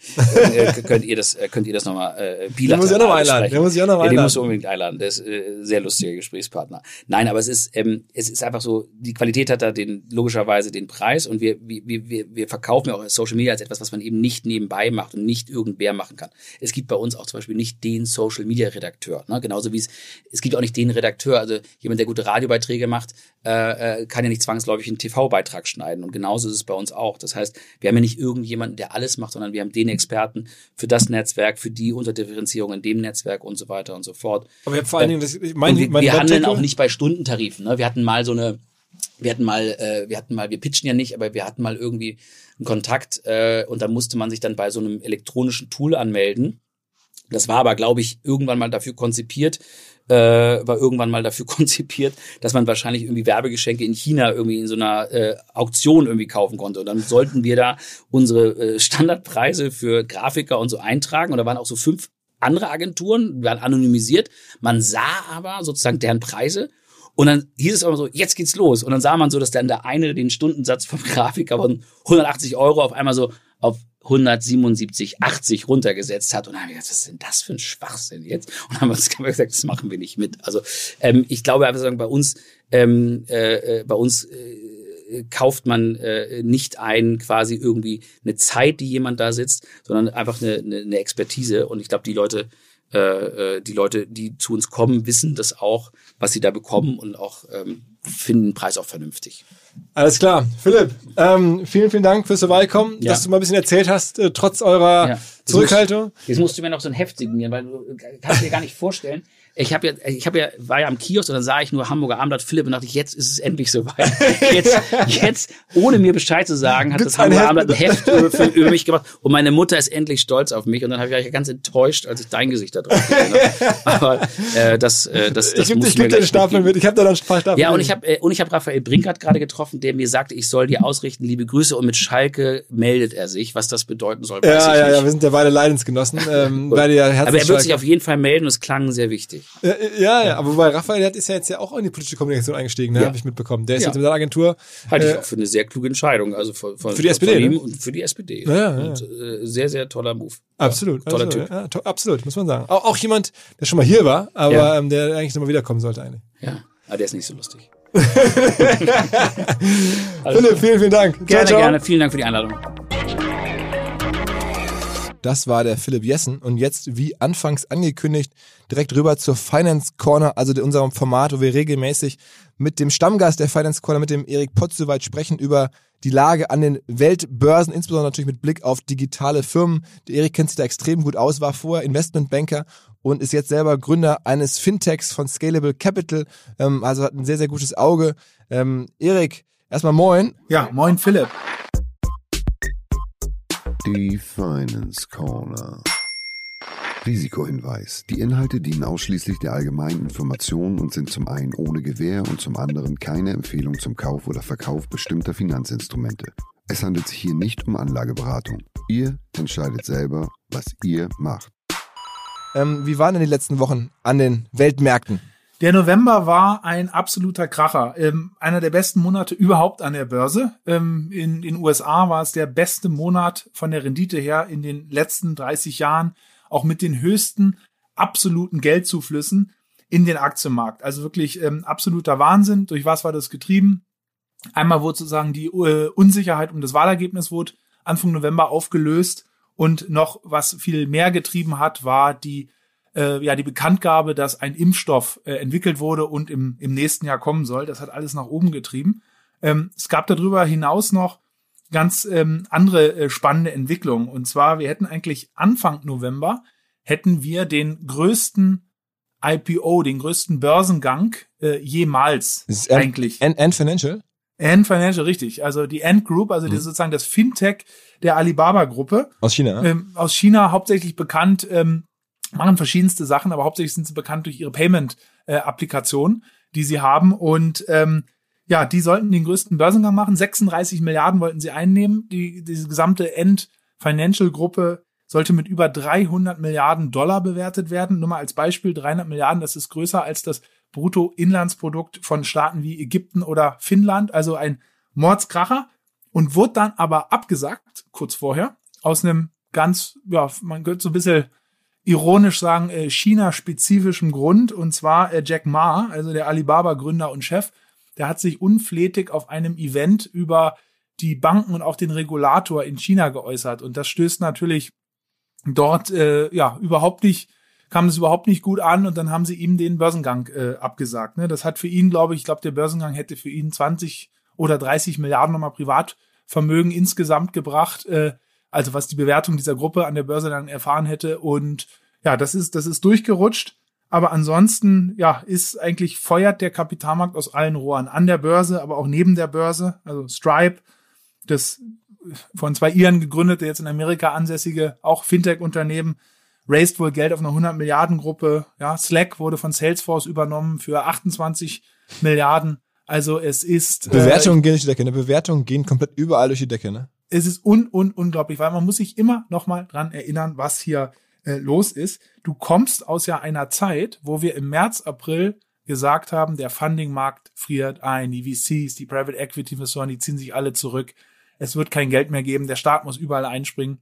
äh, könnt ihr das, äh, könnt ihr das nochmal äh, bilateral Den muss ich auch noch einladen. Den muss ich auch noch einladen. Ja, den musst du unbedingt einladen. Der ist äh, sehr lustiger Gesprächspartner. Nein, aber es ist, ähm, es ist einfach so, die Qualität hat da den logischerweise den Preis und wir, wir, wir, wir verkaufen ja auch Social Media als etwas, was man eben nicht nebenbei macht und nicht irgendwer machen kann. Es gibt bei uns auch zum Beispiel nicht den Social Media Redakteur. Ne? Genauso wie es, es gibt auch nicht den Redakteur, also jemand, der gute Radiobeiträge macht, äh, äh kann ja nicht zwangsläufig einen TV-Beitrag schneiden. Und genauso ist es bei uns auch. Das heißt, wir haben ja nicht irgendjemanden, der alles macht, sondern wir haben den Experten für das Netzwerk, für die Unterdifferenzierung in dem Netzwerk und so weiter und so fort. Aber wir haben vor allen Dingen, das, mein, wir, wir handeln auch nicht bei Stundentarifen. Ne? Wir hatten mal so eine wir hatten mal, äh, wir hatten mal, wir pitchen ja nicht, aber wir hatten mal irgendwie einen Kontakt äh, und da musste man sich dann bei so einem elektronischen Tool anmelden. Das war aber, glaube ich, irgendwann mal dafür konzipiert, äh, war irgendwann mal dafür konzipiert, dass man wahrscheinlich irgendwie Werbegeschenke in China irgendwie in so einer äh, Auktion irgendwie kaufen konnte. Und dann sollten wir da unsere äh, Standardpreise für Grafiker und so eintragen. Und da waren auch so fünf andere Agenturen, waren anonymisiert. Man sah aber sozusagen deren Preise und dann hieß es aber so, jetzt geht's los. Und dann sah man so, dass dann der eine den Stundensatz vom Grafiker von 180 Euro auf einmal so auf 177, 80 runtergesetzt hat. Und dann haben wir gesagt, was ist denn das für ein Schwachsinn jetzt? Und haben wir uns gesagt, das machen wir nicht mit. Also ähm, ich glaube einfach sagen, bei uns, ähm, äh, äh, bei uns äh, kauft man äh, nicht ein quasi irgendwie eine Zeit, die jemand da sitzt, sondern einfach eine, eine, eine Expertise. Und ich glaube, die Leute äh, äh, die Leute, die zu uns kommen, wissen das auch, was sie da bekommen und auch ähm, finden den Preis auch vernünftig. Alles klar. Philipp, ähm, vielen, vielen Dank fürs Vorbeikommen, ja. dass du mal ein bisschen erzählt hast, äh, trotz eurer ja. Zurückhaltung. Jetzt musst, jetzt musst, du mir noch so ein Heft signieren, weil du kannst dir gar nicht vorstellen, ich habe ja, ich habe ja, war ja am Kiosk und dann sah ich nur Hamburger Abendblatt Philipp und dachte ich, jetzt ist es endlich soweit. Jetzt, jetzt, ohne mir Bescheid zu sagen, hat das Hamburger Abendblatt ein Heft über, für, über, mich gemacht und meine Mutter ist endlich stolz auf mich und dann habe ich ganz enttäuscht, als ich dein Gesicht da drauf gesehen habe. Aber äh, das, äh, das, das ich muss ich mir den Stapel mit. Ich habe da dann ein paar Stapel. Ja und ich habe äh, und ich habe Raphael Brinkert gerade getroffen, der mir sagte, ich soll dir ausrichten, liebe Grüße und mit Schalke meldet er sich, was das bedeuten soll. Ja, ja, nicht. ja, wir sind ja beide Leidensgenossen. Ähm, beide ja Aber er wird sich auf jeden Fall melden und es klang sehr wichtig. Ja, ja, ja, aber wobei Raphael der ist ja jetzt ja auch in die politische Kommunikation eingestiegen, ne, ja. habe ich mitbekommen. Der ist ja. jetzt in der Agentur. Halte ich äh, auch für eine sehr kluge Entscheidung, also von, von, für die SPD von ne? und für die SPD. Ja, ja, und, äh, sehr, sehr toller Move. Absolut, toller absolut, Typ. To absolut, muss man sagen. Auch, auch jemand, der schon mal hier war, aber ähm, der eigentlich nochmal wiederkommen sollte eigentlich. Ja, aber der ist nicht so lustig. Philipp, vielen, vielen Dank. Gerne, ciao, ciao. gerne. Vielen Dank für die Einladung. Das war der Philipp Jessen. Und jetzt, wie anfangs angekündigt, direkt rüber zur Finance Corner, also unserem Format, wo wir regelmäßig mit dem Stammgast der Finance Corner, mit dem Erik Potzowait sprechen über die Lage an den Weltbörsen, insbesondere natürlich mit Blick auf digitale Firmen. Der Erik kennt sich da extrem gut aus, war vorher Investmentbanker und ist jetzt selber Gründer eines Fintechs von Scalable Capital, ähm, also hat ein sehr, sehr gutes Auge. Ähm, Erik, erstmal moin. Ja, moin Philipp. Die Finance Corner. Risikohinweis. Die Inhalte dienen ausschließlich der allgemeinen Information und sind zum einen ohne Gewähr und zum anderen keine Empfehlung zum Kauf oder Verkauf bestimmter Finanzinstrumente. Es handelt sich hier nicht um Anlageberatung. Ihr entscheidet selber, was ihr macht. Ähm, wie waren denn die letzten Wochen an den Weltmärkten? Der November war ein absoluter Kracher. Ähm, einer der besten Monate überhaupt an der Börse. Ähm, in den USA war es der beste Monat von der Rendite her in den letzten 30 Jahren, auch mit den höchsten absoluten Geldzuflüssen in den Aktienmarkt. Also wirklich ähm, absoluter Wahnsinn. Durch was war das getrieben? Einmal wurde sozusagen die äh, Unsicherheit um das Wahlergebnis wurde Anfang November aufgelöst und noch was viel mehr getrieben hat, war die äh, ja die Bekanntgabe, dass ein Impfstoff äh, entwickelt wurde und im, im nächsten Jahr kommen soll. Das hat alles nach oben getrieben. Ähm, es gab darüber hinaus noch ganz ähm, andere äh, spannende Entwicklungen. Und zwar, wir hätten eigentlich Anfang November hätten wir den größten IPO, den größten Börsengang äh, jemals ist eigentlich. Ant, Ant Financial? Ant Financial, richtig. Also die Ant Group, also mhm. die sozusagen das Fintech der Alibaba-Gruppe. Aus China. Ähm, aus China hauptsächlich bekannt ähm, machen verschiedenste Sachen, aber hauptsächlich sind sie bekannt durch ihre Payment-Applikation, die sie haben. Und ähm, ja, die sollten den größten Börsengang machen. 36 Milliarden wollten sie einnehmen. Die, diese gesamte End Financial Gruppe sollte mit über 300 Milliarden Dollar bewertet werden. Nur mal als Beispiel, 300 Milliarden, das ist größer als das Bruttoinlandsprodukt von Staaten wie Ägypten oder Finnland, also ein Mordskracher und wurde dann aber abgesagt, kurz vorher, aus einem ganz, ja, man könnte so ein bisschen ironisch sagen, äh, China-spezifischem Grund, und zwar äh, Jack Ma, also der Alibaba-Gründer und Chef, der hat sich unflätig auf einem Event über die Banken und auch den Regulator in China geäußert. Und das stößt natürlich dort äh, ja überhaupt nicht, kam das überhaupt nicht gut an und dann haben sie ihm den Börsengang äh, abgesagt. Ne? Das hat für ihn, glaube ich, ich glaube, der Börsengang hätte für ihn 20 oder 30 Milliarden nochmal Privatvermögen insgesamt gebracht, äh, also was die Bewertung dieser Gruppe an der Börse dann erfahren hätte. Und ja, das ist, das ist durchgerutscht. Aber ansonsten, ja, ist eigentlich feuert der Kapitalmarkt aus allen Rohren an der Börse, aber auch neben der Börse. Also Stripe, das von zwei Iren gegründete, jetzt in Amerika ansässige, auch Fintech-Unternehmen, raised wohl Geld auf eine 100 Milliarden Gruppe. Ja, Slack wurde von Salesforce übernommen für 28 Milliarden. Also es ist Bewertungen äh, gehen durch die Decke. Ne? Bewertungen gehen komplett überall durch die Decke. Ne? Es ist un, un unglaublich, weil man muss sich immer noch mal dran erinnern, was hier äh, los ist. Du kommst aus ja einer Zeit, wo wir im März, April gesagt haben, der Funding-Markt friert ein, die VCs, die Private Equity Investoren, die ziehen sich alle zurück es wird kein Geld mehr geben, der Staat muss überall einspringen.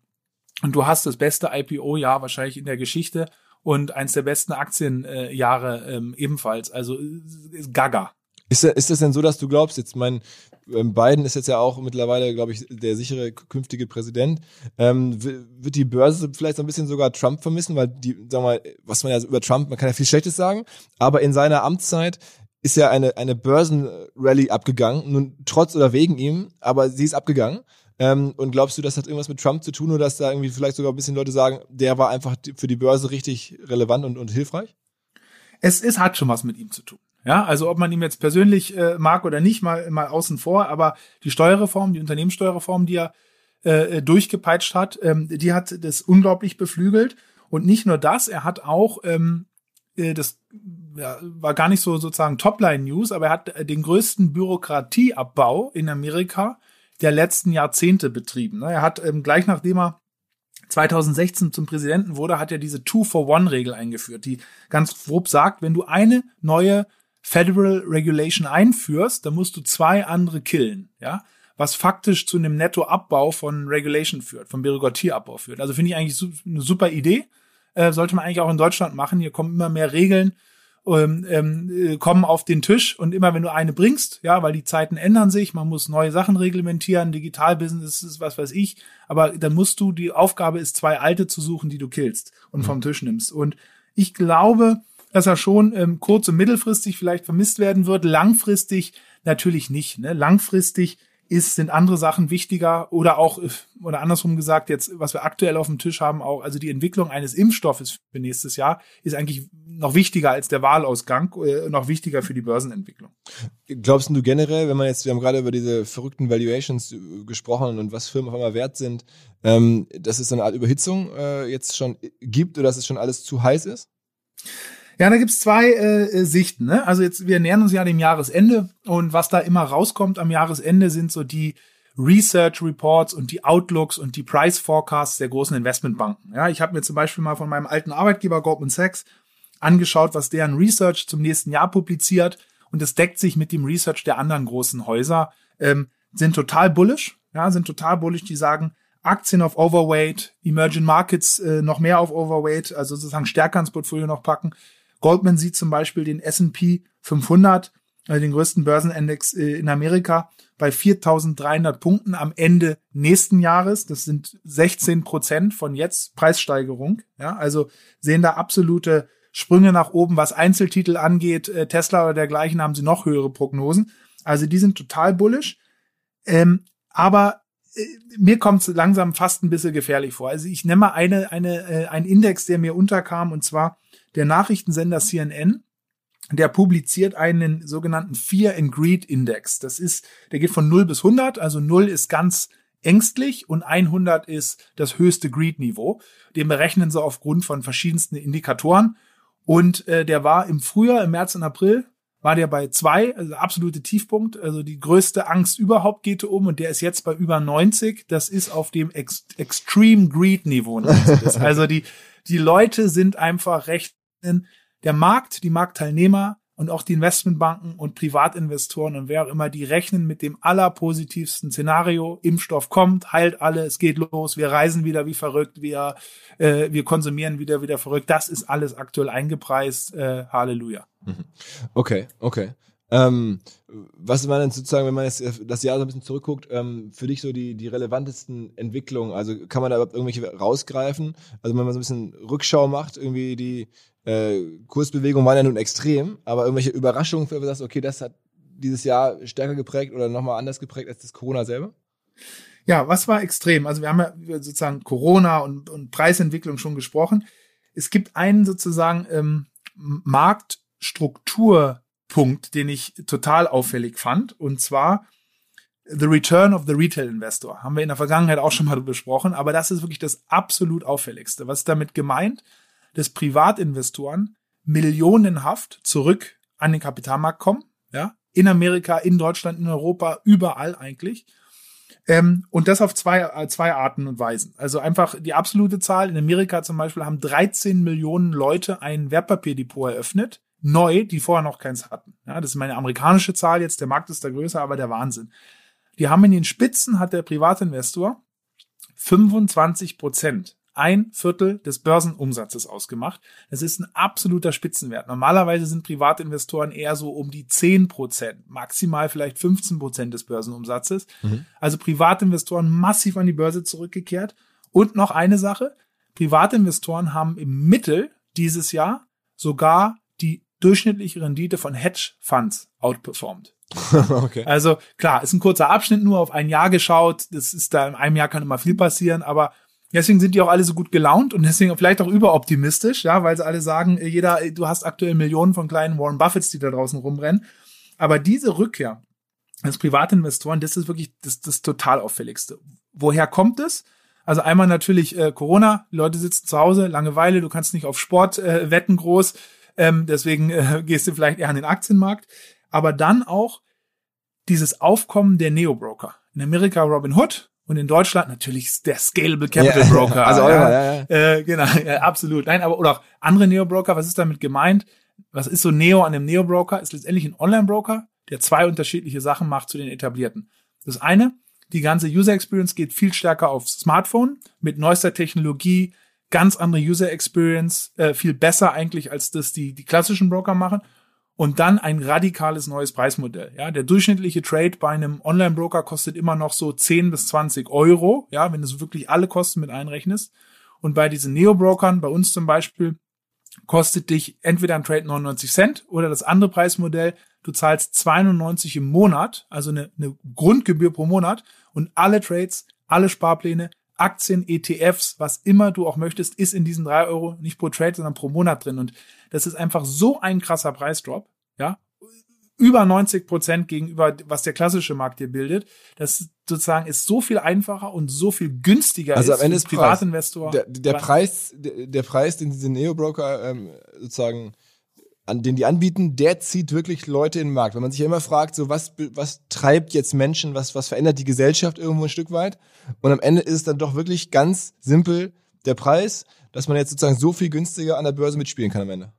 Und du hast das beste IPO-Jahr wahrscheinlich in der Geschichte und eins der besten Aktienjahre ähm, ebenfalls. Also gaga. Ist, ist das denn so, dass du glaubst, jetzt mein Biden ist jetzt ja auch mittlerweile, glaube ich, der sichere künftige Präsident. Ähm, wird die Börse vielleicht so ein bisschen sogar Trump vermissen, weil die, sag mal, was man ja über Trump, man kann ja viel Schlechtes sagen, aber in seiner Amtszeit ist ja eine, eine Börsenrally abgegangen, nun trotz oder wegen ihm, aber sie ist abgegangen. Ähm, und glaubst du, das hat irgendwas mit Trump zu tun oder dass da irgendwie vielleicht sogar ein bisschen Leute sagen, der war einfach für die Börse richtig relevant und, und hilfreich? Es, es hat schon was mit ihm zu tun. Ja, also ob man ihm jetzt persönlich äh, mag oder nicht, mal, mal außen vor, aber die Steuerreform, die Unternehmenssteuerreform, die er äh, durchgepeitscht hat, ähm, die hat das unglaublich beflügelt. Und nicht nur das, er hat auch ähm, äh, das ja, war gar nicht so sozusagen Topline-News, aber er hat äh, den größten Bürokratieabbau in Amerika der letzten Jahrzehnte betrieben. Ne? Er hat ähm, gleich nachdem er 2016 zum Präsidenten wurde, hat er diese Two-for-One-Regel eingeführt, die ganz grob sagt, wenn du eine neue Federal Regulation einführst, dann musst du zwei andere killen, ja, was faktisch zu einem Nettoabbau von Regulation führt, von Bürokratieabbau führt. Also finde ich eigentlich eine super Idee äh, sollte man eigentlich auch in Deutschland machen. Hier kommen immer mehr Regeln, ähm, ähm, äh, kommen auf den Tisch und immer wenn du eine bringst, ja, weil die Zeiten ändern sich, man muss neue Sachen reglementieren, Digitalbusiness ist was weiß ich, aber dann musst du, die Aufgabe ist, zwei alte zu suchen, die du killst und mhm. vom Tisch nimmst. Und ich glaube, dass er schon ähm, kurz- und mittelfristig vielleicht vermisst werden wird, langfristig natürlich nicht. Ne? Langfristig ist, sind andere Sachen wichtiger oder auch, oder andersrum gesagt, jetzt, was wir aktuell auf dem Tisch haben, auch, also die Entwicklung eines Impfstoffes für nächstes Jahr ist eigentlich noch wichtiger als der Wahlausgang, äh, noch wichtiger für die Börsenentwicklung. Glaubst du generell, wenn man jetzt, wir haben gerade über diese verrückten Valuations äh, gesprochen und was Firmen auf einmal wert sind, ähm, dass es so eine Art Überhitzung äh, jetzt schon gibt oder dass es schon alles zu heiß ist? Ja, da gibt's zwei äh, Sichten. Ne? Also jetzt, wir nähern uns ja dem Jahresende und was da immer rauskommt am Jahresende sind so die Research Reports und die Outlooks und die Price Forecasts der großen Investmentbanken. Ja, ich habe mir zum Beispiel mal von meinem alten Arbeitgeber Goldman Sachs angeschaut, was deren Research zum nächsten Jahr publiziert und es deckt sich mit dem Research der anderen großen Häuser. Ähm, sind total bullish, ja, sind total bullish. Die sagen, Aktien auf Overweight, Emerging Markets äh, noch mehr auf Overweight, also sozusagen stärker ins Portfolio noch packen. Goldman sieht zum Beispiel den S&P 500, also den größten Börsenindex äh, in Amerika, bei 4.300 Punkten am Ende nächsten Jahres. Das sind 16 Prozent von jetzt Preissteigerung. Ja, also sehen da absolute Sprünge nach oben, was Einzeltitel angeht. Äh, Tesla oder dergleichen haben sie noch höhere Prognosen. Also die sind total bullish. Ähm, aber äh, mir kommt es langsam fast ein bisschen gefährlich vor. Also ich nehme eine, eine, äh, einen Index, der mir unterkam, und zwar der Nachrichtensender CNN, der publiziert einen sogenannten Fear and Greed Index. Das ist, der geht von 0 bis 100, also 0 ist ganz ängstlich und 100 ist das höchste Greed-Niveau. Den berechnen sie aufgrund von verschiedensten Indikatoren. Und äh, der war im Frühjahr, im März und April, war der bei zwei, also absolute Tiefpunkt, also die größte Angst überhaupt geht um und der ist jetzt bei über 90. Das ist auf dem Ex Extreme Greed Niveau. also die, die Leute sind einfach recht, der Markt, die Marktteilnehmer und auch die Investmentbanken und Privatinvestoren und wer auch immer, die rechnen mit dem allerpositivsten Szenario. Impfstoff kommt, heilt alle, es geht los, wir reisen wieder wie verrückt, wir, äh, wir konsumieren wieder wieder verrückt. Das ist alles aktuell eingepreist. Äh, Halleluja. Mhm. Okay, okay. Ähm, was war denn sozusagen, wenn man jetzt das Jahr so ein bisschen zurückguckt, ähm, für dich so die, die relevantesten Entwicklungen? Also kann man da überhaupt irgendwelche rausgreifen? Also wenn man so ein bisschen Rückschau macht, irgendwie die, äh, Kursbewegungen waren ja nun extrem, aber irgendwelche Überraschungen, für sagst, okay, das hat dieses Jahr stärker geprägt oder nochmal anders geprägt als das Corona selber? Ja, was war extrem? Also wir haben ja sozusagen Corona und, und Preisentwicklung schon gesprochen. Es gibt einen sozusagen ähm, Marktstrukturpunkt, den ich total auffällig fand, und zwar The Return of the Retail Investor. Haben wir in der Vergangenheit auch schon mal besprochen, aber das ist wirklich das absolut auffälligste. Was ist damit gemeint? Dass Privatinvestoren millionenhaft zurück an den Kapitalmarkt kommen, ja, in Amerika, in Deutschland, in Europa, überall eigentlich. Ähm, und das auf zwei, äh, zwei Arten und Weisen. Also einfach die absolute Zahl. In Amerika zum Beispiel haben 13 Millionen Leute ein Wertpapierdepot eröffnet. Neu, die vorher noch keins hatten. Ja, das ist meine amerikanische Zahl jetzt. Der Markt ist da größer, aber der Wahnsinn. Die haben in den Spitzen hat der Privatinvestor 25 Prozent ein Viertel des Börsenumsatzes ausgemacht. Das ist ein absoluter Spitzenwert. Normalerweise sind Privatinvestoren eher so um die 10 Prozent, maximal vielleicht 15 Prozent des Börsenumsatzes. Mhm. Also Privatinvestoren massiv an die Börse zurückgekehrt. Und noch eine Sache. Privatinvestoren haben im Mittel dieses Jahr sogar die durchschnittliche Rendite von Hedgefonds outperformed. okay. Also klar, ist ein kurzer Abschnitt nur auf ein Jahr geschaut. Das ist da in einem Jahr kann immer viel passieren, aber Deswegen sind die auch alle so gut gelaunt und deswegen vielleicht auch überoptimistisch, ja, weil sie alle sagen, äh, jeder, äh, du hast aktuell Millionen von kleinen Warren Buffets, die da draußen rumrennen. Aber diese Rückkehr als Privatinvestoren, das ist wirklich das, das total auffälligste. Woher kommt es? Also einmal natürlich äh, Corona, Leute sitzen zu Hause, Langeweile, du kannst nicht auf Sport äh, wetten groß, ähm, deswegen äh, gehst du vielleicht eher an den Aktienmarkt. Aber dann auch dieses Aufkommen der Neo-Broker. In Amerika Robin Hood, und in Deutschland natürlich der Scalable Capital ja, Broker. Also ja, ja, ja. Äh, genau, ja, absolut. Nein, aber oder auch andere Neo-Broker, was ist damit gemeint? Was ist so Neo an dem Neo-Broker? Ist letztendlich ein Online-Broker, der zwei unterschiedliche Sachen macht zu den etablierten. Das eine, die ganze User Experience geht viel stärker aufs Smartphone mit neuester Technologie, ganz andere User Experience, äh, viel besser eigentlich als das die die klassischen Broker machen und dann ein radikales neues Preismodell. Ja, der durchschnittliche Trade bei einem Online-Broker kostet immer noch so 10 bis 20 Euro, ja, wenn du so wirklich alle Kosten mit einrechnest. Und bei diesen Neo-Brokern, bei uns zum Beispiel, kostet dich entweder ein Trade 99 Cent oder das andere Preismodell, du zahlst 92 im Monat, also eine, eine Grundgebühr pro Monat und alle Trades, alle Sparpläne, Aktien, ETFs, was immer du auch möchtest, ist in diesen drei Euro nicht pro Trade, sondern pro Monat drin. Und das ist einfach so ein krasser Preisdrop, ja, über 90 Prozent gegenüber, was der klassische Markt hier bildet. Das sozusagen ist so viel einfacher und so viel günstiger also ist am Ende ist Privatinvestor. Der, der Preis, der, der, Preis, den diese Neo-Broker ähm, sozusagen an den die anbieten, der zieht wirklich Leute in den Markt. Wenn man sich ja immer fragt, so was, was treibt jetzt Menschen, was, was verändert die Gesellschaft irgendwo ein Stück weit? Und am Ende ist es dann doch wirklich ganz simpel der Preis, dass man jetzt sozusagen so viel günstiger an der Börse mitspielen kann am Ende.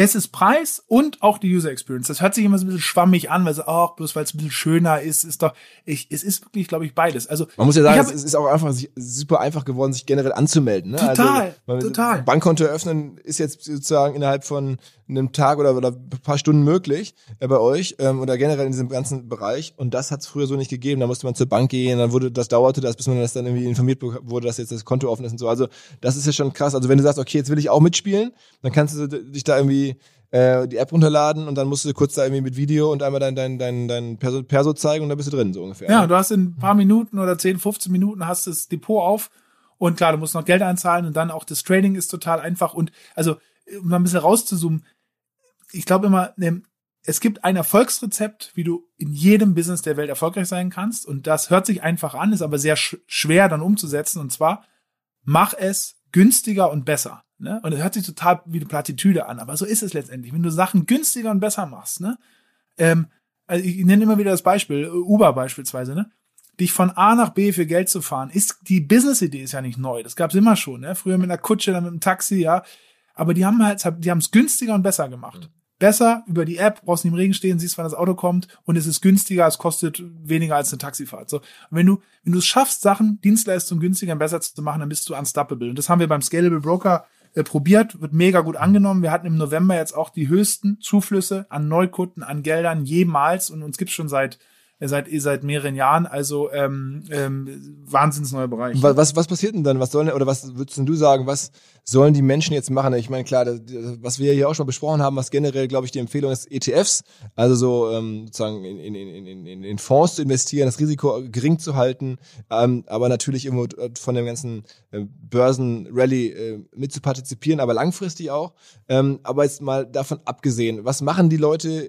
Es ist Preis und auch die User Experience. Das hört sich immer so ein bisschen schwammig an, weil so, ach, bloß weil es ein bisschen schöner ist, ist doch, ich, es ist wirklich, glaube ich, beides. Also man muss ja sagen, es ist auch einfach super einfach geworden, sich generell anzumelden. Ne? Total, also, total. Bankkonto eröffnen ist jetzt sozusagen innerhalb von einem Tag oder, oder ein paar Stunden möglich äh, bei euch ähm, oder generell in diesem ganzen Bereich. Und das hat es früher so nicht gegeben. Da musste man zur Bank gehen, dann wurde das dauerte das, bis man das dann irgendwie informiert wurde, dass jetzt das Konto offen ist und so. Also das ist ja schon krass. Also wenn du sagst, okay, jetzt will ich auch mitspielen, dann kannst du dich da irgendwie äh, die App runterladen und dann musst du kurz da irgendwie mit Video und einmal dein, dein, dein, dein Perso, Perso zeigen und dann bist du drin, so ungefähr. Ja, du hast in ein paar Minuten oder 10, 15 Minuten hast das Depot auf und klar, du musst noch Geld einzahlen und dann auch das Trading ist total einfach und also, um ein bisschen rauszuzoomen, ich glaube immer, ne, es gibt ein Erfolgsrezept, wie du in jedem Business der Welt erfolgreich sein kannst und das hört sich einfach an, ist aber sehr sch schwer dann umzusetzen und zwar mach es günstiger und besser. Ne? Und das hört sich total wie eine Plattitüde an, aber so ist es letztendlich. Wenn du Sachen günstiger und besser machst, ne? Ähm, also ich nenne immer wieder das Beispiel, Uber beispielsweise, ne? Dich von A nach B für Geld zu fahren, ist die Business-Idee ist ja nicht neu. Das gab's immer schon, ne? Früher mit einer Kutsche, dann mit einem Taxi, ja. Aber die haben halt, die haben es günstiger und besser gemacht. Besser über die App, brauchst nicht im Regen stehen, siehst, wann das Auto kommt und es ist günstiger, es kostet weniger als eine Taxifahrt. So, und wenn du, wenn du es schaffst, Sachen, Dienstleistungen günstiger und besser zu machen, dann bist du unstoppable. Und das haben wir beim Scalable Broker äh, probiert, wird mega gut angenommen. Wir hatten im November jetzt auch die höchsten Zuflüsse an Neukunden, an Geldern jemals und uns gibt's schon seit seit seit mehreren Jahren. Also ähm, ähm, wahnsinns neuer Bereich. Was, was, was passiert denn dann? Was sollen oder was würdest du sagen? Was sollen die Menschen jetzt machen? Ich meine, klar, das, was wir hier auch schon besprochen haben, was generell, glaube ich, die Empfehlung ist, ETFs, also so ähm, sozusagen in, in, in, in, in Fonds zu investieren, das Risiko gering zu halten, ähm, aber natürlich irgendwo von dem ganzen äh, Börsenrally äh, mitzupartizipieren, aber langfristig auch. Ähm, aber jetzt mal davon abgesehen, was machen die Leute?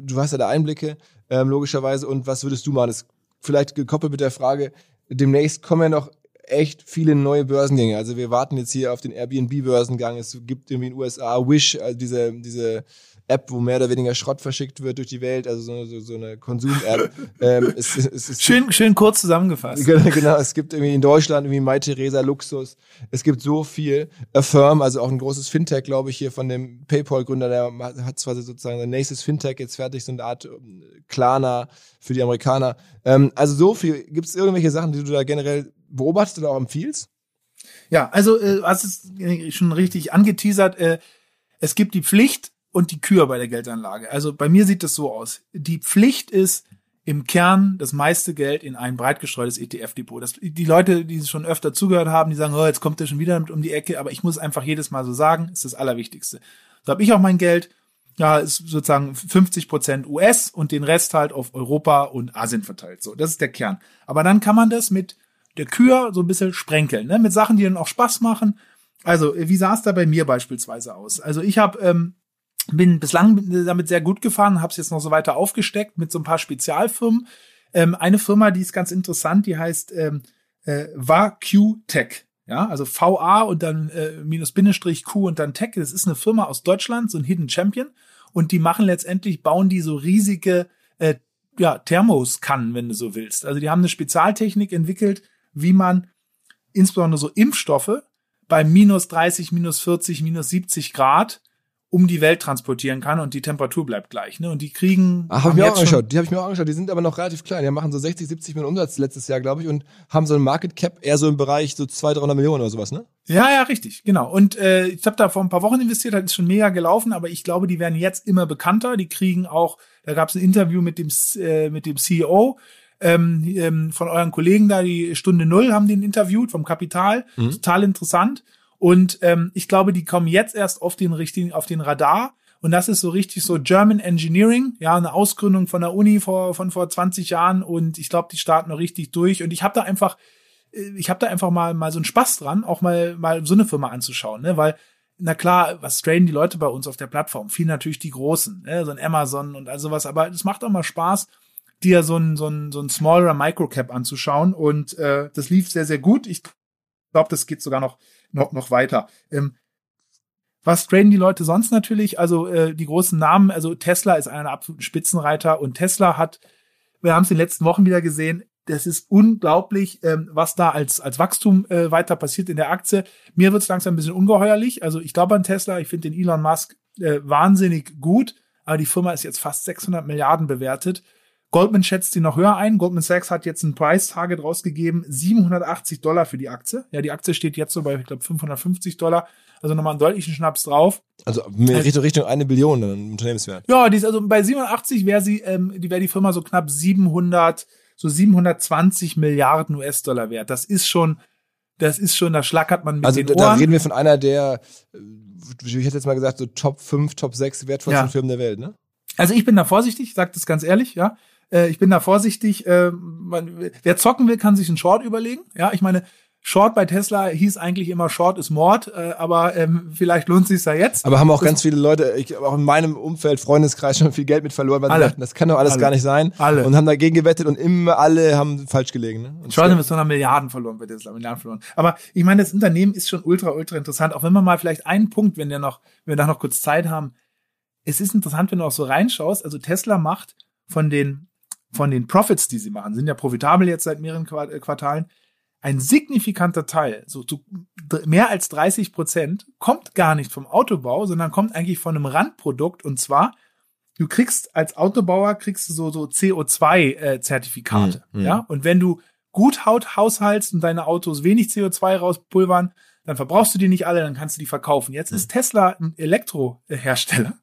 Du hast ja da Einblicke ähm, logischerweise. Und was würdest du machen? Das vielleicht gekoppelt mit der Frage, demnächst kommen ja noch echt viele neue Börsengänge. Also wir warten jetzt hier auf den Airbnb-Börsengang. Es gibt irgendwie in den USA Wish, also diese, diese App, wo mehr oder weniger Schrott verschickt wird durch die Welt, also so, so, so eine Konsum-App. ähm, es, es, es schön, schön kurz zusammengefasst. Genau, es gibt irgendwie in Deutschland irgendwie Mai Theresa Luxus. Es gibt so viel. Affirm, also auch ein großes Fintech, glaube ich, hier von dem PayPal-Gründer, der hat zwar sozusagen sein nächstes Fintech jetzt fertig, so eine Art ähm, Klarna für die Amerikaner. Ähm, also so viel. Gibt es irgendwelche Sachen, die du da generell beobachtest oder auch empfiehlst? Ja, also äh, hast es schon richtig angeteasert. Äh, es gibt die Pflicht, und die Kür bei der Geldanlage. Also bei mir sieht das so aus. Die Pflicht ist im Kern das meiste Geld in ein breit gestreutes ETF-Depot. Die Leute, die schon öfter zugehört haben, die sagen, oh, jetzt kommt der schon wieder mit um die Ecke, aber ich muss einfach jedes Mal so sagen, ist das Allerwichtigste. So habe ich auch mein Geld. Ja, ist sozusagen 50 Prozent US und den Rest halt auf Europa und Asien verteilt. So, das ist der Kern. Aber dann kann man das mit der Kür so ein bisschen sprenkeln, ne? mit Sachen, die dann auch Spaß machen. Also, wie sah es da bei mir beispielsweise aus? Also ich habe ähm, bin bislang damit sehr gut gefahren, habe es jetzt noch so weiter aufgesteckt mit so ein paar Spezialfirmen. Ähm, eine Firma, die ist ganz interessant, die heißt ähm, äh, VAQ Tech. Ja, also VA und dann äh, minus Bindestrich Q und dann Tech. Das ist eine Firma aus Deutschland, so ein Hidden Champion. Und die machen letztendlich, bauen die so riesige äh, ja, Thermoskannen, wenn du so willst. Also die haben eine Spezialtechnik entwickelt, wie man insbesondere so Impfstoffe bei minus 30, minus 40, minus 70 Grad um die Welt transportieren kann und die Temperatur bleibt gleich. Ne? Und die kriegen. Ach, hab ich mir auch angeschaut. Die habe ich mir auch angeschaut. Die sind aber noch relativ klein. Die machen so 60, 70 Millionen Umsatz letztes Jahr, glaube ich, und haben so ein Market Cap eher so im Bereich so 200, 300 Millionen oder sowas, ne? Ja, ja, richtig, genau. Und äh, ich habe da vor ein paar Wochen investiert, hat ist schon mega gelaufen, aber ich glaube, die werden jetzt immer bekannter. Die kriegen auch, da gab es ein Interview mit dem äh, mit dem CEO. Ähm, ähm, von euren Kollegen da, die Stunde Null haben den interviewt vom Kapital. Mhm. Total interessant. Und ähm, ich glaube, die kommen jetzt erst auf den richtigen, auf den Radar. Und das ist so richtig so German Engineering, ja, eine Ausgründung von der Uni vor, von vor 20 Jahren. Und ich glaube, die starten noch richtig durch. Und ich habe da einfach, äh, ich habe da einfach mal, mal so einen Spaß dran, auch mal, mal so eine Firma anzuschauen, ne? Weil, na klar, was trainen die Leute bei uns auf der Plattform? Viel natürlich die Großen, ne? so ein Amazon und all sowas. Aber es macht auch mal Spaß, dir so ein, so ein, so ein smaller Microcap anzuschauen. Und äh, das lief sehr, sehr gut. Ich glaube, das geht sogar noch noch, noch weiter. Ähm, was traden die Leute sonst natürlich? Also äh, die großen Namen, also Tesla ist einer der absoluten Spitzenreiter und Tesla hat, wir haben es in den letzten Wochen wieder gesehen, das ist unglaublich, ähm, was da als, als Wachstum äh, weiter passiert in der Aktie. Mir wird es langsam ein bisschen ungeheuerlich. Also ich glaube an Tesla, ich finde den Elon Musk äh, wahnsinnig gut, aber die Firma ist jetzt fast 600 Milliarden bewertet. Goldman schätzt sie noch höher ein. Goldman Sachs hat jetzt ein Price Target rausgegeben, 780 Dollar für die Aktie. Ja, die Aktie steht jetzt so bei, ich glaube, 550 Dollar. Also nochmal einen deutlichen Schnaps drauf. Also Richtung, Richtung eine Billion dann Unternehmenswert. Ja, die ist also bei 87 wäre sie, ähm, die wäre die Firma so knapp 700, so 720 Milliarden US-Dollar wert. Das ist schon, das ist schon, da schlackert man mit also den Ohren. Also da reden wir von einer der, äh, ich hätte jetzt mal gesagt, so Top 5, Top 6 wertvollsten ja. Firmen der Welt, ne? Also ich bin da vorsichtig, ich sag das ganz ehrlich, ja. Äh, ich bin da vorsichtig. Äh, man, wer zocken will, kann sich einen Short überlegen. Ja, ich meine, Short bei Tesla hieß eigentlich immer Short ist Mord, äh, aber ähm, vielleicht lohnt sich ja jetzt. Aber haben auch ganz viele Leute, ich, auch in meinem Umfeld, Freundeskreis schon viel Geld mit verloren, weil Alle. sie dachten, das kann doch alles Alle. gar nicht sein. Alle. Und haben dagegen gewettet und immer alle haben falsch gelegen. Ne? Und Schon mit so einer Milliarden verloren bei Tesla, Milliarden verloren. Aber ich meine, das Unternehmen ist schon ultra, ultra interessant. Auch wenn man mal vielleicht einen Punkt, wenn wir noch, wenn wir da noch kurz Zeit haben. Es ist interessant, wenn du auch so reinschaust. Also Tesla macht von den, von den Profits, die sie machen, sind ja profitabel jetzt seit mehreren äh, Quartalen. Ein signifikanter Teil, so, so mehr als 30 Prozent, kommt gar nicht vom Autobau, sondern kommt eigentlich von einem Randprodukt und zwar du kriegst als Autobauer kriegst du so so CO2-Zertifikate, Mhm. ja. Und wenn du gut haut, haushaltst und deine Autos wenig CO2 rauspulvern, dann verbrauchst du die nicht alle, dann kannst du die verkaufen. Jetzt ist Tesla ein Elektrohersteller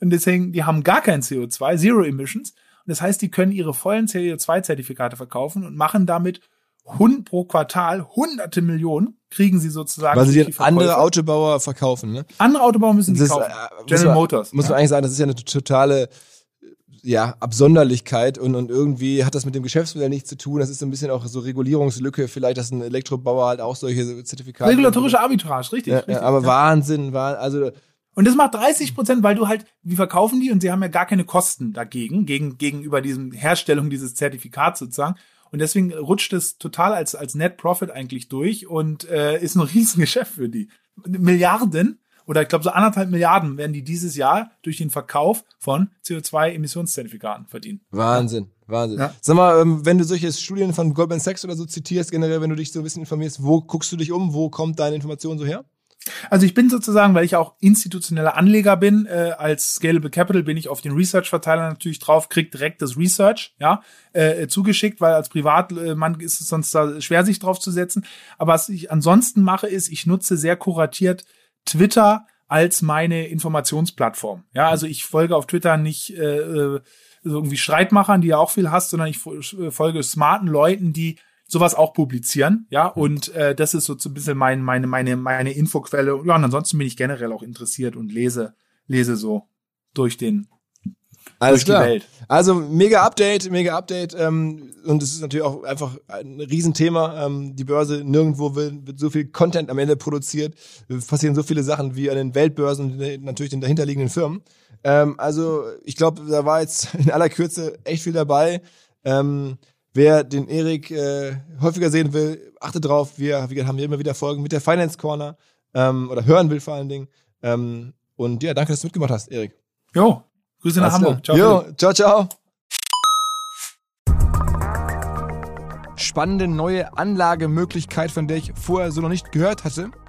und deswegen die haben gar kein CO2, Zero Emissions. Das heißt, die können ihre vollen CO2-Zertifikate verkaufen und machen damit Hund pro Quartal hunderte Millionen kriegen sie sozusagen. Weil sie andere. Autobauer verkaufen. Ne? andere Autobauer müssen Das, kaufen. äh, General man, Motors. Muss ja. man eigentlich sagen, das ist ja eine totale ja, Absonderlichkeit und, und irgendwie hat das mit dem Geschäftsmodell nichts zu tun. Das ist so ein bisschen auch so Regulierungslücke, vielleicht, dass ein Elektrobauer halt auch solche Zertifikate. Regulatorische Arbitrage, richtig. ja, richtig. aber ja. Wahnsinn, war also Und das macht 30 Prozent, weil du halt, wie verkaufen die und sie haben ja gar keine Kosten dagegen, gegen, gegenüber diesem Herstellung dieses Zertifikats sozusagen. Und deswegen rutscht es total als, als Net Profit eigentlich durch und äh, ist ein Riesengeschäft für die. Milliarden oder ich glaube so anderthalb Milliarden werden die dieses Jahr durch den Verkauf von CO2-Emissionszertifikaten verdienen. Wahnsinn, Wahnsinn. Ja. Sag mal, ähm, wenn du solche Studien von Goldman Sachs oder so zitierst, generell, wenn du dich so ein bisschen informierst, wo guckst du dich um, wo kommt deine Information so her? Also ich bin sozusagen, weil ich auch institutioneller Anleger bin, äh, als Scalable Capital bin ich auf den Research-Verteiler natürlich drauf, krieg direkt das Research, ja, äh, zugeschickt, weil als Privatmann ist es sonst da schwer, sich drauf zu setzen. Aber was ich ansonsten mache, ist, ich nutze sehr kuratiert Twitter als meine Informationsplattform. Ja, also ich folge auf Twitter nicht äh, äh, irgendwie Streitmachern, die ja auch viel hast, sondern ich fo- folge smarten Leuten, die sowas auch publizieren, ja, und äh, das ist so ein bisschen mein, meine, meine, meine Infoquelle. Ja, und ansonsten bin ich generell auch interessiert und lese, lese so durch den, Alles durch die klar. Welt. Also mega Update, mega Update. Ähm, und es ist natürlich auch einfach ein Riesenthema. Ähm, die Börse, nirgendwo wird, wird so viel Content am Ende produziert. Es passieren so viele Sachen wie an den Weltbörsen und natürlich den dahinterliegenden Firmen. Ähm, also ich glaube, da war jetzt in aller Kürze echt viel dabei. Ähm, wer den Erik äh, häufiger sehen will, achtet drauf. Wir, wir haben hier immer wieder Folgen mit der Finance Corner ähm, oder hören will vor allen Dingen. Ähm, und ja, danke, dass du mitgemacht hast, Erik. Jo, Grüße nach Alles Hamburg. Ciao. Jo, ciao, ciao. Spannende neue Anlagemöglichkeit, von der ich vorher so noch nicht gehört hatte.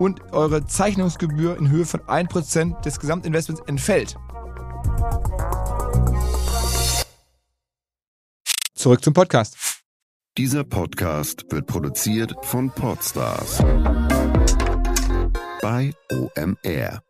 und eure Zeichnungsgebühr in Höhe von 1% des Gesamtinvestments entfällt. Zurück zum Podcast. Dieser Podcast wird produziert von Podstars bei OMR.